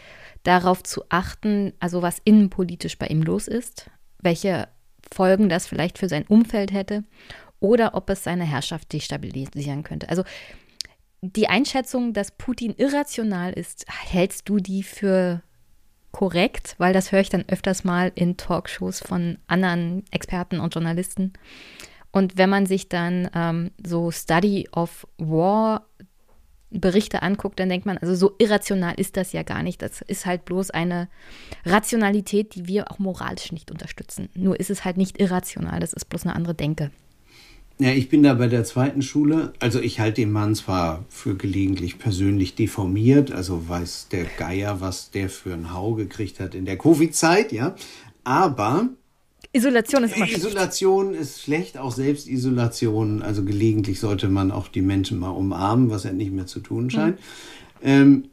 darauf zu achten, also was innenpolitisch bei ihm los ist, welche Folgen das vielleicht für sein Umfeld hätte oder ob es seine Herrschaft destabilisieren könnte. Also die Einschätzung, dass Putin irrational ist, hältst du die für korrekt? Weil das höre ich dann öfters mal in Talkshows von anderen Experten und Journalisten. Und wenn man sich dann ähm, so Study of War Berichte anguckt, dann denkt man, also so irrational ist das ja gar nicht. Das ist halt bloß eine Rationalität, die wir auch moralisch nicht unterstützen. Nur ist es halt nicht irrational, das ist bloß eine andere Denke. Ja, ich bin da bei der zweiten Schule. Also ich halte den Mann zwar für gelegentlich persönlich deformiert, also weiß der Geier, was der für ein Hau gekriegt hat in der Covid-Zeit, ja. Aber Isolation ist immer schlecht. Isolation ist schlecht, auch Selbstisolation. Also gelegentlich sollte man auch die Menschen mal umarmen, was ja nicht mehr zu tun scheint. Mhm. Ähm,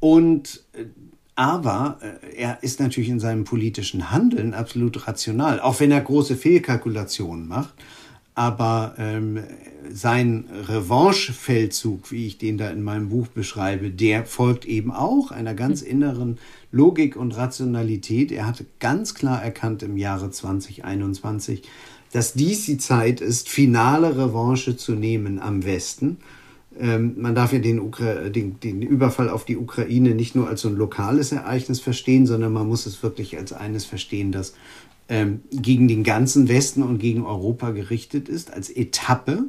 und äh, aber äh, er ist natürlich in seinem politischen Handeln absolut rational, auch wenn er große Fehlkalkulationen macht. Aber ähm, sein Revanchefeldzug, wie ich den da in meinem Buch beschreibe, der folgt eben auch einer ganz mhm. inneren Logik und Rationalität. Er hatte ganz klar erkannt im Jahre 2021, dass dies die Zeit ist, finale Revanche zu nehmen am Westen. Ähm, man darf ja den, Ukra den, den Überfall auf die Ukraine nicht nur als so ein lokales Ereignis verstehen, sondern man muss es wirklich als eines verstehen, das ähm, gegen den ganzen Westen und gegen Europa gerichtet ist, als Etappe.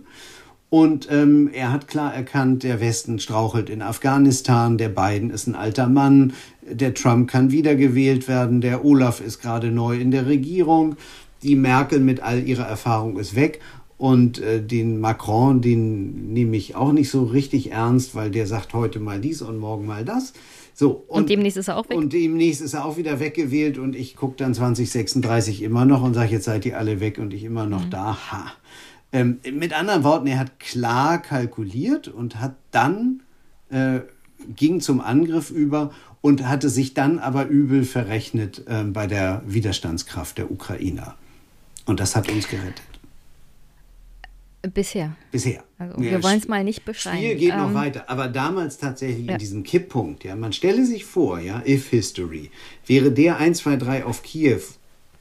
Und ähm, er hat klar erkannt, der Westen strauchelt in Afghanistan, der Biden ist ein alter Mann, der Trump kann wiedergewählt werden, der Olaf ist gerade neu in der Regierung, die Merkel mit all ihrer Erfahrung ist weg und äh, den Macron, den nehme ich auch nicht so richtig ernst, weil der sagt heute mal dies und morgen mal das. So, und, und demnächst ist er auch weg. Und demnächst ist er auch wieder weggewählt und ich gucke dann 2036 immer noch und sage, jetzt seid ihr alle weg und ich immer noch mhm. da. Ha. Ähm, mit anderen Worten, er hat klar kalkuliert und hat dann äh, ging zum Angriff über und hatte sich dann aber übel verrechnet äh, bei der Widerstandskraft der Ukrainer. Und das hat uns gerettet. Bisher. Bisher. Also, ja, wir wollen es mal nicht beschreiben. Spiel geht ähm, noch weiter, aber damals tatsächlich ja. in diesem Kipppunkt, ja, man stelle sich vor, ja, if history, wäre der 1, 2, 3 auf Kiew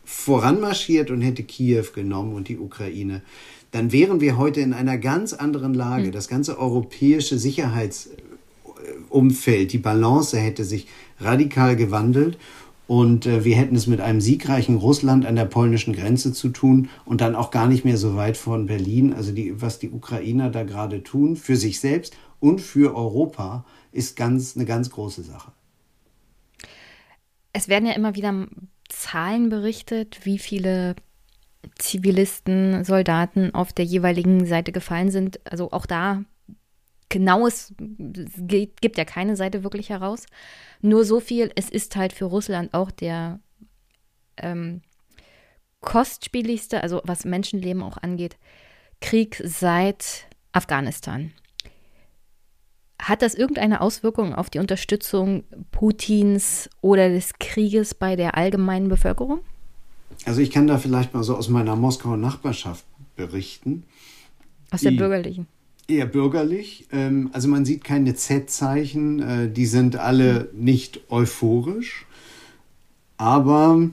voranmarschiert und hätte Kiew genommen und die Ukraine, dann wären wir heute in einer ganz anderen Lage. Mhm. Das ganze europäische Sicherheitsumfeld, die Balance hätte sich radikal gewandelt und äh, wir hätten es mit einem siegreichen Russland an der polnischen Grenze zu tun und dann auch gar nicht mehr so weit von Berlin. Also die, was die Ukrainer da gerade tun für sich selbst und für Europa ist ganz eine ganz große Sache. Es werden ja immer wieder Zahlen berichtet, wie viele Zivilisten, Soldaten auf der jeweiligen Seite gefallen sind. Also auch da genaues gibt ja keine Seite wirklich heraus. Nur so viel, es ist halt für Russland auch der ähm, kostspieligste, also was Menschenleben auch angeht, Krieg seit Afghanistan. Hat das irgendeine Auswirkung auf die Unterstützung Putins oder des Krieges bei der allgemeinen Bevölkerung? Also ich kann da vielleicht mal so aus meiner Moskauer Nachbarschaft berichten. Aus der bürgerlichen? Eher bürgerlich. Ähm, also man sieht keine Z-Zeichen. Äh, die sind alle nicht euphorisch. Aber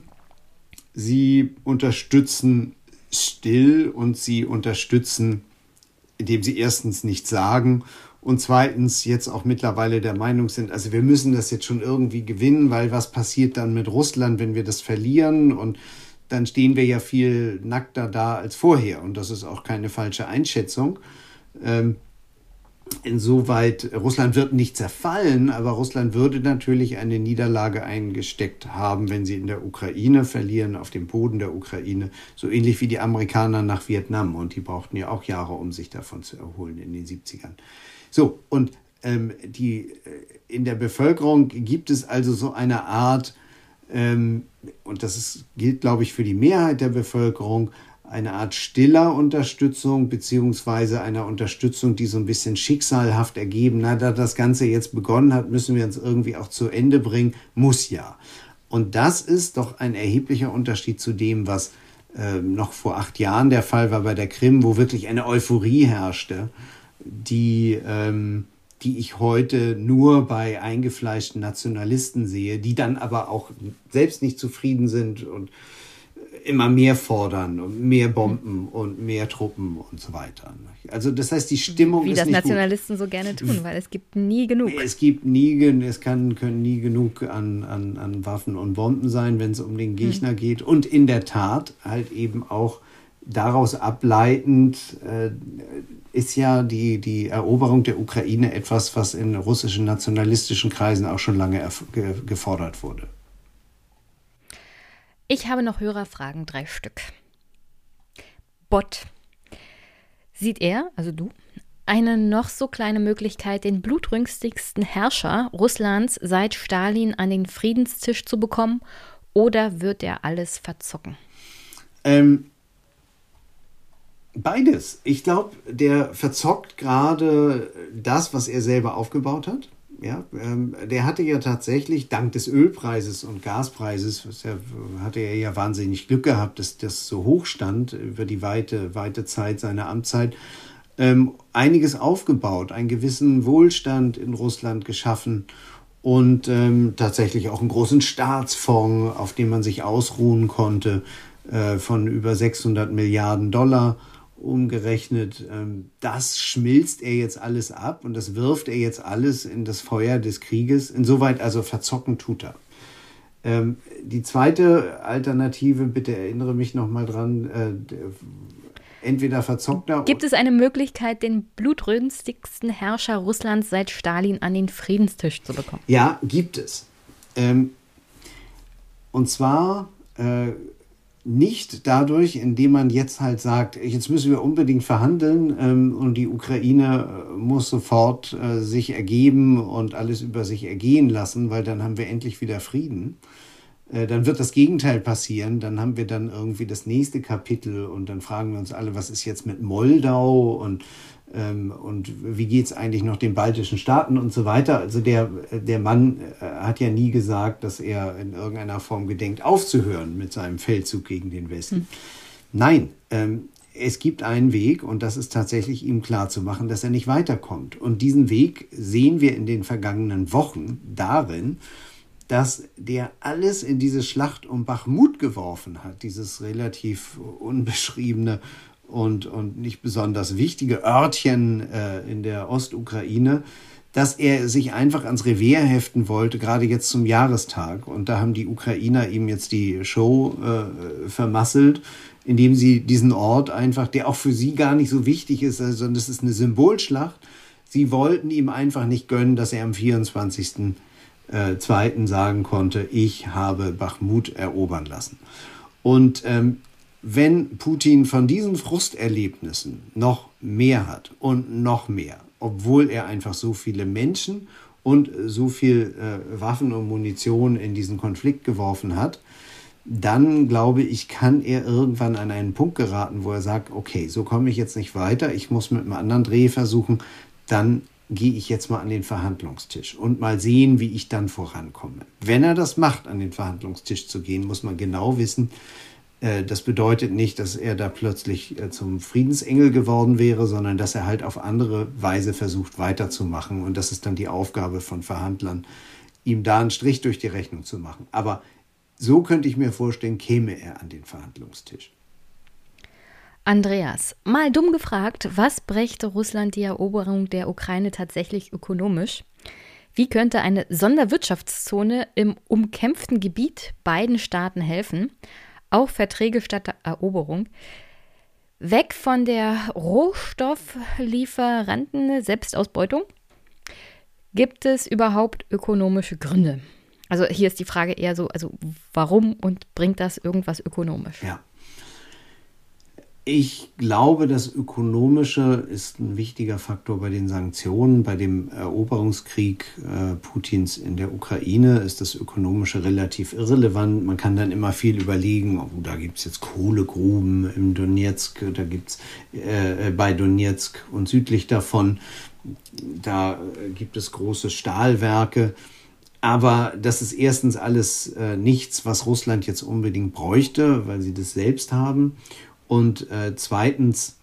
sie unterstützen still und sie unterstützen, indem sie erstens nichts sagen und zweitens jetzt auch mittlerweile der Meinung sind, also wir müssen das jetzt schon irgendwie gewinnen, weil was passiert dann mit Russland, wenn wir das verlieren und dann stehen wir ja viel nackter da als vorher und das ist auch keine falsche Einschätzung. Ähm, insoweit, Russland wird nicht zerfallen, aber Russland würde natürlich eine Niederlage eingesteckt haben, wenn sie in der Ukraine verlieren, auf dem Boden der Ukraine, so ähnlich wie die Amerikaner nach Vietnam. Und die brauchten ja auch Jahre, um sich davon zu erholen in den 70ern. So, und ähm, die, äh, in der Bevölkerung gibt es also so eine Art, ähm, und das ist, gilt, glaube ich, für die Mehrheit der Bevölkerung, eine Art stiller Unterstützung, beziehungsweise einer Unterstützung, die so ein bisschen schicksalhaft ergeben. Na, da das Ganze jetzt begonnen hat, müssen wir uns irgendwie auch zu Ende bringen. Muss ja. Und das ist doch ein erheblicher Unterschied zu dem, was äh, noch vor acht Jahren der Fall war bei der Krim, wo wirklich eine Euphorie herrschte, die, ähm, die ich heute nur bei eingefleischten Nationalisten sehe, die dann aber auch selbst nicht zufrieden sind und immer mehr fordern und mehr Bomben und mehr Truppen und so weiter. Also das heißt, die Stimmung Wie ist das nicht Nationalisten gut. so gerne tun, weil es gibt nie genug. Es gibt nie, es kann, können nie genug an, an, an Waffen und Bomben sein, wenn es um den Gegner hm. geht. Und in der Tat halt eben auch daraus ableitend äh, ist ja die, die Eroberung der Ukraine etwas, was in russischen nationalistischen Kreisen auch schon lange gefordert wurde. Ich habe noch Hörerfragen, drei Stück. Bot. Sieht er, also du, eine noch so kleine Möglichkeit, den blutrünstigsten Herrscher Russlands seit Stalin an den Friedenstisch zu bekommen, oder wird er alles verzocken? Ähm, beides. Ich glaube, der verzockt gerade das, was er selber aufgebaut hat. Ja, ähm, der hatte ja tatsächlich dank des Ölpreises und Gaspreises, ja, hatte er ja wahnsinnig Glück gehabt, dass das so hoch stand über die weite, weite Zeit seiner Amtszeit, ähm, einiges aufgebaut, einen gewissen Wohlstand in Russland geschaffen und ähm, tatsächlich auch einen großen Staatsfonds, auf dem man sich ausruhen konnte, äh, von über 600 Milliarden Dollar umgerechnet, ähm, das schmilzt er jetzt alles ab und das wirft er jetzt alles in das Feuer des Krieges. Insoweit also verzocken tut er. Ähm, die zweite Alternative, bitte erinnere mich nochmal dran, äh, entweder verzockt er. Gibt es eine Möglichkeit, den blutrünstigsten Herrscher Russlands seit Stalin an den Friedenstisch zu bekommen? Ja, gibt es. Ähm, und zwar äh, nicht dadurch, indem man jetzt halt sagt, jetzt müssen wir unbedingt verhandeln ähm, und die Ukraine äh, muss sofort äh, sich ergeben und alles über sich ergehen lassen, weil dann haben wir endlich wieder Frieden. Äh, dann wird das Gegenteil passieren. Dann haben wir dann irgendwie das nächste Kapitel und dann fragen wir uns alle, was ist jetzt mit Moldau und ähm, und wie geht es eigentlich noch den baltischen Staaten und so weiter. Also der, der Mann äh, hat ja nie gesagt, dass er in irgendeiner Form gedenkt aufzuhören mit seinem Feldzug gegen den Westen. Hm. Nein, ähm, es gibt einen Weg und das ist tatsächlich ihm klar zu machen, dass er nicht weiterkommt. Und diesen Weg sehen wir in den vergangenen Wochen darin, dass der alles in diese Schlacht um Bachmut geworfen hat, dieses relativ unbeschriebene und, und nicht besonders wichtige Örtchen äh, in der Ostukraine, dass er sich einfach ans Revier heften wollte, gerade jetzt zum Jahrestag. Und da haben die Ukrainer ihm jetzt die Show äh, vermasselt, indem sie diesen Ort einfach, der auch für sie gar nicht so wichtig ist, also, sondern es ist eine Symbolschlacht. Sie wollten ihm einfach nicht gönnen, dass er am 24. Äh, zweiten sagen konnte, ich habe Bachmut erobern lassen. Und ähm, wenn Putin von diesen Frusterlebnissen noch mehr hat und noch mehr, obwohl er einfach so viele Menschen und so viel äh, Waffen und Munition in diesen Konflikt geworfen hat, dann glaube ich, kann er irgendwann an einen Punkt geraten, wo er sagt, okay, so komme ich jetzt nicht weiter, ich muss mit einem anderen Dreh versuchen, dann gehe ich jetzt mal an den Verhandlungstisch und mal sehen, wie ich dann vorankomme. Wenn er das macht, an den Verhandlungstisch zu gehen, muss man genau wissen, äh, das bedeutet nicht, dass er da plötzlich äh, zum Friedensengel geworden wäre, sondern dass er halt auf andere Weise versucht weiterzumachen. Und das ist dann die Aufgabe von Verhandlern, ihm da einen Strich durch die Rechnung zu machen. Aber so könnte ich mir vorstellen, käme er an den Verhandlungstisch. Andreas, mal dumm gefragt, was brächte Russland die Eroberung der Ukraine tatsächlich ökonomisch? Wie könnte eine Sonderwirtschaftszone im umkämpften Gebiet beiden Staaten helfen? Auch Verträge statt Eroberung. Weg von der Rohstofflieferanten Selbstausbeutung? Gibt es überhaupt ökonomische Gründe? Also hier ist die Frage eher so, also warum und bringt das irgendwas ökonomisch? Ja. Ich glaube, das Ökonomische ist ein wichtiger Faktor bei den Sanktionen. Bei dem Eroberungskrieg äh, Putins in der Ukraine ist das Ökonomische relativ irrelevant. Man kann dann immer viel überlegen, oh, da gibt es jetzt Kohlegruben im Donetsk, da gibt es äh, bei Donetsk und südlich davon, da gibt es große Stahlwerke. Aber das ist erstens alles äh, nichts, was Russland jetzt unbedingt bräuchte, weil sie das selbst haben. Und äh, zweitens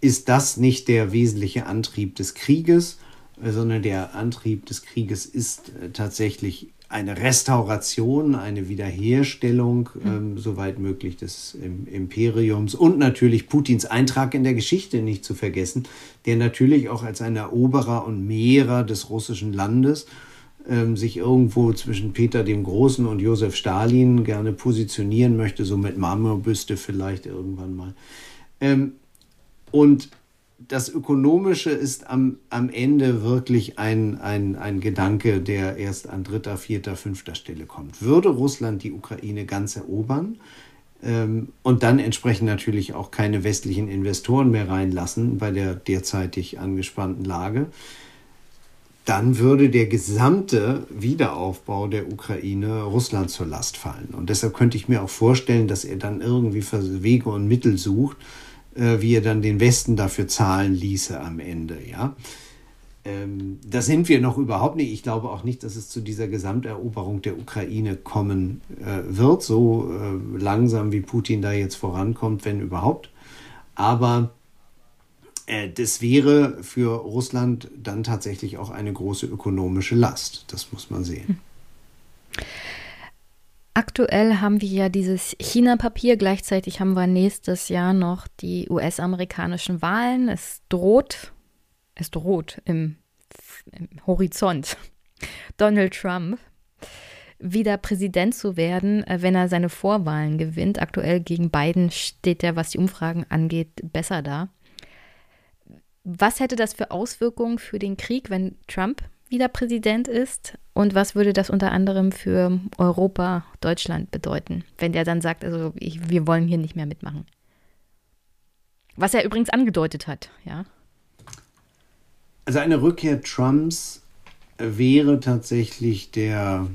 ist das nicht der wesentliche Antrieb des Krieges, äh, sondern der Antrieb des Krieges ist äh, tatsächlich eine Restauration, eine Wiederherstellung, mhm. ähm, soweit möglich, des Imperiums und natürlich Putins Eintrag in der Geschichte nicht zu vergessen, der natürlich auch als ein Eroberer und Mehrer des russischen Landes ähm, sich irgendwo zwischen Peter dem Großen und Josef Stalin gerne positionieren möchte, so mit Marmorbüste vielleicht irgendwann mal. Ähm, und das Ökonomische ist am, am Ende wirklich ein, ein, ein Gedanke, der erst an dritter, vierter, fünfter Stelle kommt. Würde Russland die Ukraine ganz erobern ähm, und dann entsprechend natürlich auch keine westlichen Investoren mehr reinlassen bei der derzeitig angespannten Lage, dann würde der gesamte Wiederaufbau der Ukraine Russland zur Last fallen. Und deshalb könnte ich mir auch vorstellen, dass er dann irgendwie Wege und Mittel sucht, äh, wie er dann den Westen dafür zahlen ließe am Ende. Ja, ähm, da sind wir noch überhaupt nicht. Ich glaube auch nicht, dass es zu dieser Gesamteroberung der Ukraine kommen äh, wird, so äh, langsam wie Putin da jetzt vorankommt, wenn überhaupt. Aber das wäre für Russland dann tatsächlich auch eine große ökonomische Last. Das muss man sehen. Aktuell haben wir ja dieses China-Papier, gleichzeitig haben wir nächstes Jahr noch die US-amerikanischen Wahlen. Es droht, es droht im, im Horizont Donald Trump wieder Präsident zu werden, äh, wenn er seine Vorwahlen gewinnt. Aktuell gegen Biden steht er, was die Umfragen angeht, besser da. Was hätte das für Auswirkungen für den Krieg, wenn Trump wieder Präsident ist? Und was würde das unter anderem für Europa, Deutschland bedeuten, wenn der dann sagt, also ich, wir wollen hier nicht mehr mitmachen? Was er übrigens angedeutet hat, ja. Also eine Rückkehr Trumps wäre tatsächlich der,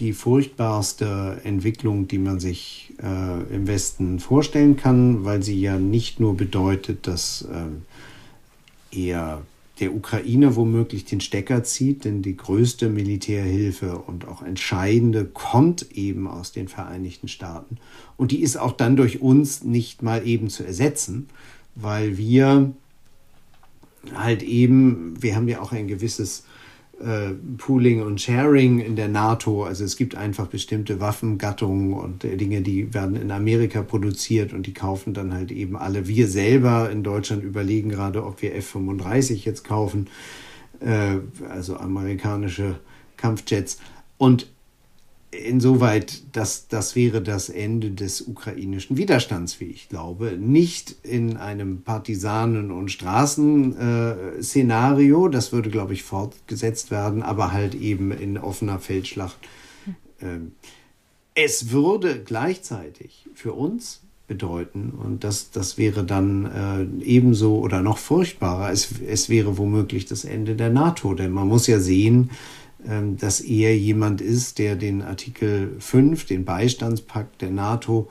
die furchtbarste Entwicklung, die man sich äh, im Westen vorstellen kann, weil sie ja nicht nur bedeutet, dass äh, er der Ukraine womöglich den Stecker zieht, denn die größte Militärhilfe und auch entscheidende kommt eben aus den Vereinigten Staaten. Und die ist auch dann durch uns nicht mal eben zu ersetzen, weil wir halt eben, wir haben ja auch ein gewisses äh, Pooling und Sharing in der NATO. Also es gibt einfach bestimmte Waffengattungen und äh, Dinge, die werden in Amerika produziert und die kaufen dann halt eben alle. Wir selber in Deutschland überlegen gerade, ob wir F-35 jetzt kaufen, äh, also amerikanische Kampfjets. Und insoweit, das, das wäre das Ende des ukrainischen Widerstands, wie ich glaube. Nicht in einem Partisanen- und Straßenszenario, das würde, glaube ich, fortgesetzt werden, aber halt eben in offener Feldschlacht. Ähm, es würde gleichzeitig für uns bedeuten. Und das, das wäre dann äh, ebenso oder noch furchtbarer. Es, es wäre womöglich das Ende der NATO. Denn man muss ja sehen, dass er jemand ist, der den Artikel 5, den Beistandspakt der NATO,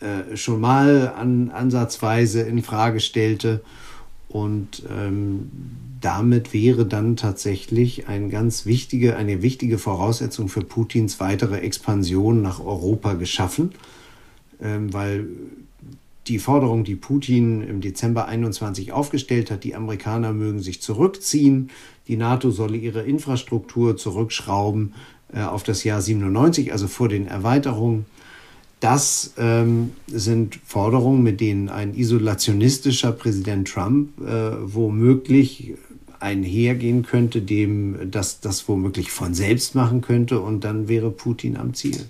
äh, schon mal an, ansatzweise in Frage stellte. Und ähm, damit wäre dann tatsächlich ein ganz wichtige, eine wichtige Voraussetzung für Putins weitere Expansion nach Europa geschaffen, ähm, weil die Forderung, die Putin im Dezember 21 aufgestellt hat, die Amerikaner mögen sich zurückziehen, die NATO solle ihre Infrastruktur zurückschrauben äh, auf das Jahr 97, also vor den Erweiterungen. Das ähm, sind Forderungen, mit denen ein isolationistischer Präsident Trump äh, womöglich einhergehen könnte, dem das, das womöglich von selbst machen könnte und dann wäre Putin am Ziel.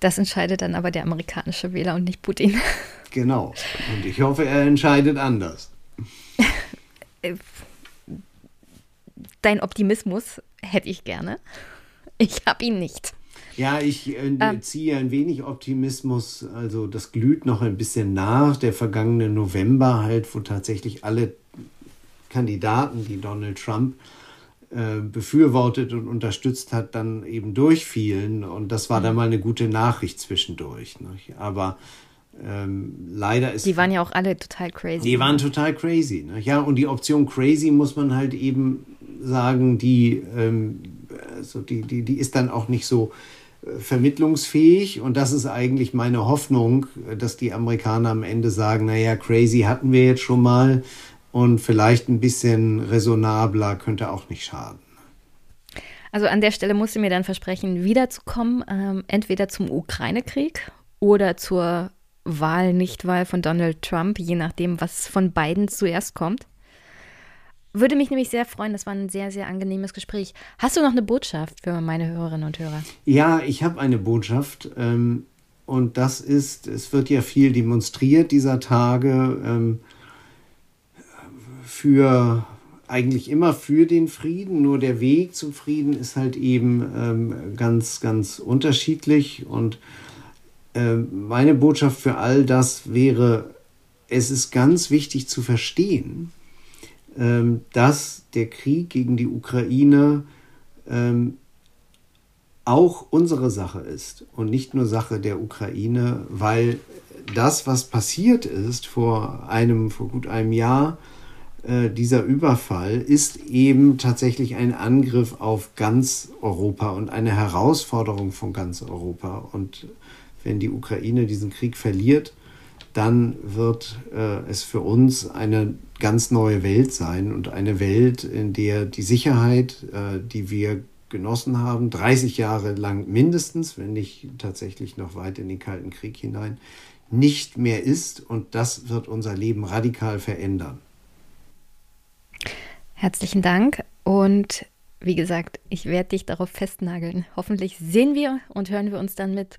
Das entscheidet dann aber der amerikanische Wähler und nicht Putin. Genau. Und ich hoffe, er entscheidet anders. Dein Optimismus hätte ich gerne. Ich habe ihn nicht. Ja, ich äh, ähm. ziehe ein wenig Optimismus. Also das glüht noch ein bisschen nach. Der vergangene November halt, wo tatsächlich alle Kandidaten, die Donald Trump äh, befürwortet und unterstützt hat, dann eben durchfielen. Und das war dann mhm. mal eine gute Nachricht zwischendurch. Aber ähm, leider ist. Die waren ja auch alle total crazy. Die waren total crazy. Ne? Ja, und die Option crazy muss man halt eben sagen, die, ähm, also die, die, die ist dann auch nicht so äh, vermittlungsfähig und das ist eigentlich meine Hoffnung, dass die Amerikaner am Ende sagen, naja, crazy hatten wir jetzt schon mal, und vielleicht ein bisschen raisonabler könnte auch nicht schaden. Also an der Stelle musst du mir dann versprechen, wiederzukommen, ähm, entweder zum Ukraine-Krieg oder zur Wahl, Nichtwahl von Donald Trump, je nachdem, was von beiden zuerst kommt. Würde mich nämlich sehr freuen, das war ein sehr, sehr angenehmes Gespräch. Hast du noch eine Botschaft für meine Hörerinnen und Hörer? Ja, ich habe eine Botschaft. Ähm, und das ist, es wird ja viel demonstriert dieser Tage. Ähm, für eigentlich immer für den Frieden, nur der Weg zum Frieden ist halt eben ähm, ganz, ganz unterschiedlich. Und meine Botschaft für all das wäre, es ist ganz wichtig zu verstehen, ähm, dass der Krieg gegen die Ukraine ähm, auch unsere Sache ist und nicht nur Sache der Ukraine, weil das, was passiert ist vor einem, vor gut einem Jahr, äh, dieser Überfall ist eben tatsächlich ein Angriff auf ganz Europa und eine Herausforderung von ganz Europa. Und wenn die Ukraine diesen Krieg verliert, dann wird äh, es für uns eine ganz neue Welt sein und eine Welt, in der die Sicherheit, äh, die wir genossen haben, 30 Jahre lang mindestens, wenn nicht tatsächlich noch weit in den Kalten Krieg hinein, nicht mehr ist. Und das wird unser Leben radikal verändern. Herzlichen Dank und wie gesagt, ich werde dich darauf festnageln. Hoffentlich sehen wir und hören wir uns dann mit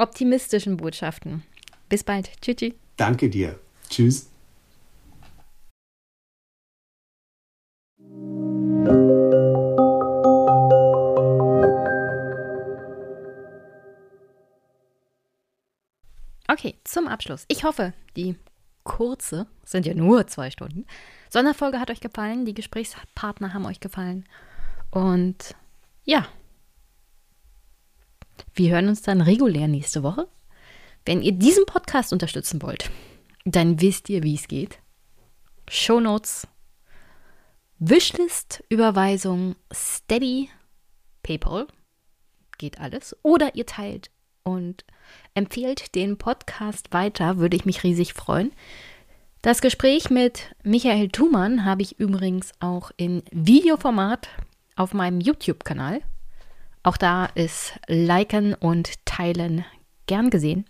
optimistischen Botschaften. Bis bald. Tschüssi. Danke dir. Tschüss. Okay, zum Abschluss. Ich hoffe, die kurze, sind ja nur zwei Stunden, Sonderfolge hat euch gefallen, die Gesprächspartner haben euch gefallen. Und ja, wir hören uns dann regulär nächste Woche. Wenn ihr diesen Podcast unterstützen wollt, dann wisst ihr, wie es geht. Show Notes, Wishlist, Überweisung, Steady, PayPal, geht alles. Oder ihr teilt und empfehlt den Podcast weiter, würde ich mich riesig freuen. Das Gespräch mit Michael Thumann habe ich übrigens auch in Videoformat auf meinem YouTube-Kanal. Auch da ist Liken und Teilen gern gesehen.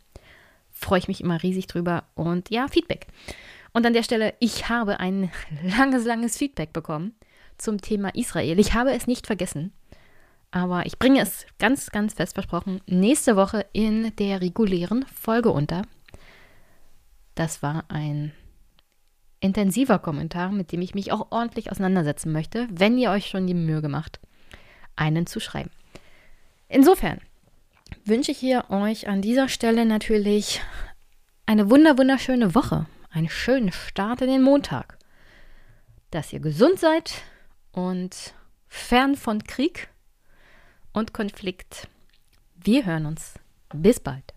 Freue ich mich immer riesig drüber und ja, Feedback. Und an der Stelle, ich habe ein langes, langes Feedback bekommen zum Thema Israel. Ich habe es nicht vergessen, aber ich bringe es ganz, ganz fest versprochen nächste Woche in der regulären Folge unter. Das war ein intensiver Kommentar, mit dem ich mich auch ordentlich auseinandersetzen möchte, wenn ihr euch schon die Mühe gemacht, einen zu schreiben. Insofern wünsche ich hier euch an dieser Stelle natürlich eine wunder wunderschöne Woche, einen schönen Start in den Montag, dass ihr gesund seid und fern von Krieg und Konflikt. Wir hören uns. Bis bald.